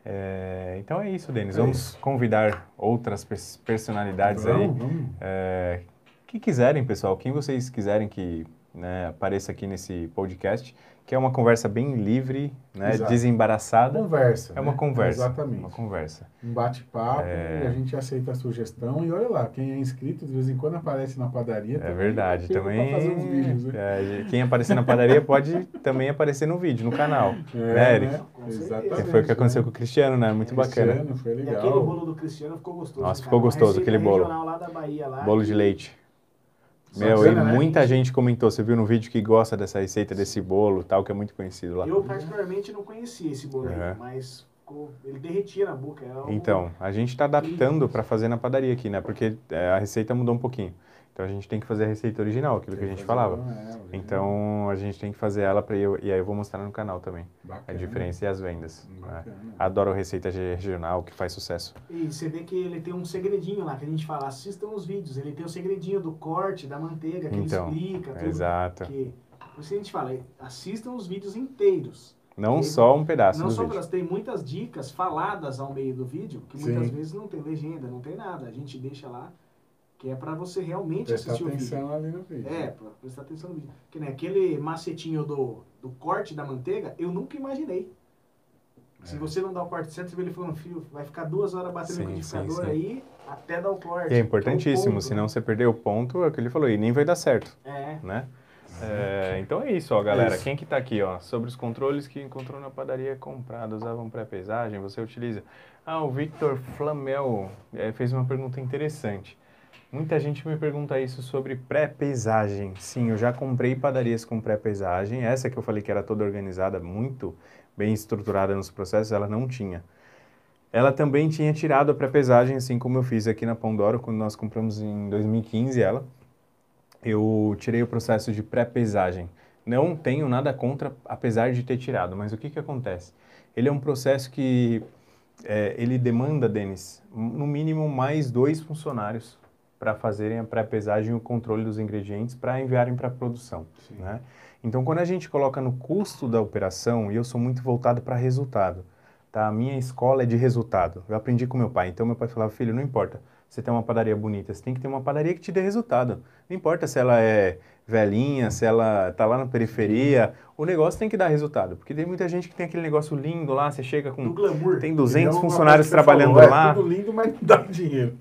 É, Então é isso, Denis. É Vamos isso. convidar outras pers- personalidades aí vamos. é, que quiserem, pessoal, quem vocês quiserem que né, apareça aqui nesse podcast, que é uma conversa bem livre, né, Exato. desembaraçada. Conversa. É uma né? conversa. Exatamente. Uma conversa. Um bate-papo É. e a gente aceita a sugestão. E olha lá, quem é inscrito de vez em quando aparece na padaria. É também verdade. Também. Fazer uns vídeos, né? é, quem aparecer na padaria pode também aparecer no vídeo, no canal. É, né, Eric? né? Exatamente. Que foi o que aconteceu né? com o Cristiano, né? Muito bacana. Cristiano, Foi E legal. aquele bolo do Cristiano ficou gostoso. Nossa, cara. ficou gostoso aquele bolo. lá da Bahia, lá, Bolo de leite. Meu, e né? muita gente comentou, você viu no vídeo que gosta dessa receita desse bolo tal, que é muito conhecido lá. Eu particularmente não conhecia esse bolo aí, Uhum. mas ficou- ele derretia na boca. é algo- Então, a gente está adaptando para fazer na padaria aqui, né? Porque é, a receita mudou um pouquinho. Então a gente tem que fazer a receita original, aquilo que a gente falava. É, Então a gente tem que fazer ela para eu e aí eu vou mostrar no canal também a Bacana. diferença e as vendas. né? Adoro receita regional que faz sucesso. E você vê que ele tem um segredinho lá, que a gente fala, assistam os vídeos. Ele tem o segredinho do corte, da manteiga, que Então, ele explica. Tudo, Exato. Que, por isso a gente fala, assistam os vídeos inteiros. Não só um pedaço não do só vídeo. tem muitas dicas faladas ao meio do vídeo, que muitas Sim. vezes não tem legenda, não tem nada. A gente deixa lá, que é para você realmente Prestar assistir o vídeo. atenção ali no vídeo. É, pra prestar atenção no vídeo. Que nem aquele macetinho do, do corte da manteiga, eu nunca imaginei. Se É. você não dá o corte certo, você vê ele falando, filho, vai ficar duas horas batendo no Sim, liquidificador sim, sim. aí até dar o corte. E é importantíssimo, o ponto, senão né? você perder o ponto, é o que ele falou, e nem vai dar certo, É. né? É, então é isso, ó, galera. isso. Quem que tá aqui, ó? Sobre os controles que encontrou na padaria comprada, usavam pré-pesagem, você utiliza. Ah, o Victor Flamel eh, fez uma pergunta interessante. Muita gente me pergunta isso sobre pré-pesagem. Sim, eu já comprei padarias com pré-pesagem. Essa que eu falei que era toda organizada, muito bem estruturada nos processos, ela não tinha. Ela também tinha tirado a pré-pesagem, assim como eu fiz aqui na Pandora, quando nós compramos em 2015 ela. Eu tirei o processo de pré-pesagem. Não tenho nada contra, apesar de ter tirado, mas o que, que acontece? Ele é um processo que é, ele demanda, Denis, no mínimo mais dois funcionários para fazerem a pré-pesagem e o controle dos ingredientes para enviarem para a produção. Né? Então, quando a gente coloca no custo da operação, e eu sou muito voltado para resultado, tá? A minha escola é de resultado. Eu aprendi com meu pai. Então, meu pai falava, filho, não importa você tem uma padaria bonita, você tem que ter uma padaria que te dê resultado. Não importa se ela é velhinha, se ela tá lá na periferia, o negócio tem que dar resultado. Porque tem muita gente que tem aquele negócio lindo lá, você chega com. Do glamour. Tem E 200 é funcionários trabalhando falou, lá. É tudo lindo, mas não dá dinheiro.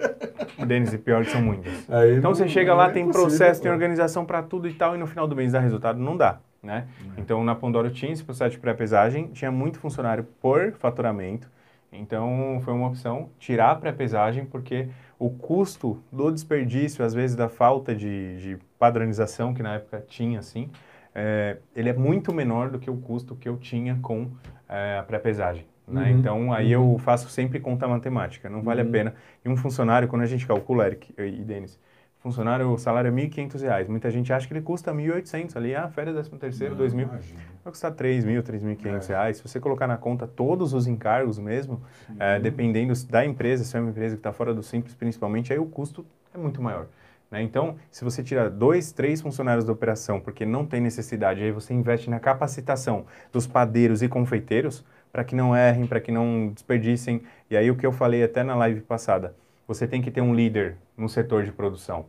Denis, e pior que são muitas. Aí Então não- você chega lá, é tem processo, tem pô. organização para tudo e tal, e no final do mês dá resultado, não dá, né? Então na Pandora tinha esse processo de pré-pesagem, tinha muito funcionário por faturamento, então foi uma opção tirar a pré-pesagem, porque o custo do desperdício, às vezes da falta de, de padronização que na época tinha, assim, é, ele é muito menor do que o custo que eu tinha com é, a pré-pesagem. Né? Uhum, Então aí eu faço sempre conta matemática, não vale Uhum. a pena. E um funcionário, quando a gente calcula, Eric e Denis, funcionário, o salário é 1.500 reais. muita gente acha que ele custa R$ 1.800 ali, ah, férias 13 terceiro, R$ 2.000, imagina. vai custar R$ 3.000, R$ 3.500. É. reais. Se você colocar na conta todos os encargos mesmo, Uhum. é, dependendo da empresa, se é uma empresa que está fora do Simples principalmente, aí o custo é muito maior. Né? Então, se você tira dois, três funcionários da operação porque não tem necessidade, aí você investe na capacitação dos padeiros e confeiteiros para que não errem, para que não desperdicem. E aí o que eu falei até na live passada, você tem que ter um líder no setor de produção.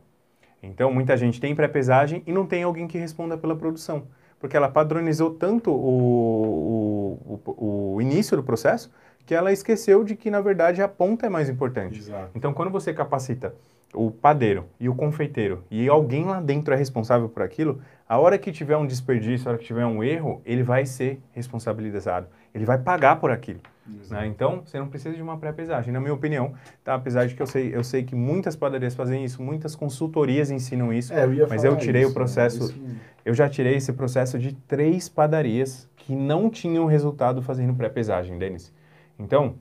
Então, muita gente tem pré-pesagem e não tem alguém que responda pela produção. Porque ela padronizou tanto o, o, o, início do processo que ela esqueceu de que, na verdade, a ponta é mais importante. Exato. Então, quando você capacita o padeiro e o confeiteiro e alguém lá dentro é responsável por aquilo, a hora que tiver um desperdício, a hora que tiver um erro, ele vai ser responsabilizado. Ele vai pagar por aquilo. Né? Então, você não precisa de uma pré-pesagem, na minha opinião. Tá? Apesar de que eu sei, eu sei que muitas padarias fazem isso, muitas consultorias ensinam isso. É, eu Mas eu tirei o isso, né? processo- Eu já tirei esse processo de três padarias que não tinham resultado fazendo pré-pesagem, Denis. Então,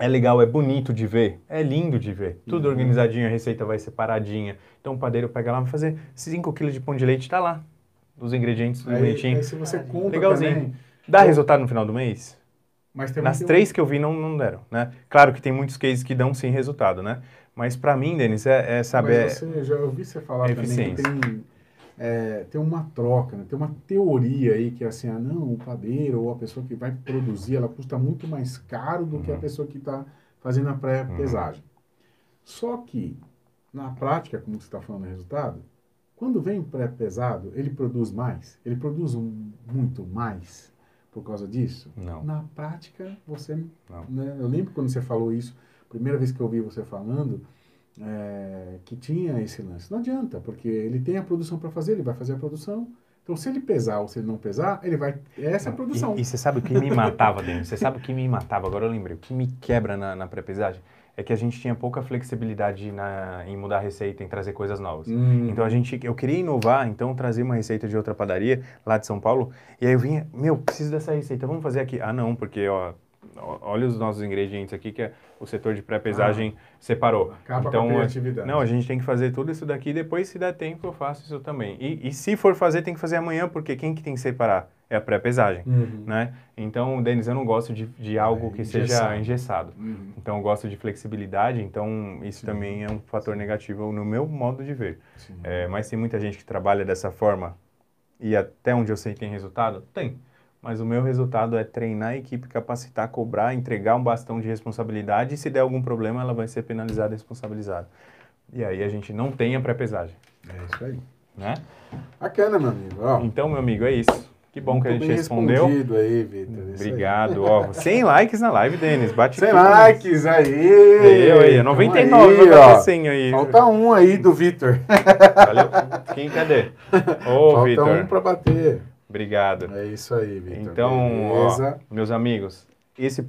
é legal, é bonito de ver, é lindo de ver. Tudo Uhum. organizadinho, a receita vai separadinha. Então, o padeiro pega lá, vai fazer 5 kg de pão de leite, tá lá. Os ingredientes, tudo Aí, bonitinho. aí se você compra Legalzinho. também, Dá resultado no final do mês? Nas tem um- três que eu vi, não, não deram, né? Claro que tem muitos cases que dão sim resultado, né? Mas pra mim, Denis, é, é saber... Mas você, já ouvi você falar É também que eficiência. tem, é, tem uma troca, né? tem uma teoria aí que é assim, ah, não, o padeiro ou a pessoa que vai produzir, ela custa muito mais caro do que a Uhum. pessoa que está fazendo a pré-pesagem. Só que, na prática, como você está falando do resultado, quando vem o pré-pesado, ele produz mais? Ele produz um- muito mais por causa disso? Não, Na prática, você. não. né, eu lembro quando você falou isso, primeira vez que eu ouvi você falando, é, que tinha esse lance. Não adianta, porque ele tem a produção para fazer, ele vai fazer a produção. Então, se ele pesar ou se ele não pesar, ele vai. Essa é a produção. E, e você sabe o que me matava, Denis? Você sabe o que me matava? Agora eu lembrei. O que me quebra na, na pré-pesagem é que a gente tinha pouca flexibilidade na, em mudar a receita, em trazer coisas novas. Hum, Então a gente, eu queria inovar, então trazer uma receita de outra padaria lá de São Paulo. E aí eu vinha, meu, preciso dessa receita, vamos fazer aqui. Ah, não, porque ó, olha os nossos ingredientes aqui que é o setor de pré-pesagem separou. acaba então, com a criatividade. não, a gente tem que fazer tudo isso daqui, depois se der tempo eu faço isso também. E, e se for fazer, tem que fazer amanhã, porque quem que tem que separar? É a pré-pesagem, Uhum, né? Então, Denis, eu não gosto de, de algo É, que engessado. seja engessado. uhum. Então, eu gosto de flexibilidade, então isso Sim. também é um fator negativo no meu modo de ver. É, mas tem muita gente que trabalha dessa forma e até onde eu sei tem resultado? Tem. Mas o meu resultado é treinar a equipe, capacitar, cobrar, entregar um bastão de responsabilidade e se der algum problema ela vai ser penalizada e responsabilizada. E aí a gente não tem a pré-pesagem, É isso aí. né? Bacana, meu amigo. Ó, Então, meu amigo, é isso. Que bom que a gente respondeu. aí, Vitor. é Isso aí. Obrigado. Ó, 100 likes na live, Denis. Bate 100 aqui com- likes aí. Aí, aí, Tamo 99, aí, vai ó. bater 100 aí. Falta um aí do Vitor. Valeu. Quem, cadê? Ô, Falta Vitor. um pra bater. Obrigado. É isso aí, Vitor. Então, ó, meus amigos, esse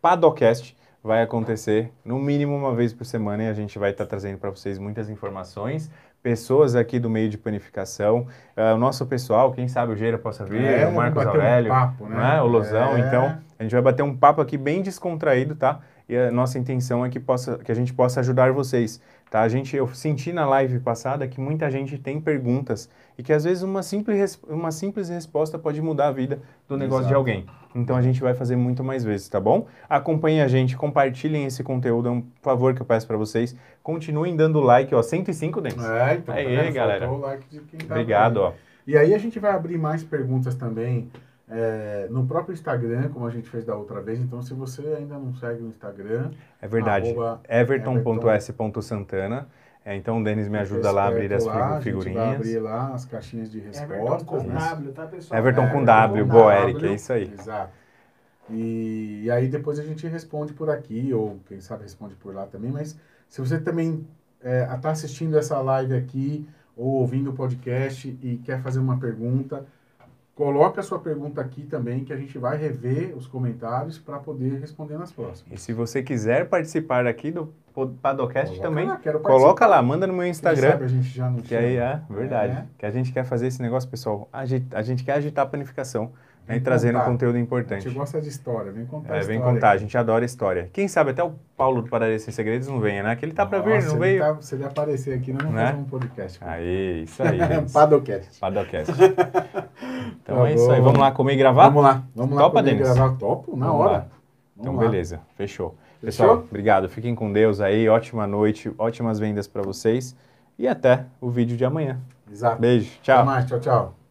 Padocast vai acontecer no mínimo uma vez por semana e a gente vai estar trazendo para vocês muitas informações, pessoas aqui do meio de panificação, ah, o nosso pessoal, quem sabe o Geira possa vir, É, o Marcos bater um Aurélio, papo, né? é? o Lozão, É. então a gente vai bater um papo aqui bem descontraído, tá? E a nossa intenção é que, possa, que a gente possa ajudar vocês, tá? A gente, eu senti na live passada que muita gente tem perguntas e que às vezes uma simples, uma simples resposta pode mudar a vida do negócio de Exato. alguém. Então a gente vai fazer muito mais vezes, tá bom? Acompanhem a gente, compartilhem esse conteúdo, é um favor que eu peço para vocês. Continuem dando like, ó, 105 dentes. É, então, Aí, tá galera. O like de quem tá Obrigado, ó. E aí a gente vai abrir mais perguntas também é, no próprio Instagram, como a gente fez da outra vez. Então, se você ainda não segue o Instagram, É verdade. arroba Everton.s.santana. É, então o Denis me ajuda lá a abrir as lá, figu- A gente vai figurinhas. abrir lá as caixinhas de Everton respostas, com né? W, tá, pessoal? Everton com É, W, com boa, W. Eric, é isso aí. Exato. E, e aí depois a gente responde por aqui, ou quem sabe responde por lá também, mas se você também está assistindo essa live aqui, ou ouvindo o podcast e quer fazer uma pergunta, coloca a sua pergunta aqui também, que a gente vai rever os comentários para poder responder nas próximas. E se você quiser participar aqui do Padocast Coloca também, lá, coloca lá, manda no meu Instagram. sabe a gente já não Que aí chama. é verdade. É. Que a gente quer fazer esse negócio, pessoal. A gente, a gente quer agitar a panificação né, Vem e trazendo conteúdo A importante. gente gosta de história, vem contar É, a vem história contar, a gente adora história. Quem sabe até o Paulo do Padaria Sem Segredos não venha, né? Que ele tá pra vir, não veio? Tá, se ele aparecer aqui, nós vamos Né? fazer um podcast. Aí, isso aí. Padocast. Padocast. Então Tá é isso aí. bom. Vamos lá comer e gravar? Vamos lá, vamos lá Topa, poder Denis? gravar topo na Vamos hora. lá. Então, lá. beleza. Fechou. Fechou? Pessoal, obrigado. Fiquem com Deus aí. Ótima noite, ótimas vendas pra vocês. E até o vídeo de amanhã. Exato. Beijo. Até Tchau. mais, tchau, tchau.